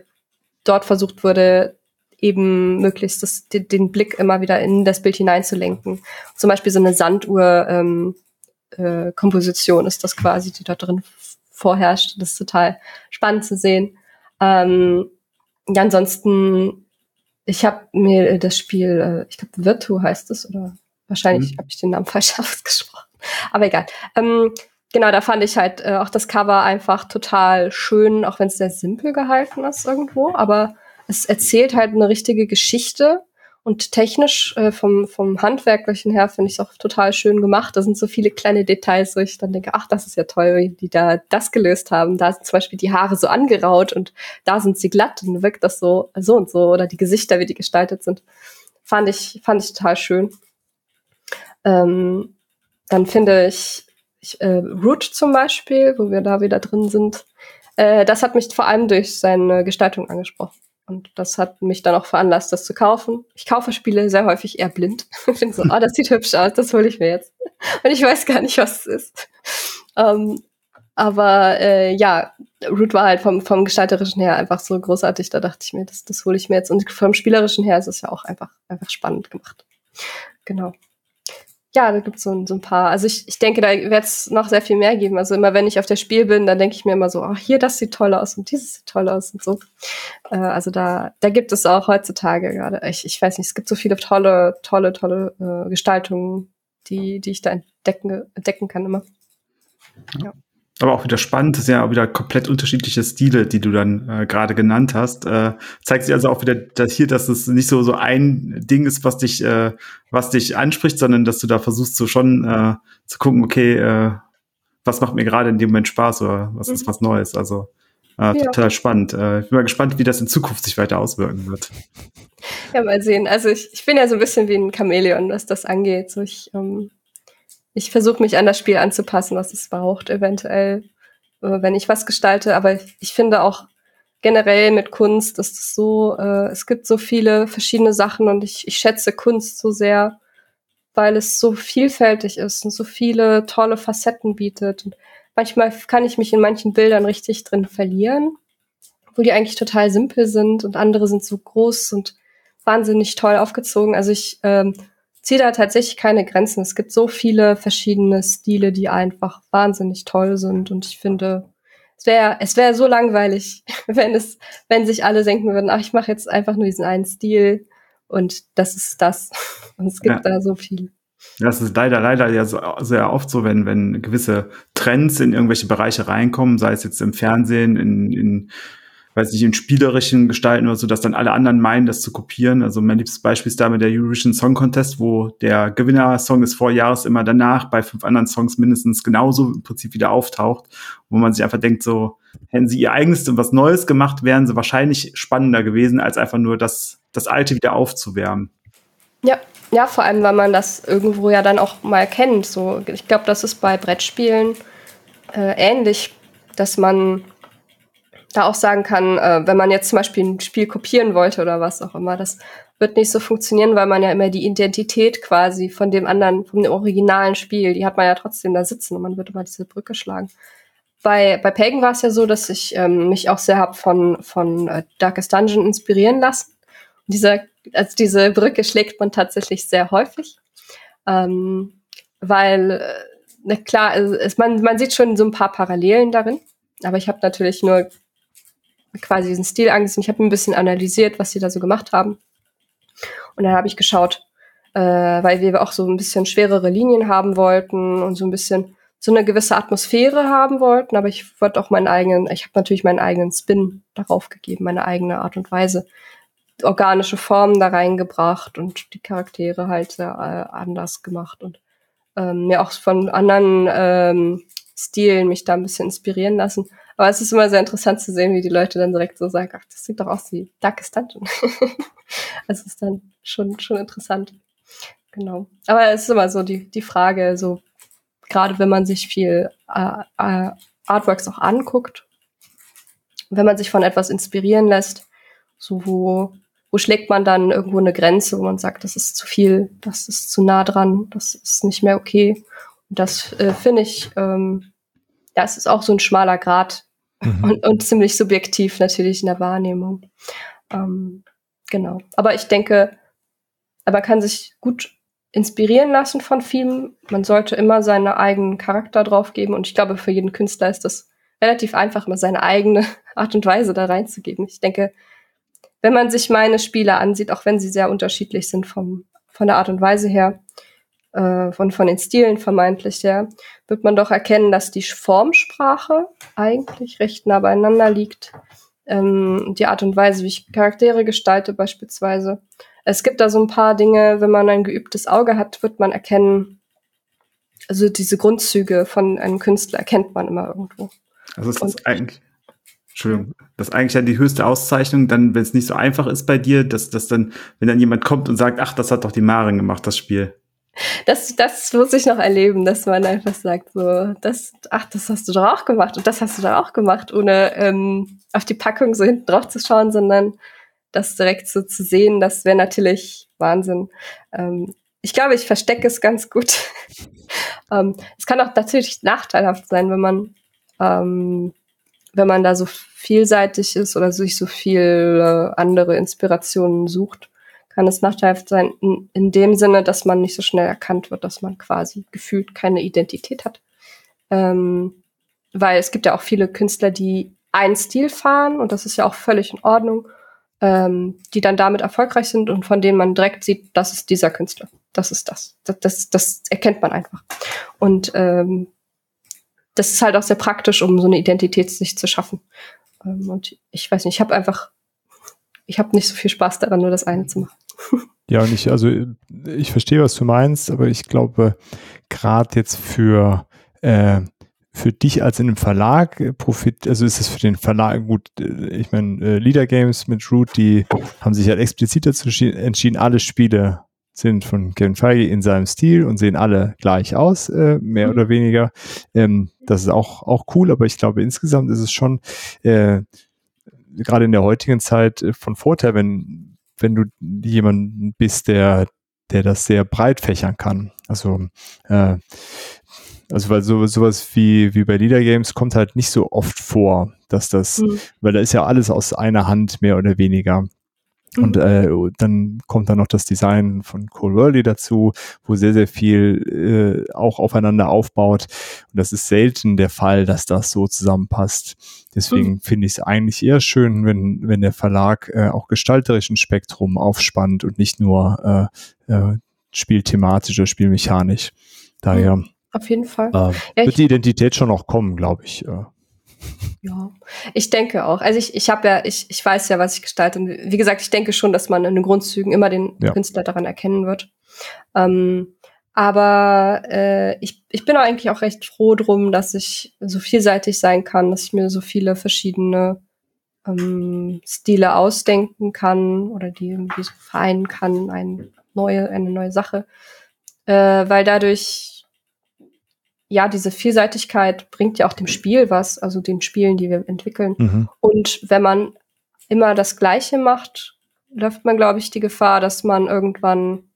[SPEAKER 4] dort versucht wurde, eben möglichst das, den, den Blick immer wieder in das Bild hineinzulenken. Zum Beispiel so eine Sanduhr ähm, äh, Komposition ist das quasi, die da drin vorherrscht. Das ist total spannend zu sehen. Ähm, ja, ansonsten ich habe mir das Spiel, äh, ich glaube Virtu heißt es, oder wahrscheinlich mhm. habe ich den Namen falsch ausgesprochen. Aber egal. Ähm, genau, da fand ich halt äh, auch das Cover einfach total schön, auch wenn es sehr simpel gehalten ist irgendwo. Aber es erzählt halt eine richtige Geschichte und technisch äh, vom, vom Handwerklichen her finde ich es auch total schön gemacht. Da sind so viele kleine Details, wo ich dann denke, ach, das ist ja toll, wie die da das gelöst haben. Da sind zum Beispiel die Haare so angeraut und da sind sie glatt und wirkt das so, so und so. Oder die Gesichter, wie die gestaltet sind. Fand ich, fand ich total schön. Ähm, dann finde ich, ich äh, Root zum Beispiel, wo wir da wieder drin sind, äh, das hat mich vor allem durch seine Gestaltung angesprochen. Und das hat mich dann auch veranlasst, das zu kaufen. Ich kaufe Spiele sehr häufig eher blind. Ich finde so, oh, das sieht hübsch aus, das hole ich mir jetzt. Und ich weiß gar nicht, was es ist. Ähm, aber äh, ja, Root war halt vom, vom Gestalterischen her einfach so großartig. Da dachte ich mir, das, das hole ich mir jetzt. Und vom Spielerischen her ist es ja auch einfach, einfach spannend gemacht. Genau ja, da gibt's so, so ein paar. Also ich, ich denke, da wird es noch sehr viel mehr geben. Also immer wenn ich auf der Spiel bin, dann denke ich mir immer so, ach, hier, das sieht toll aus und dieses sieht toll aus und so. Äh, also da, da gibt es auch heutzutage gerade, ich, ich weiß nicht, es gibt so viele tolle, tolle, tolle äh, Gestaltungen, die, die ich da entdecken, entdecken kann immer.
[SPEAKER 3] Ja aber auch wieder spannend, das sind ja auch wieder komplett unterschiedliche Stile, die du dann äh, gerade genannt hast. Äh, zeigt sich also auch wieder dass hier, dass es nicht so so ein Ding ist, was dich, äh, was dich anspricht, sondern dass du da versuchst so schon äh, zu gucken, okay, äh, was macht mir gerade in dem Moment Spaß oder was ist mhm. was Neues. Also äh, ja. total spannend. Äh, ich bin mal gespannt, wie das in Zukunft sich weiter auswirken wird.
[SPEAKER 4] Ja, mal sehen. Also ich, ich bin ja so ein bisschen wie ein Chamäleon, was das angeht. So ich ähm, ich versuche mich an das Spiel anzupassen, was es braucht, eventuell, äh, wenn ich was gestalte. Aber ich finde auch generell mit Kunst ist es so, äh, es gibt so viele verschiedene Sachen und ich, ich schätze Kunst so sehr, weil es so vielfältig ist und so viele tolle Facetten bietet. Und manchmal kann ich mich in manchen Bildern richtig drin verlieren, wo die eigentlich total simpel sind und andere sind so groß und wahnsinnig toll aufgezogen. Also ich ähm, ziehe da tatsächlich keine Grenzen. Es gibt so viele verschiedene Stile, die einfach wahnsinnig toll sind. Und ich finde, es wäre es wäre so langweilig, wenn es, wenn sich alle denken würden, ach, ich mache jetzt einfach nur diesen einen Stil und das ist das. Und es gibt ja. da so viel.
[SPEAKER 3] Das ist leider, leider ja so, sehr oft so, wenn, wenn gewisse Trends in irgendwelche Bereiche reinkommen, sei es jetzt im Fernsehen, in, in weiß nicht, in spielerischen Gestalten oder so, dass dann alle anderen meinen, das zu kopieren. Also mein liebstes Beispiel ist damit der Eurovision Song Contest, wo der Gewinner-Song des Vorjahres immer danach bei fünf anderen Songs mindestens genauso im Prinzip wieder auftaucht, wo man sich einfach denkt, so, hätten sie ihr eigenes und was Neues gemacht, wären sie wahrscheinlich spannender gewesen, als einfach nur das, das Alte wieder aufzuwärmen.
[SPEAKER 4] Ja, ja, vor allem, weil man das irgendwo ja dann auch mal kennt. So, ich glaube, das ist bei Brettspielen äh, ähnlich, dass man da auch sagen kann, äh, wenn man jetzt zum Beispiel ein Spiel kopieren wollte oder was auch immer, das wird nicht so funktionieren, weil man ja immer die Identität quasi von dem anderen, vom originalen Spiel, die hat man ja trotzdem da sitzen und man würde mal diese Brücke schlagen. Bei, bei Pagan war es ja so, dass ich ähm, mich auch sehr hab von, von äh, Darkest Dungeon inspirieren lassen. Und diese, also diese Brücke schlägt man tatsächlich sehr häufig. Ähm, weil, äh, klar, also es, man, man sieht schon so ein paar Parallelen darin, aber ich habe natürlich nur quasi diesen Stil angesehen. Ich habe ein bisschen analysiert, was sie da so gemacht haben. Und dann habe ich geschaut, äh, weil wir auch so ein bisschen schwerere Linien haben wollten und so ein bisschen so eine gewisse Atmosphäre haben wollten, aber ich wollte auch meinen eigenen, ich habe natürlich meinen eigenen Spin darauf gegeben, meine eigene Art und Weise, organische Formen da reingebracht und die Charaktere halt sehr äh, anders gemacht und ähm, mir auch von anderen ähm, Stilen mich da ein bisschen inspirieren lassen. Aber es ist immer sehr interessant zu sehen, wie die Leute dann direkt so sagen, ach, das sieht doch aus wie Darkest Dungeon. also es ist dann schon, schon interessant. Genau. Aber es ist immer so die, die Frage, so gerade wenn man sich viel äh, äh, Artworks auch anguckt, wenn man sich von etwas inspirieren lässt, so wo, wo schlägt man dann irgendwo eine Grenze, wo man sagt, das ist zu viel, das ist zu nah dran, das ist nicht mehr okay. Und das äh, finde ich, ähm, ja, es ist auch so ein schmaler Grad mhm. und, und ziemlich subjektiv natürlich in der Wahrnehmung. Ähm, genau. Aber ich denke, man kann sich gut inspirieren lassen von Filmen. Man sollte immer seinen eigenen Charakter drauf geben und ich glaube, für jeden Künstler ist das relativ einfach, immer seine eigene Art und Weise da reinzugeben. Ich denke, wenn man sich meine Spiele ansieht, auch wenn sie sehr unterschiedlich sind vom, von der Art und Weise her, äh, von, von den Stilen vermeintlich her, wird man doch erkennen, dass die Formsprache eigentlich recht nah beieinander liegt. Ähm, die Art und Weise, wie ich Charaktere gestalte beispielsweise es gibt da so ein paar Dinge, wenn man ein geübtes Auge hat, wird man erkennen, also diese Grundzüge von einem Künstler erkennt man immer irgendwo.
[SPEAKER 3] Also ist das eigentlich, Entschuldigung, das ist eigentlich ja die höchste Auszeichnung, dann, wenn es nicht so einfach ist bei dir, dass, dass dann, wenn dann jemand kommt und sagt, ach, das hat doch die Maren gemacht, das Spiel.
[SPEAKER 4] Das, das muss ich noch erleben, dass man einfach sagt, so, das, ach, das hast du doch auch gemacht und das hast du doch auch gemacht, ohne ähm, auf die Packung so hinten drauf zu schauen, sondern das direkt so zu sehen, das wäre natürlich Wahnsinn. Ähm, ich glaube, ich verstecke es ganz gut. ähm, es kann auch natürlich nachteilhaft sein, wenn man, ähm, wenn man da so vielseitig ist oder sich so viele andere Inspirationen sucht, kann es nachteilhaft sein in, in dem Sinne, dass man nicht so schnell erkannt wird, dass man quasi gefühlt keine Identität hat. Ähm, weil es gibt ja auch viele Künstler, die einen Stil fahren und das ist ja auch völlig in Ordnung ähm, die dann damit erfolgreich sind und von denen man direkt sieht, das ist dieser Künstler. Das ist das. Das, das, das erkennt man einfach. Und ähm, das ist halt auch sehr praktisch, um so eine Identität sich zu schaffen. Ähm, und ich weiß nicht, ich habe einfach, ich habe nicht so viel Spaß daran, nur das eine zu machen.
[SPEAKER 2] Ja, und ich, also ich verstehe, was du meinst, aber ich glaube, gerade jetzt für äh, für dich als in einem Verlag äh, profit, also ist es für den Verlag gut, äh, ich meine, äh, Leader Games mit Root, die haben sich halt explizit dazu entschieden, alle Spiele sind von Kevin Feige in seinem Stil und sehen alle gleich aus, äh, mehr oder weniger. Ähm, das ist auch, auch cool, aber ich glaube, insgesamt ist es schon äh, gerade in der heutigen Zeit von Vorteil, wenn, wenn du jemand bist, der, der das sehr breit fächern kann. Also äh, also weil so, sowas wie, wie bei Leader Games kommt halt nicht so oft vor, dass das, mhm. weil da ist ja alles aus einer Hand mehr oder weniger. Und mhm. äh, dann kommt dann noch das Design von Cole Worley dazu, wo sehr, sehr viel äh, auch aufeinander aufbaut. Und das ist selten der Fall, dass das so zusammenpasst. Deswegen mhm. finde ich es eigentlich eher schön, wenn, wenn der Verlag äh, auch gestalterischen Spektrum aufspannt und nicht nur äh, äh, spielthematisch oder spielmechanisch. Daher mhm.
[SPEAKER 4] Auf jeden Fall.
[SPEAKER 2] Äh, ja, wird die Identität schon noch kommen, glaube ich.
[SPEAKER 4] Ja, ich denke auch. Also ich, ich habe ja, ich, ich weiß ja, was ich gestalte. Und wie gesagt, ich denke schon, dass man in den Grundzügen immer den ja. Künstler daran erkennen wird. Ähm, aber äh, ich, ich bin eigentlich auch recht froh drum, dass ich so vielseitig sein kann, dass ich mir so viele verschiedene ähm, Stile ausdenken kann oder die irgendwie so vereinen kann, eine neue, eine neue Sache. Äh, weil dadurch ja, diese Vielseitigkeit bringt ja auch dem Spiel was, also den Spielen, die wir entwickeln. Mhm. Und wenn man immer das Gleiche macht, läuft man, glaube ich, die Gefahr, dass man irgendwann,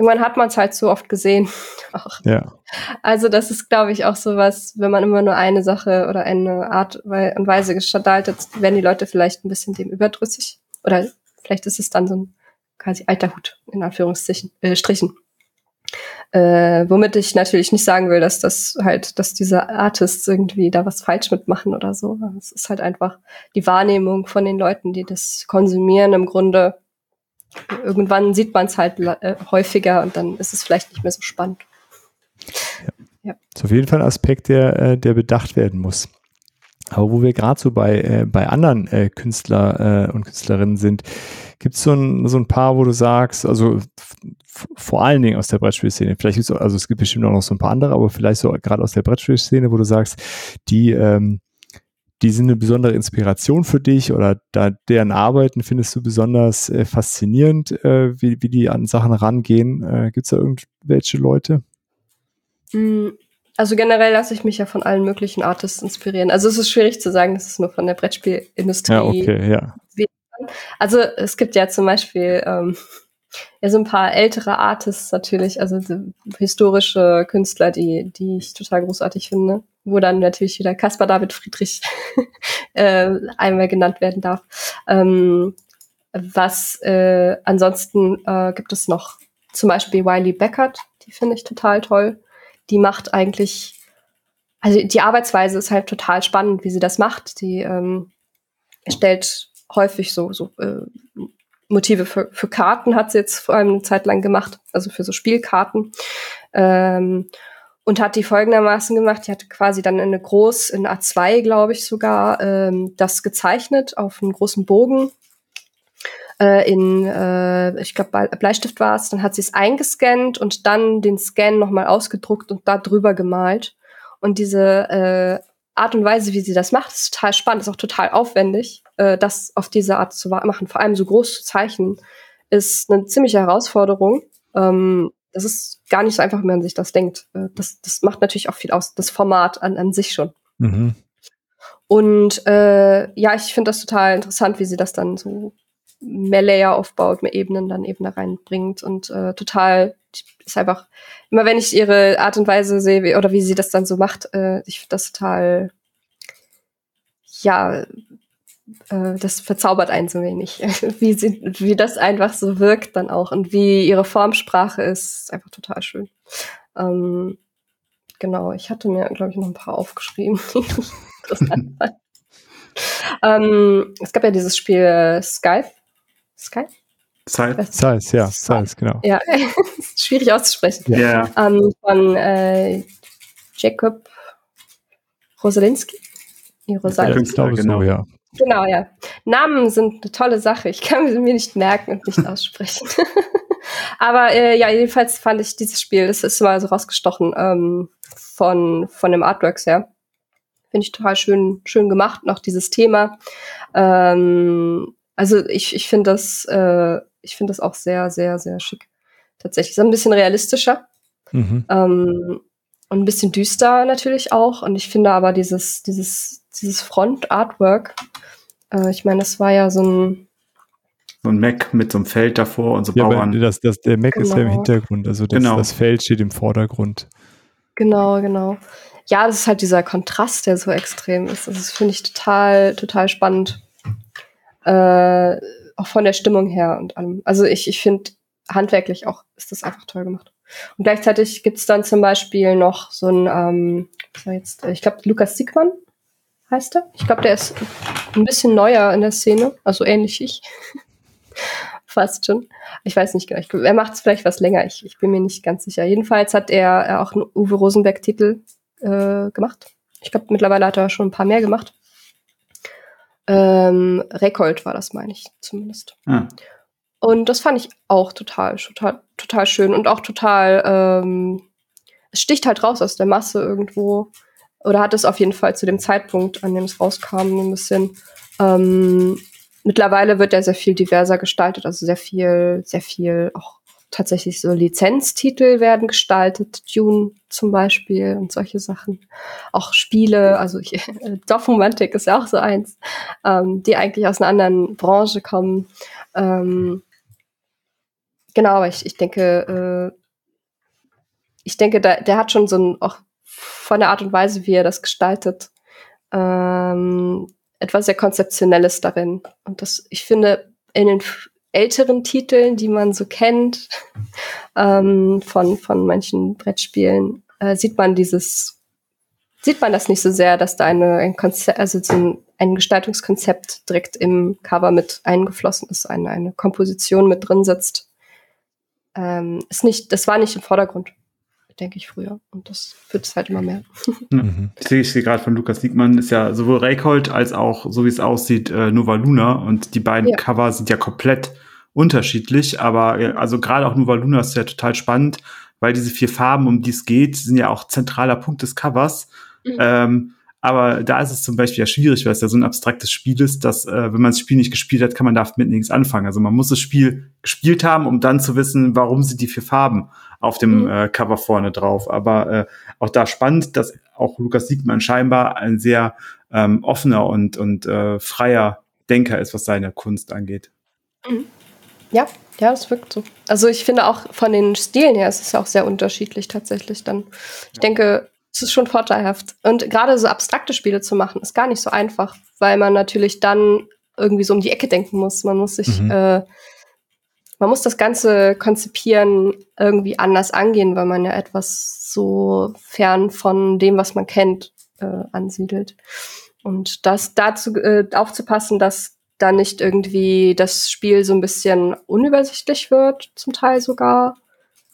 [SPEAKER 4] irgendwann hat man es halt so oft gesehen.
[SPEAKER 2] ja.
[SPEAKER 4] Also das ist, glaube ich, auch so was, wenn man immer nur eine Sache oder eine Art und Weise gestaltet, werden die Leute vielleicht ein bisschen dem überdrüssig. Oder vielleicht ist es dann so ein quasi alter Hut, in Anführungsstrichen. Äh, Strichen. Äh, womit ich natürlich nicht sagen will, dass das halt, dass diese Artists irgendwie da was falsch mitmachen oder so. Es ist halt einfach die Wahrnehmung von den Leuten, die das konsumieren. Im Grunde, irgendwann sieht man es halt äh, häufiger und dann ist es vielleicht nicht mehr so spannend.
[SPEAKER 2] Ja. ja. Das ist auf jeden Fall ein Aspekt, der, äh, der bedacht werden muss. Aber wo wir gerade so bei, äh, bei anderen äh, Künstler äh, und Künstlerinnen sind, gibt es so ein, so ein paar, wo du sagst, also vor allen Dingen aus der Brettspielszene, vielleicht gibt's also es gibt bestimmt auch noch so ein paar andere, aber vielleicht so gerade aus der Brettspielszene, wo du sagst, die, ähm, die sind eine besondere Inspiration für dich oder da deren Arbeiten findest du besonders äh, faszinierend, äh, wie, wie die an Sachen rangehen. Äh, gibt es da irgendwelche Leute?
[SPEAKER 4] Mm, also generell lasse ich mich ja von allen möglichen Artists inspirieren. Also es ist schwierig zu sagen, dass es nur von der Brettspielindustrie.
[SPEAKER 2] Ja, okay, ja.
[SPEAKER 4] Also es gibt ja zum Beispiel ähm, ja so ein paar ältere Artists natürlich, also historische Künstler, die die ich total großartig finde, wo dann natürlich wieder Caspar David Friedrich äh, einmal genannt werden darf. Ähm, was äh, ansonsten äh, gibt es noch zum Beispiel Wiley Beckert, die finde ich total toll die macht eigentlich, also die Arbeitsweise ist halt total spannend, wie sie das macht. Die ähm, stellt häufig so, so äh, Motive für, für Karten hat sie jetzt vor allem eine Zeit lang gemacht, also für so Spielkarten. Ähm, und hat die folgendermaßen gemacht, die hatte quasi dann eine groß, in A2 glaube ich sogar, ähm, das gezeichnet auf einem großen Bogen äh, in, äh, ich glaube, Bleistift war es, dann hat sie es eingescannt und dann den Scan nochmal ausgedruckt und da drüber gemalt. Und diese äh, Art und Weise, wie sie das macht, ist total spannend, ist auch total aufwendig, äh, das auf diese Art zu machen. Vor allem so groß zu zeichnen, ist eine ziemliche Herausforderung. Ähm, das ist gar nicht so einfach, wie man sich das denkt. Äh, das, das macht natürlich auch viel aus, das Format an, an sich schon. Mhm. Und äh, ja, ich finde das total interessant, wie sie das dann so mehr Layer aufbaut, mehr Ebenen dann eben da reinbringt und äh, total ist einfach immer wenn ich ihre Art und Weise sehe wie, oder wie sie das dann so macht, äh, ich finde das total ja äh, das verzaubert einen so wenig, wie sie wie das einfach so wirkt dann auch und wie ihre Formsprache ist, ist einfach total schön. Ähm, genau, ich hatte mir glaube ich noch ein paar aufgeschrieben. Ähm, es gab ja dieses Spiel Skype Sky?
[SPEAKER 2] Size. Size, ja, Size, genau.
[SPEAKER 4] Ja, schwierig auszusprechen.
[SPEAKER 2] Ja.
[SPEAKER 4] Ähm, von äh, Jacob Rosalinski.
[SPEAKER 2] Nee, Rosalinski. Ja, genau, ja.
[SPEAKER 4] Genau, ja. Namen sind eine tolle Sache. Ich kann sie mir nicht merken und nicht aussprechen. Aber äh, ja, jedenfalls fand ich dieses Spiel, das ist mal so rausgestochen ähm, von, von dem Artworks her. Finde ich total schön, schön gemacht, noch dieses Thema. Ähm, also ich, ich finde das, äh, ich finde das auch sehr, sehr, sehr schick. Tatsächlich. Ist ein bisschen realistischer. Mhm. Ähm, und ein bisschen düster natürlich auch. Und ich finde aber dieses, dieses, dieses Front-Artwork, äh, ich meine, das war ja so ein
[SPEAKER 3] so ein Mac mit so einem Feld davor und so ja, Bauern.
[SPEAKER 2] Das, das, der Mac genau. ist ja im genau. Hintergrund, also das, genau. das Feld steht im Vordergrund.
[SPEAKER 4] Genau, genau. Ja, das ist halt dieser Kontrast, der so extrem ist. Das finde ich total, total spannend. Äh, auch von der Stimmung her und allem. Also ich, ich finde, handwerklich auch ist das einfach toll gemacht. Und gleichzeitig gibt's dann zum Beispiel noch so ein, ähm, jetzt, ich glaube, Lukas Siegmann heißt er. Ich glaube, der ist ein bisschen neuer in der Szene, also ähnlich ich. Fast schon. Ich weiß nicht genau. Ich, er macht es vielleicht was länger. Ich, ich bin mir nicht ganz sicher. Jedenfalls hat er äh, auch einen Uwe Rosenberg-Titel äh, gemacht. Ich glaube, mittlerweile hat er schon ein paar mehr gemacht. Ähm, Rekold war das, meine ich zumindest. Ah. Und das fand ich auch total, total, total schön und auch total, ähm, es sticht halt raus aus der Masse irgendwo. Oder hat es auf jeden Fall zu dem Zeitpunkt, an dem es rauskam, ein bisschen. Ähm, mittlerweile wird er sehr viel diverser gestaltet, also sehr viel, sehr viel auch tatsächlich so Lizenztitel werden gestaltet, Dune zum Beispiel und solche Sachen. Auch Spiele, also ich, Dorfromantik ist ja auch so eins, ähm, die eigentlich aus einer anderen Branche kommen. Ähm, genau, aber ich, ich denke, äh, ich denke, da, der hat schon so ein, auch von der Art und Weise, wie er das gestaltet, ähm, etwas sehr Konzeptionelles darin. Und das, ich finde, in den älteren Titeln, die man so kennt, ähm, von, von manchen Brettspielen, äh, sieht man dieses, sieht man das nicht so sehr, dass da eine, ein Konzept, also so ein, ein Gestaltungskonzept direkt im Cover mit eingeflossen ist, eine, eine Komposition mit drin sitzt. Ähm, ist nicht, das war nicht im Vordergrund denke ich, früher. Und das wird es halt immer mehr.
[SPEAKER 3] Mhm. Ich sehe, ich sehe gerade von Lukas Siegmann, ist ja sowohl Reykholt als auch, so wie es aussieht, äh, Nova Luna. Und die beiden ja. Cover sind ja komplett unterschiedlich. Aber also gerade auch Nova Luna ist ja total spannend, weil diese vier Farben, um die es geht, sind ja auch zentraler Punkt des Covers. Mhm. Ähm, aber da ist es zum Beispiel ja schwierig, weil es ja so ein abstraktes Spiel ist, dass, äh, wenn man das Spiel nicht gespielt hat, kann man damit nichts anfangen. Also man muss das Spiel gespielt haben, um dann zu wissen, warum sind die vier Farben auf dem mhm. äh, Cover vorne drauf. Aber äh, auch da spannend, dass auch Lukas Siegmann scheinbar ein sehr ähm, offener und, und äh, freier Denker ist, was seine Kunst angeht.
[SPEAKER 4] Mhm. Ja, ja, das wirkt so. Also ich finde auch von den Stilen her ist es ja auch sehr unterschiedlich tatsächlich dann. Ich denke, es ist schon vorteilhaft. Und gerade so abstrakte Spiele zu machen, ist gar nicht so einfach, weil man natürlich dann irgendwie so um die Ecke denken muss. Man muss sich, mhm. äh, man muss das Ganze konzipieren irgendwie anders angehen, weil man ja etwas so fern von dem, was man kennt, äh, ansiedelt. Und das dazu äh, aufzupassen, dass da nicht irgendwie das Spiel so ein bisschen unübersichtlich wird, zum Teil sogar,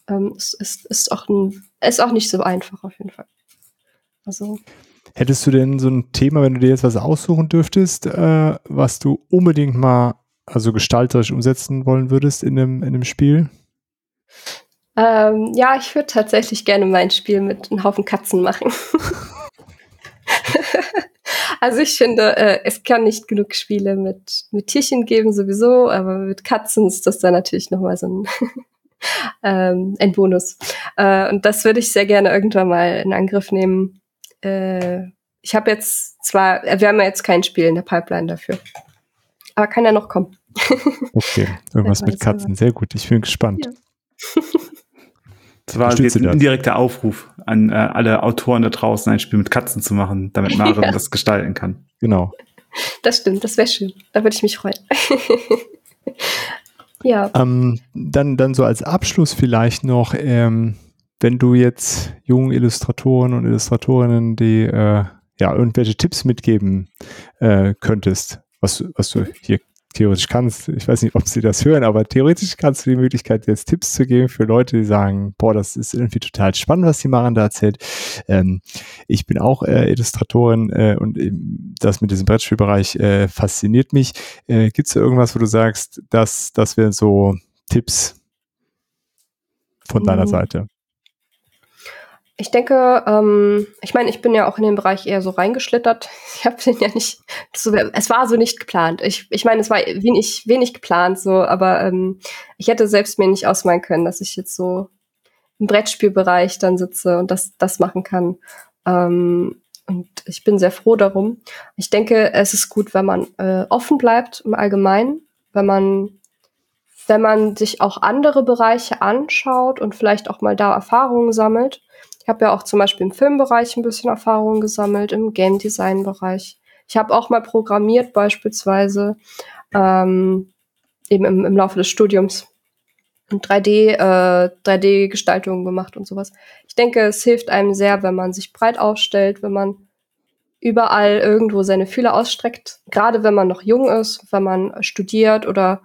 [SPEAKER 4] ähm, ist, ist, ist, auch ein, ist auch nicht so einfach auf jeden Fall.
[SPEAKER 2] Also. Hättest du denn so ein Thema, wenn du dir jetzt was aussuchen dürftest, äh, was du unbedingt mal also gestalterisch umsetzen wollen würdest in einem, in einem Spiel?
[SPEAKER 4] Ähm, ja, ich würde tatsächlich gerne mein Spiel mit einem Haufen Katzen machen. also ich finde, äh, es kann nicht genug Spiele mit, mit Tierchen geben sowieso, aber mit Katzen ist das dann natürlich nochmal so ein, ähm, ein Bonus. Äh, und das würde ich sehr gerne irgendwann mal in Angriff nehmen äh, ich habe jetzt zwar, äh, wir haben ja jetzt kein Spiel in der Pipeline dafür. Aber kann ja noch kommen.
[SPEAKER 2] okay, irgendwas mit Katzen. Sehr gut, ich bin gespannt. Ja.
[SPEAKER 3] Das war jetzt ein indirekter Aufruf an äh, alle Autoren da draußen, ein Spiel mit Katzen zu machen, damit Maren ja. das gestalten kann.
[SPEAKER 2] Genau.
[SPEAKER 4] Das stimmt, das wäre schön. Da würde ich mich freuen.
[SPEAKER 2] ja. Ähm, dann, dann so als Abschluss vielleicht noch, ähm, wenn du jetzt jungen Illustratoren und Illustratorinnen, die äh, ja irgendwelche Tipps mitgeben äh, könntest, was, was du hier theoretisch kannst, ich weiß nicht, ob sie das hören, aber theoretisch kannst du die Möglichkeit, jetzt Tipps zu geben für Leute, die sagen, boah, das ist irgendwie total spannend, was die Maren da erzählt. Ähm, ich bin auch äh, Illustratorin äh, und das mit diesem Brettspielbereich äh, fasziniert mich. Äh, Gibt es da irgendwas, wo du sagst, dass das wären so Tipps von deiner mhm. Seite?
[SPEAKER 4] Ich denke, ähm, ich meine, ich bin ja auch in den Bereich eher so reingeschlittert. Ich habe den ja nicht, so, es war so nicht geplant. Ich, ich meine, es war wenig, wenig geplant, so, aber ähm, ich hätte selbst mir nicht ausmalen können, dass ich jetzt so im Brettspielbereich dann sitze und das, das machen kann. Ähm, und ich bin sehr froh darum. Ich denke, es ist gut, wenn man äh, offen bleibt im Allgemeinen, wenn man wenn man sich auch andere Bereiche anschaut und vielleicht auch mal da Erfahrungen sammelt ich habe ja auch zum Beispiel im Filmbereich ein bisschen Erfahrung gesammelt, im Game Design Bereich. Ich habe auch mal programmiert beispielsweise, ähm, eben im, im Laufe des Studiums und 3D, äh, 3D-Gestaltungen gemacht und sowas. Ich denke, es hilft einem sehr, wenn man sich breit aufstellt, wenn man überall irgendwo seine Fühler ausstreckt, gerade wenn man noch jung ist, wenn man studiert oder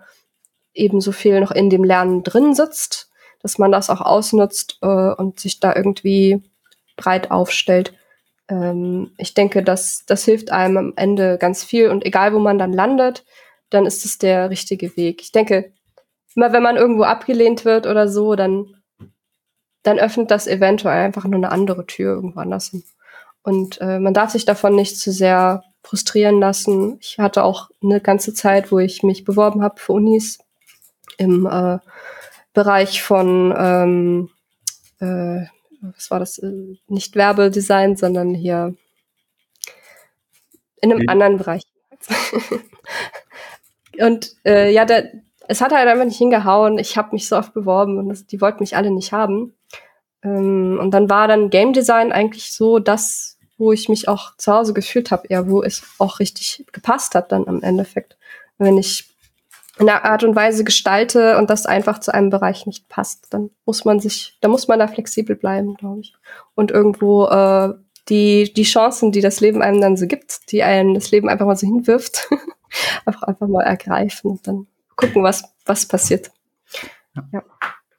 [SPEAKER 4] eben so viel noch in dem Lernen drin sitzt dass man das auch ausnutzt äh, und sich da irgendwie breit aufstellt. Ähm, ich denke, das, das hilft einem am Ende ganz viel und egal wo man dann landet, dann ist es der richtige Weg. Ich denke, immer wenn man irgendwo abgelehnt wird oder so, dann, dann öffnet das eventuell einfach nur eine andere Tür irgendwo anders hin. Und äh, man darf sich davon nicht zu sehr frustrieren lassen. Ich hatte auch eine ganze Zeit, wo ich mich beworben habe für Unis im äh, Bereich von, ähm, äh, was war das, äh, nicht Werbedesign, sondern hier in einem okay. anderen Bereich. und äh, ja, der, es hat halt einfach nicht hingehauen. Ich habe mich so oft beworben und das, die wollten mich alle nicht haben. Ähm, und dann war dann Game Design eigentlich so das, wo ich mich auch zu Hause gefühlt habe, eher wo es auch richtig gepasst hat dann am Endeffekt. Wenn ich in einer Art und Weise gestalte und das einfach zu einem Bereich nicht passt, dann muss man sich, da muss man da flexibel bleiben, glaube ich. Und irgendwo äh, die, die Chancen, die das Leben einem dann so gibt, die einem das Leben einfach mal so hinwirft, einfach, einfach mal ergreifen und dann gucken, was, was passiert.
[SPEAKER 3] Ja. ja.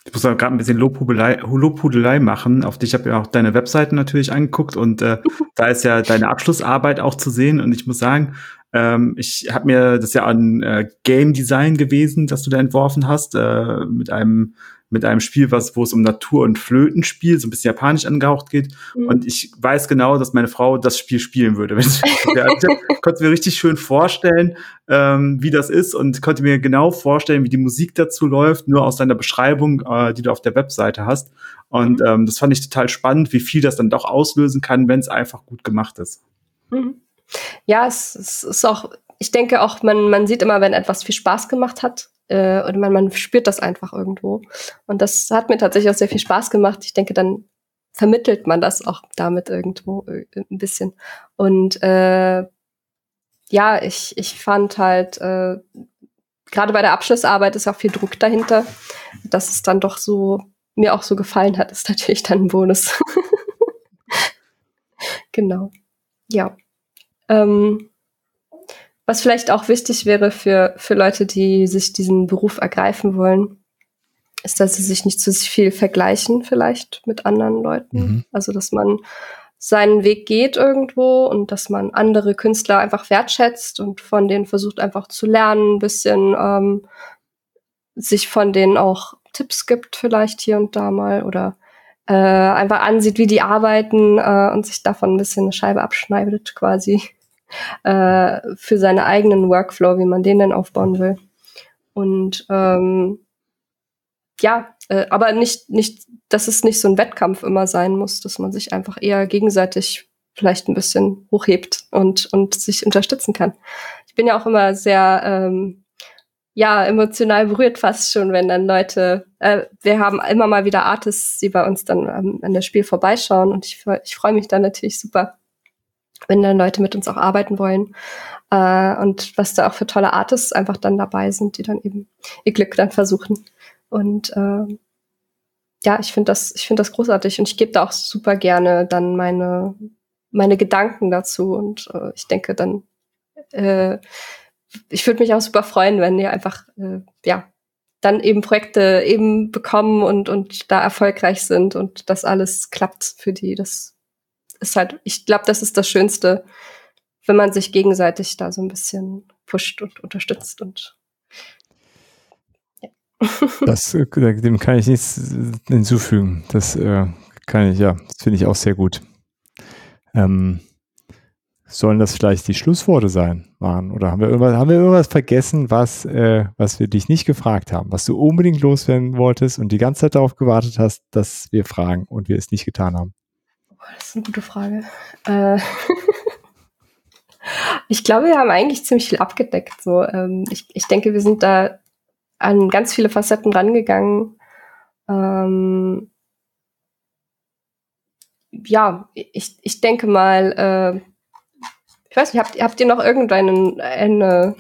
[SPEAKER 3] Ich muss gerade ein bisschen Lobhudelei, Lobhudelei machen. Auf dich habe ja auch deine Webseiten natürlich angeguckt und äh, da ist ja deine Abschlussarbeit auch zu sehen. Und ich muss sagen, ähm, ich habe mir das ja an äh, Game Design gewesen, das du da entworfen hast, äh, mit einem mit einem Spiel, was, wo es um Natur und Flötenspiel, so ein bisschen japanisch angehaucht geht. Mhm. Und ich weiß genau, dass meine Frau das Spiel spielen würde. ich konnte mir richtig schön vorstellen, ähm, wie das ist und konnte mir genau vorstellen, wie die Musik dazu läuft, nur aus deiner Beschreibung, äh, die du auf der Webseite hast. Und mhm. ähm, das fand ich total spannend, wie viel das dann doch auslösen kann, wenn es einfach gut gemacht ist.
[SPEAKER 4] Mhm. Ja, es, es ist auch, ich denke auch, man, man sieht immer, wenn etwas viel Spaß gemacht hat, äh, und man, man spürt das einfach irgendwo. Und das hat mir tatsächlich auch sehr viel Spaß gemacht. Ich denke, dann vermittelt man das auch damit irgendwo äh, ein bisschen. Und äh, ja, ich, ich fand halt, äh, gerade bei der Abschlussarbeit ist auch viel Druck dahinter. Dass es dann doch so, mir auch so gefallen hat, ist natürlich dann ein Bonus. genau. Ja. Ähm, was vielleicht auch wichtig wäre für, für Leute, die sich diesen Beruf ergreifen wollen, ist, dass sie sich nicht zu viel vergleichen vielleicht mit anderen Leuten. Mhm. Also, dass man seinen Weg geht irgendwo und dass man andere Künstler einfach wertschätzt und von denen versucht einfach zu lernen, ein bisschen ähm, sich von denen auch Tipps gibt vielleicht hier und da mal oder äh, einfach ansieht, wie die arbeiten äh, und sich davon ein bisschen eine Scheibe abschneidet quasi äh, für seinen eigenen Workflow, wie man den denn aufbauen will. Und ähm, ja, äh, aber nicht, nicht, dass es nicht so ein Wettkampf immer sein muss, dass man sich einfach eher gegenseitig vielleicht ein bisschen hochhebt und, und sich unterstützen kann. Ich bin ja auch immer sehr ähm, ja, emotional berührt fast schon, wenn dann Leute, äh, wir haben immer mal wieder Artists, die bei uns dann ähm, an das Spiel vorbeischauen und ich, ich freue mich dann natürlich super, wenn dann Leute mit uns auch arbeiten wollen. Äh, und was da auch für tolle Artists einfach dann dabei sind, die dann eben ihr Glück dann versuchen. Und äh, ja, ich finde das, ich finde das großartig und ich gebe da auch super gerne dann meine, meine Gedanken dazu. Und äh, ich denke dann, äh, ich würde mich auch super freuen, wenn ihr einfach, äh, ja, dann eben Projekte eben bekommen und, und da erfolgreich sind und das alles klappt für die. Das ist halt, ich glaube, das ist das Schönste, wenn man sich gegenseitig da so ein bisschen pusht und unterstützt und
[SPEAKER 2] ja. Das, äh, dem kann ich nichts hinzufügen. Das äh, kann ich, ja, das finde ich auch sehr gut. Ähm, sollen das vielleicht die Schlussworte sein, Maren? Oder haben wir irgendwas, haben wir irgendwas vergessen, was, äh, was wir dich nicht gefragt haben, was du unbedingt loswerden wolltest und die ganze Zeit darauf gewartet hast, dass wir fragen und wir es nicht getan haben?
[SPEAKER 4] Das ist eine gute Frage. Äh ich glaube, wir haben eigentlich ziemlich viel abgedeckt. So, ähm, ich, ich denke, wir sind da an ganz viele Facetten rangegangen. Ähm, ja, ich, ich denke mal, äh, ich weiß nicht, habt, habt ihr noch irgendeinen eine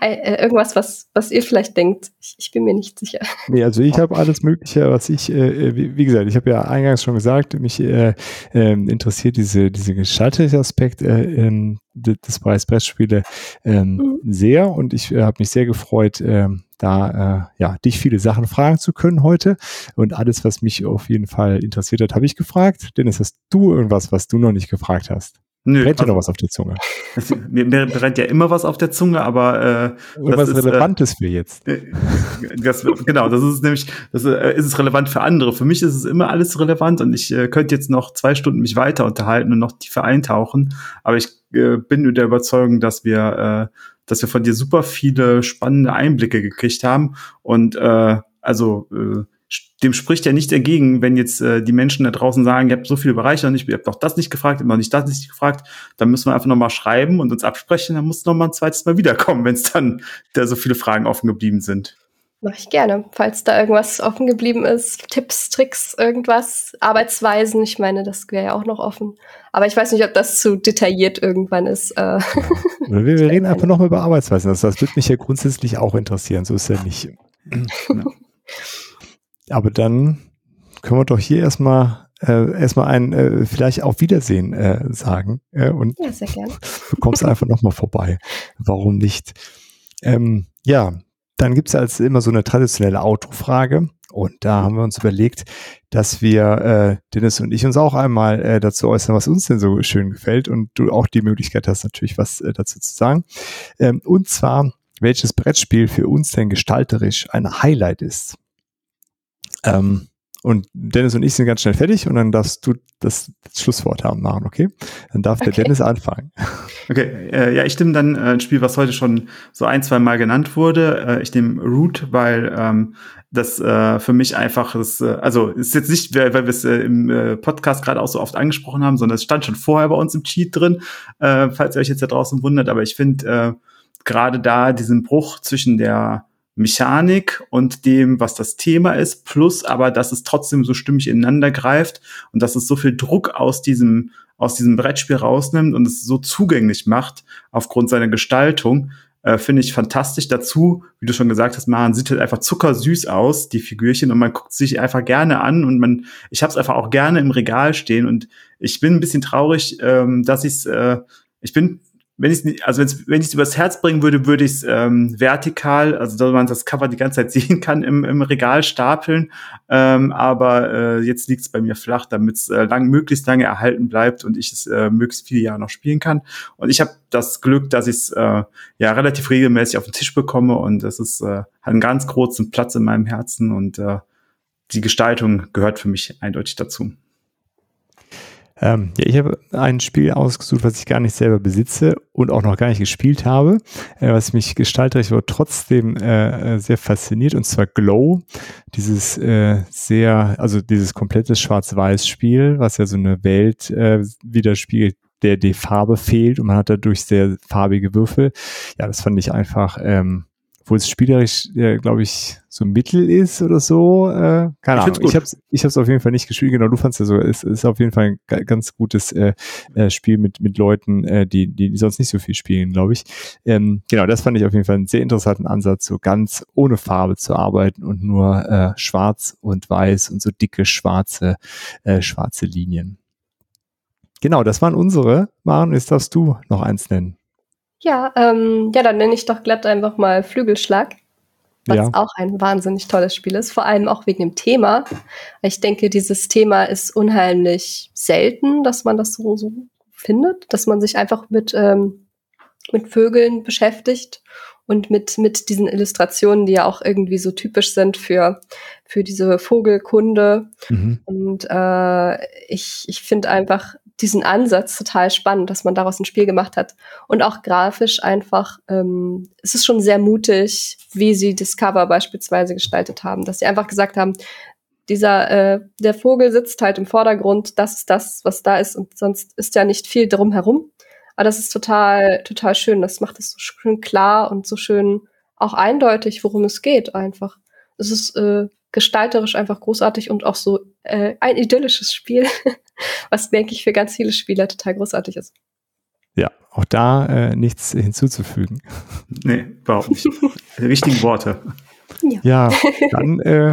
[SPEAKER 4] irgendwas, was, was ihr vielleicht denkt. Ich, ich, bin mir nicht sicher.
[SPEAKER 2] Nee, also ich habe alles Mögliche, was ich, äh, wie, wie, gesagt, ich habe ja eingangs schon gesagt, mich äh, äh, interessiert diese, diese gestalterische Aspekt äh, ähm, des Preis Brettspiele ähm, mhm. sehr und ich äh, habe mich sehr gefreut, äh, da äh, ja dich viele Sachen fragen zu können heute und alles, was mich auf jeden Fall interessiert hat, habe ich gefragt. Dennis, hast du irgendwas, was du noch nicht gefragt hast? Nö, brennt ja noch was auf der Zunge.
[SPEAKER 3] mir, mir brennt ja immer was auf der Zunge, aber
[SPEAKER 2] äh, was ist, Relevantes äh, für jetzt.
[SPEAKER 3] Äh, das, genau, das ist nämlich, das äh, ist es relevant für andere. Für mich ist es immer alles relevant und ich äh, könnte jetzt noch zwei Stunden mich weiter unterhalten und noch tiefer eintauchen. Aber ich äh, bin der Überzeugung, dass wir, äh, dass wir von dir super viele spannende Einblicke gekriegt haben und äh, also äh, dem spricht ja nicht entgegen, wenn jetzt äh, die Menschen da draußen sagen, ihr habt so viele Bereiche noch nicht, ihr habt doch das nicht gefragt, ihr habt noch nicht das nicht gefragt, dann müssen wir einfach nochmal schreiben und uns absprechen, dann muss noch mal ein zweites Mal wiederkommen, wenn es dann da so viele Fragen offen geblieben sind.
[SPEAKER 4] Mache ich gerne. Falls da irgendwas offen geblieben ist, Tipps, Tricks, irgendwas, Arbeitsweisen, ich meine, das wäre ja auch noch offen. Aber ich weiß nicht, ob das zu detailliert irgendwann ist. Äh.
[SPEAKER 2] wir, wir reden einfach nochmal über Arbeitsweisen. Das, das würde mich ja grundsätzlich auch interessieren. So ist ja nicht. Aber dann können wir doch hier erstmal äh, erstmal ein äh, vielleicht auf Wiedersehen äh, sagen. Äh, und ja, sehr gerne. Du kommst einfach nochmal vorbei. Warum nicht? Ähm, ja, dann gibt's als immer so eine traditionelle Autofrage. Und da haben wir uns überlegt, dass wir, äh, Dennis und ich, uns auch einmal äh, dazu äußern, was uns denn so schön gefällt und du auch die Möglichkeit hast, natürlich was äh, dazu zu sagen. Ähm, und zwar, welches Brettspiel für uns denn gestalterisch ein Highlight ist. Ähm, und Dennis und ich sind ganz schnell fertig und dann darfst du das Schlusswort haben machen, okay? Dann darf okay. der Dennis anfangen.
[SPEAKER 3] Okay, äh, ja, ich nehme dann äh, ein Spiel, was heute schon so ein, zwei Mal genannt wurde. Äh, ich nehme Root, weil ähm, das äh, für mich einfach ist, äh, also ist jetzt nicht, weil wir es äh, im äh, Podcast gerade auch so oft angesprochen haben, sondern es stand schon vorher bei uns im Cheat drin, äh, falls ihr euch jetzt da draußen wundert. Aber ich finde äh, gerade da diesen Bruch zwischen der Mechanik und dem, was das Thema ist, plus aber, dass es trotzdem so stimmig ineinander greift und dass es so viel Druck aus diesem, aus diesem Brettspiel rausnimmt und es so zugänglich macht aufgrund seiner Gestaltung, äh, finde ich fantastisch. Dazu, wie du schon gesagt hast, man sieht halt einfach zuckersüß aus, die Figürchen, und man guckt sich einfach gerne an und man, ich habe es einfach auch gerne im Regal stehen und ich bin ein bisschen traurig, ähm, dass ich äh, ich bin wenn ich also wenn ich es übers Herz bringen würde, würde ich es ähm, vertikal, also dass man das Cover die ganze Zeit sehen kann, im, im Regal stapeln. Ähm, aber äh, jetzt liegt es bei mir flach, damit es äh, lang, möglichst lange erhalten bleibt und ich es äh, möglichst viele Jahre noch spielen kann. Und ich habe das Glück, dass ich es äh, ja relativ regelmäßig auf den Tisch bekomme und das ist äh, hat einen ganz großen Platz in meinem Herzen und äh, die Gestaltung gehört für mich eindeutig dazu.
[SPEAKER 2] Ähm, ja, ich habe ein Spiel ausgesucht, was ich gar nicht selber besitze und auch noch gar nicht gespielt habe, äh, was mich gestalterisch aber trotzdem äh, äh, sehr fasziniert, und zwar Glow. Dieses äh, sehr, also dieses komplette Schwarz-Weiß-Spiel, was ja so eine Welt äh, widerspiegelt, der die Farbe fehlt und man hat dadurch sehr farbige Würfel. Ja, das fand ich einfach ähm, obwohl es spielerisch, äh, glaube ich, so mittel ist oder so. Äh, keine ich Ahnung. Ich habe es ich hab's auf jeden Fall nicht gespielt. Genau, du fandst ja so. Es ist auf jeden Fall ein ganz gutes äh, äh, Spiel mit mit Leuten, äh, die, die sonst nicht so viel spielen, glaube ich. Ähm, genau, das fand ich auf jeden Fall einen sehr interessanten Ansatz, so ganz ohne Farbe zu arbeiten und nur äh, schwarz und weiß und so dicke schwarze äh, schwarze Linien. Genau, das waren unsere. Maren, jetzt darfst du noch eins nennen.
[SPEAKER 4] Ja, ähm, ja, dann nenne ich doch glatt einfach mal Flügelschlag, was ja. auch ein wahnsinnig tolles Spiel ist, vor allem auch wegen dem Thema. Ich denke, dieses Thema ist unheimlich selten, dass man das so, so findet, dass man sich einfach mit, ähm, mit Vögeln beschäftigt und mit, mit diesen Illustrationen, die ja auch irgendwie so typisch sind für, für diese Vogelkunde. Mhm. Und äh, ich, ich finde einfach diesen Ansatz total spannend, dass man daraus ein Spiel gemacht hat. Und auch grafisch einfach, ähm, es ist schon sehr mutig, wie sie das Cover beispielsweise gestaltet haben, dass sie einfach gesagt haben, dieser, äh, der Vogel sitzt halt im Vordergrund, das ist das, was da ist und sonst ist ja nicht viel drum herum. Aber das ist total, total schön. Das macht es so schön klar und so schön auch eindeutig, worum es geht einfach. Es ist äh, gestalterisch einfach großartig und auch so äh, ein idyllisches Spiel, was, denke ich, für ganz viele Spieler total großartig ist.
[SPEAKER 2] Ja, auch da äh, nichts hinzuzufügen.
[SPEAKER 3] Nee, überhaupt nicht. Die richtigen Worte.
[SPEAKER 2] Ja, ja dann äh,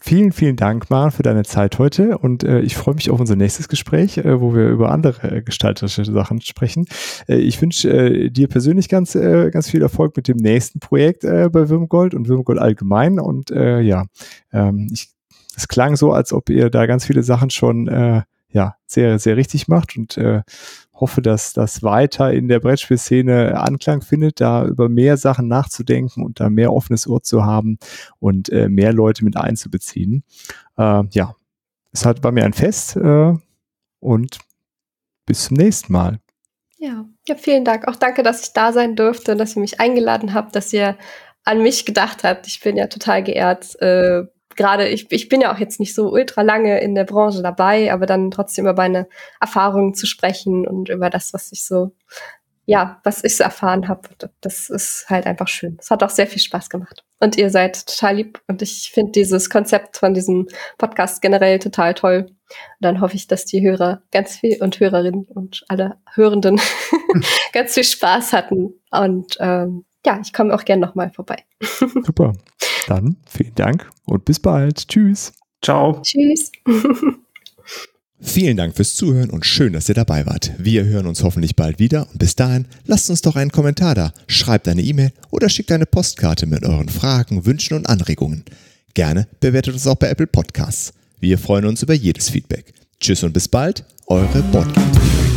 [SPEAKER 2] Vielen, vielen Dank, Maren, für deine Zeit heute und äh, ich freue mich auf unser nächstes Gespräch, äh, wo wir über andere äh, gestalterische Sachen sprechen. Äh, ich wünsche äh, dir persönlich ganz, äh, ganz viel Erfolg mit dem nächsten Projekt äh, bei Würmgold und Würmgold allgemein und äh, ja, ähm, ich, es klang so, als ob ihr da ganz viele Sachen schon äh, ja, sehr, sehr richtig macht und äh, hoffe, dass das weiter in der Brettspielszene Anklang findet, da über mehr Sachen nachzudenken und da mehr offenes Ohr zu haben und äh, mehr Leute mit einzubeziehen. Äh, ja, es hat bei mir ein Fest äh, und bis zum nächsten Mal.
[SPEAKER 4] Ja, ja, vielen Dank. Auch danke, dass ich da sein durfte, dass ihr mich eingeladen habt, dass ihr an mich gedacht habt. Ich bin ja total geehrt, äh, gerade, ich, ich bin ja auch jetzt nicht so ultra lange in der Branche dabei, aber dann trotzdem über meine Erfahrungen zu sprechen und über das, was ich so ja, was ich so erfahren habe, das ist halt einfach schön. Es hat auch sehr viel Spaß gemacht. Und ihr seid total lieb und ich finde dieses Konzept von diesem Podcast generell total toll. Und dann hoffe ich, dass die Hörer ganz viel und Hörerinnen und alle Hörenden ganz viel Spaß hatten. Und ähm, ja, ich komme auch gern nochmal vorbei.
[SPEAKER 5] Super. Dann vielen Dank und bis bald. Tschüss.
[SPEAKER 3] Ciao.
[SPEAKER 4] Tschüss.
[SPEAKER 2] Vielen Dank fürs Zuhören und schön, dass ihr dabei wart. Wir hören uns hoffentlich bald wieder und bis dahin lasst uns doch einen Kommentar da, schreibt eine E-Mail oder schickt eine Postkarte mit euren Fragen, Wünschen und Anregungen. Gerne bewertet uns auch bei Apple Podcasts. Wir freuen uns über jedes Feedback. Tschüss und bis bald, eure Botgate.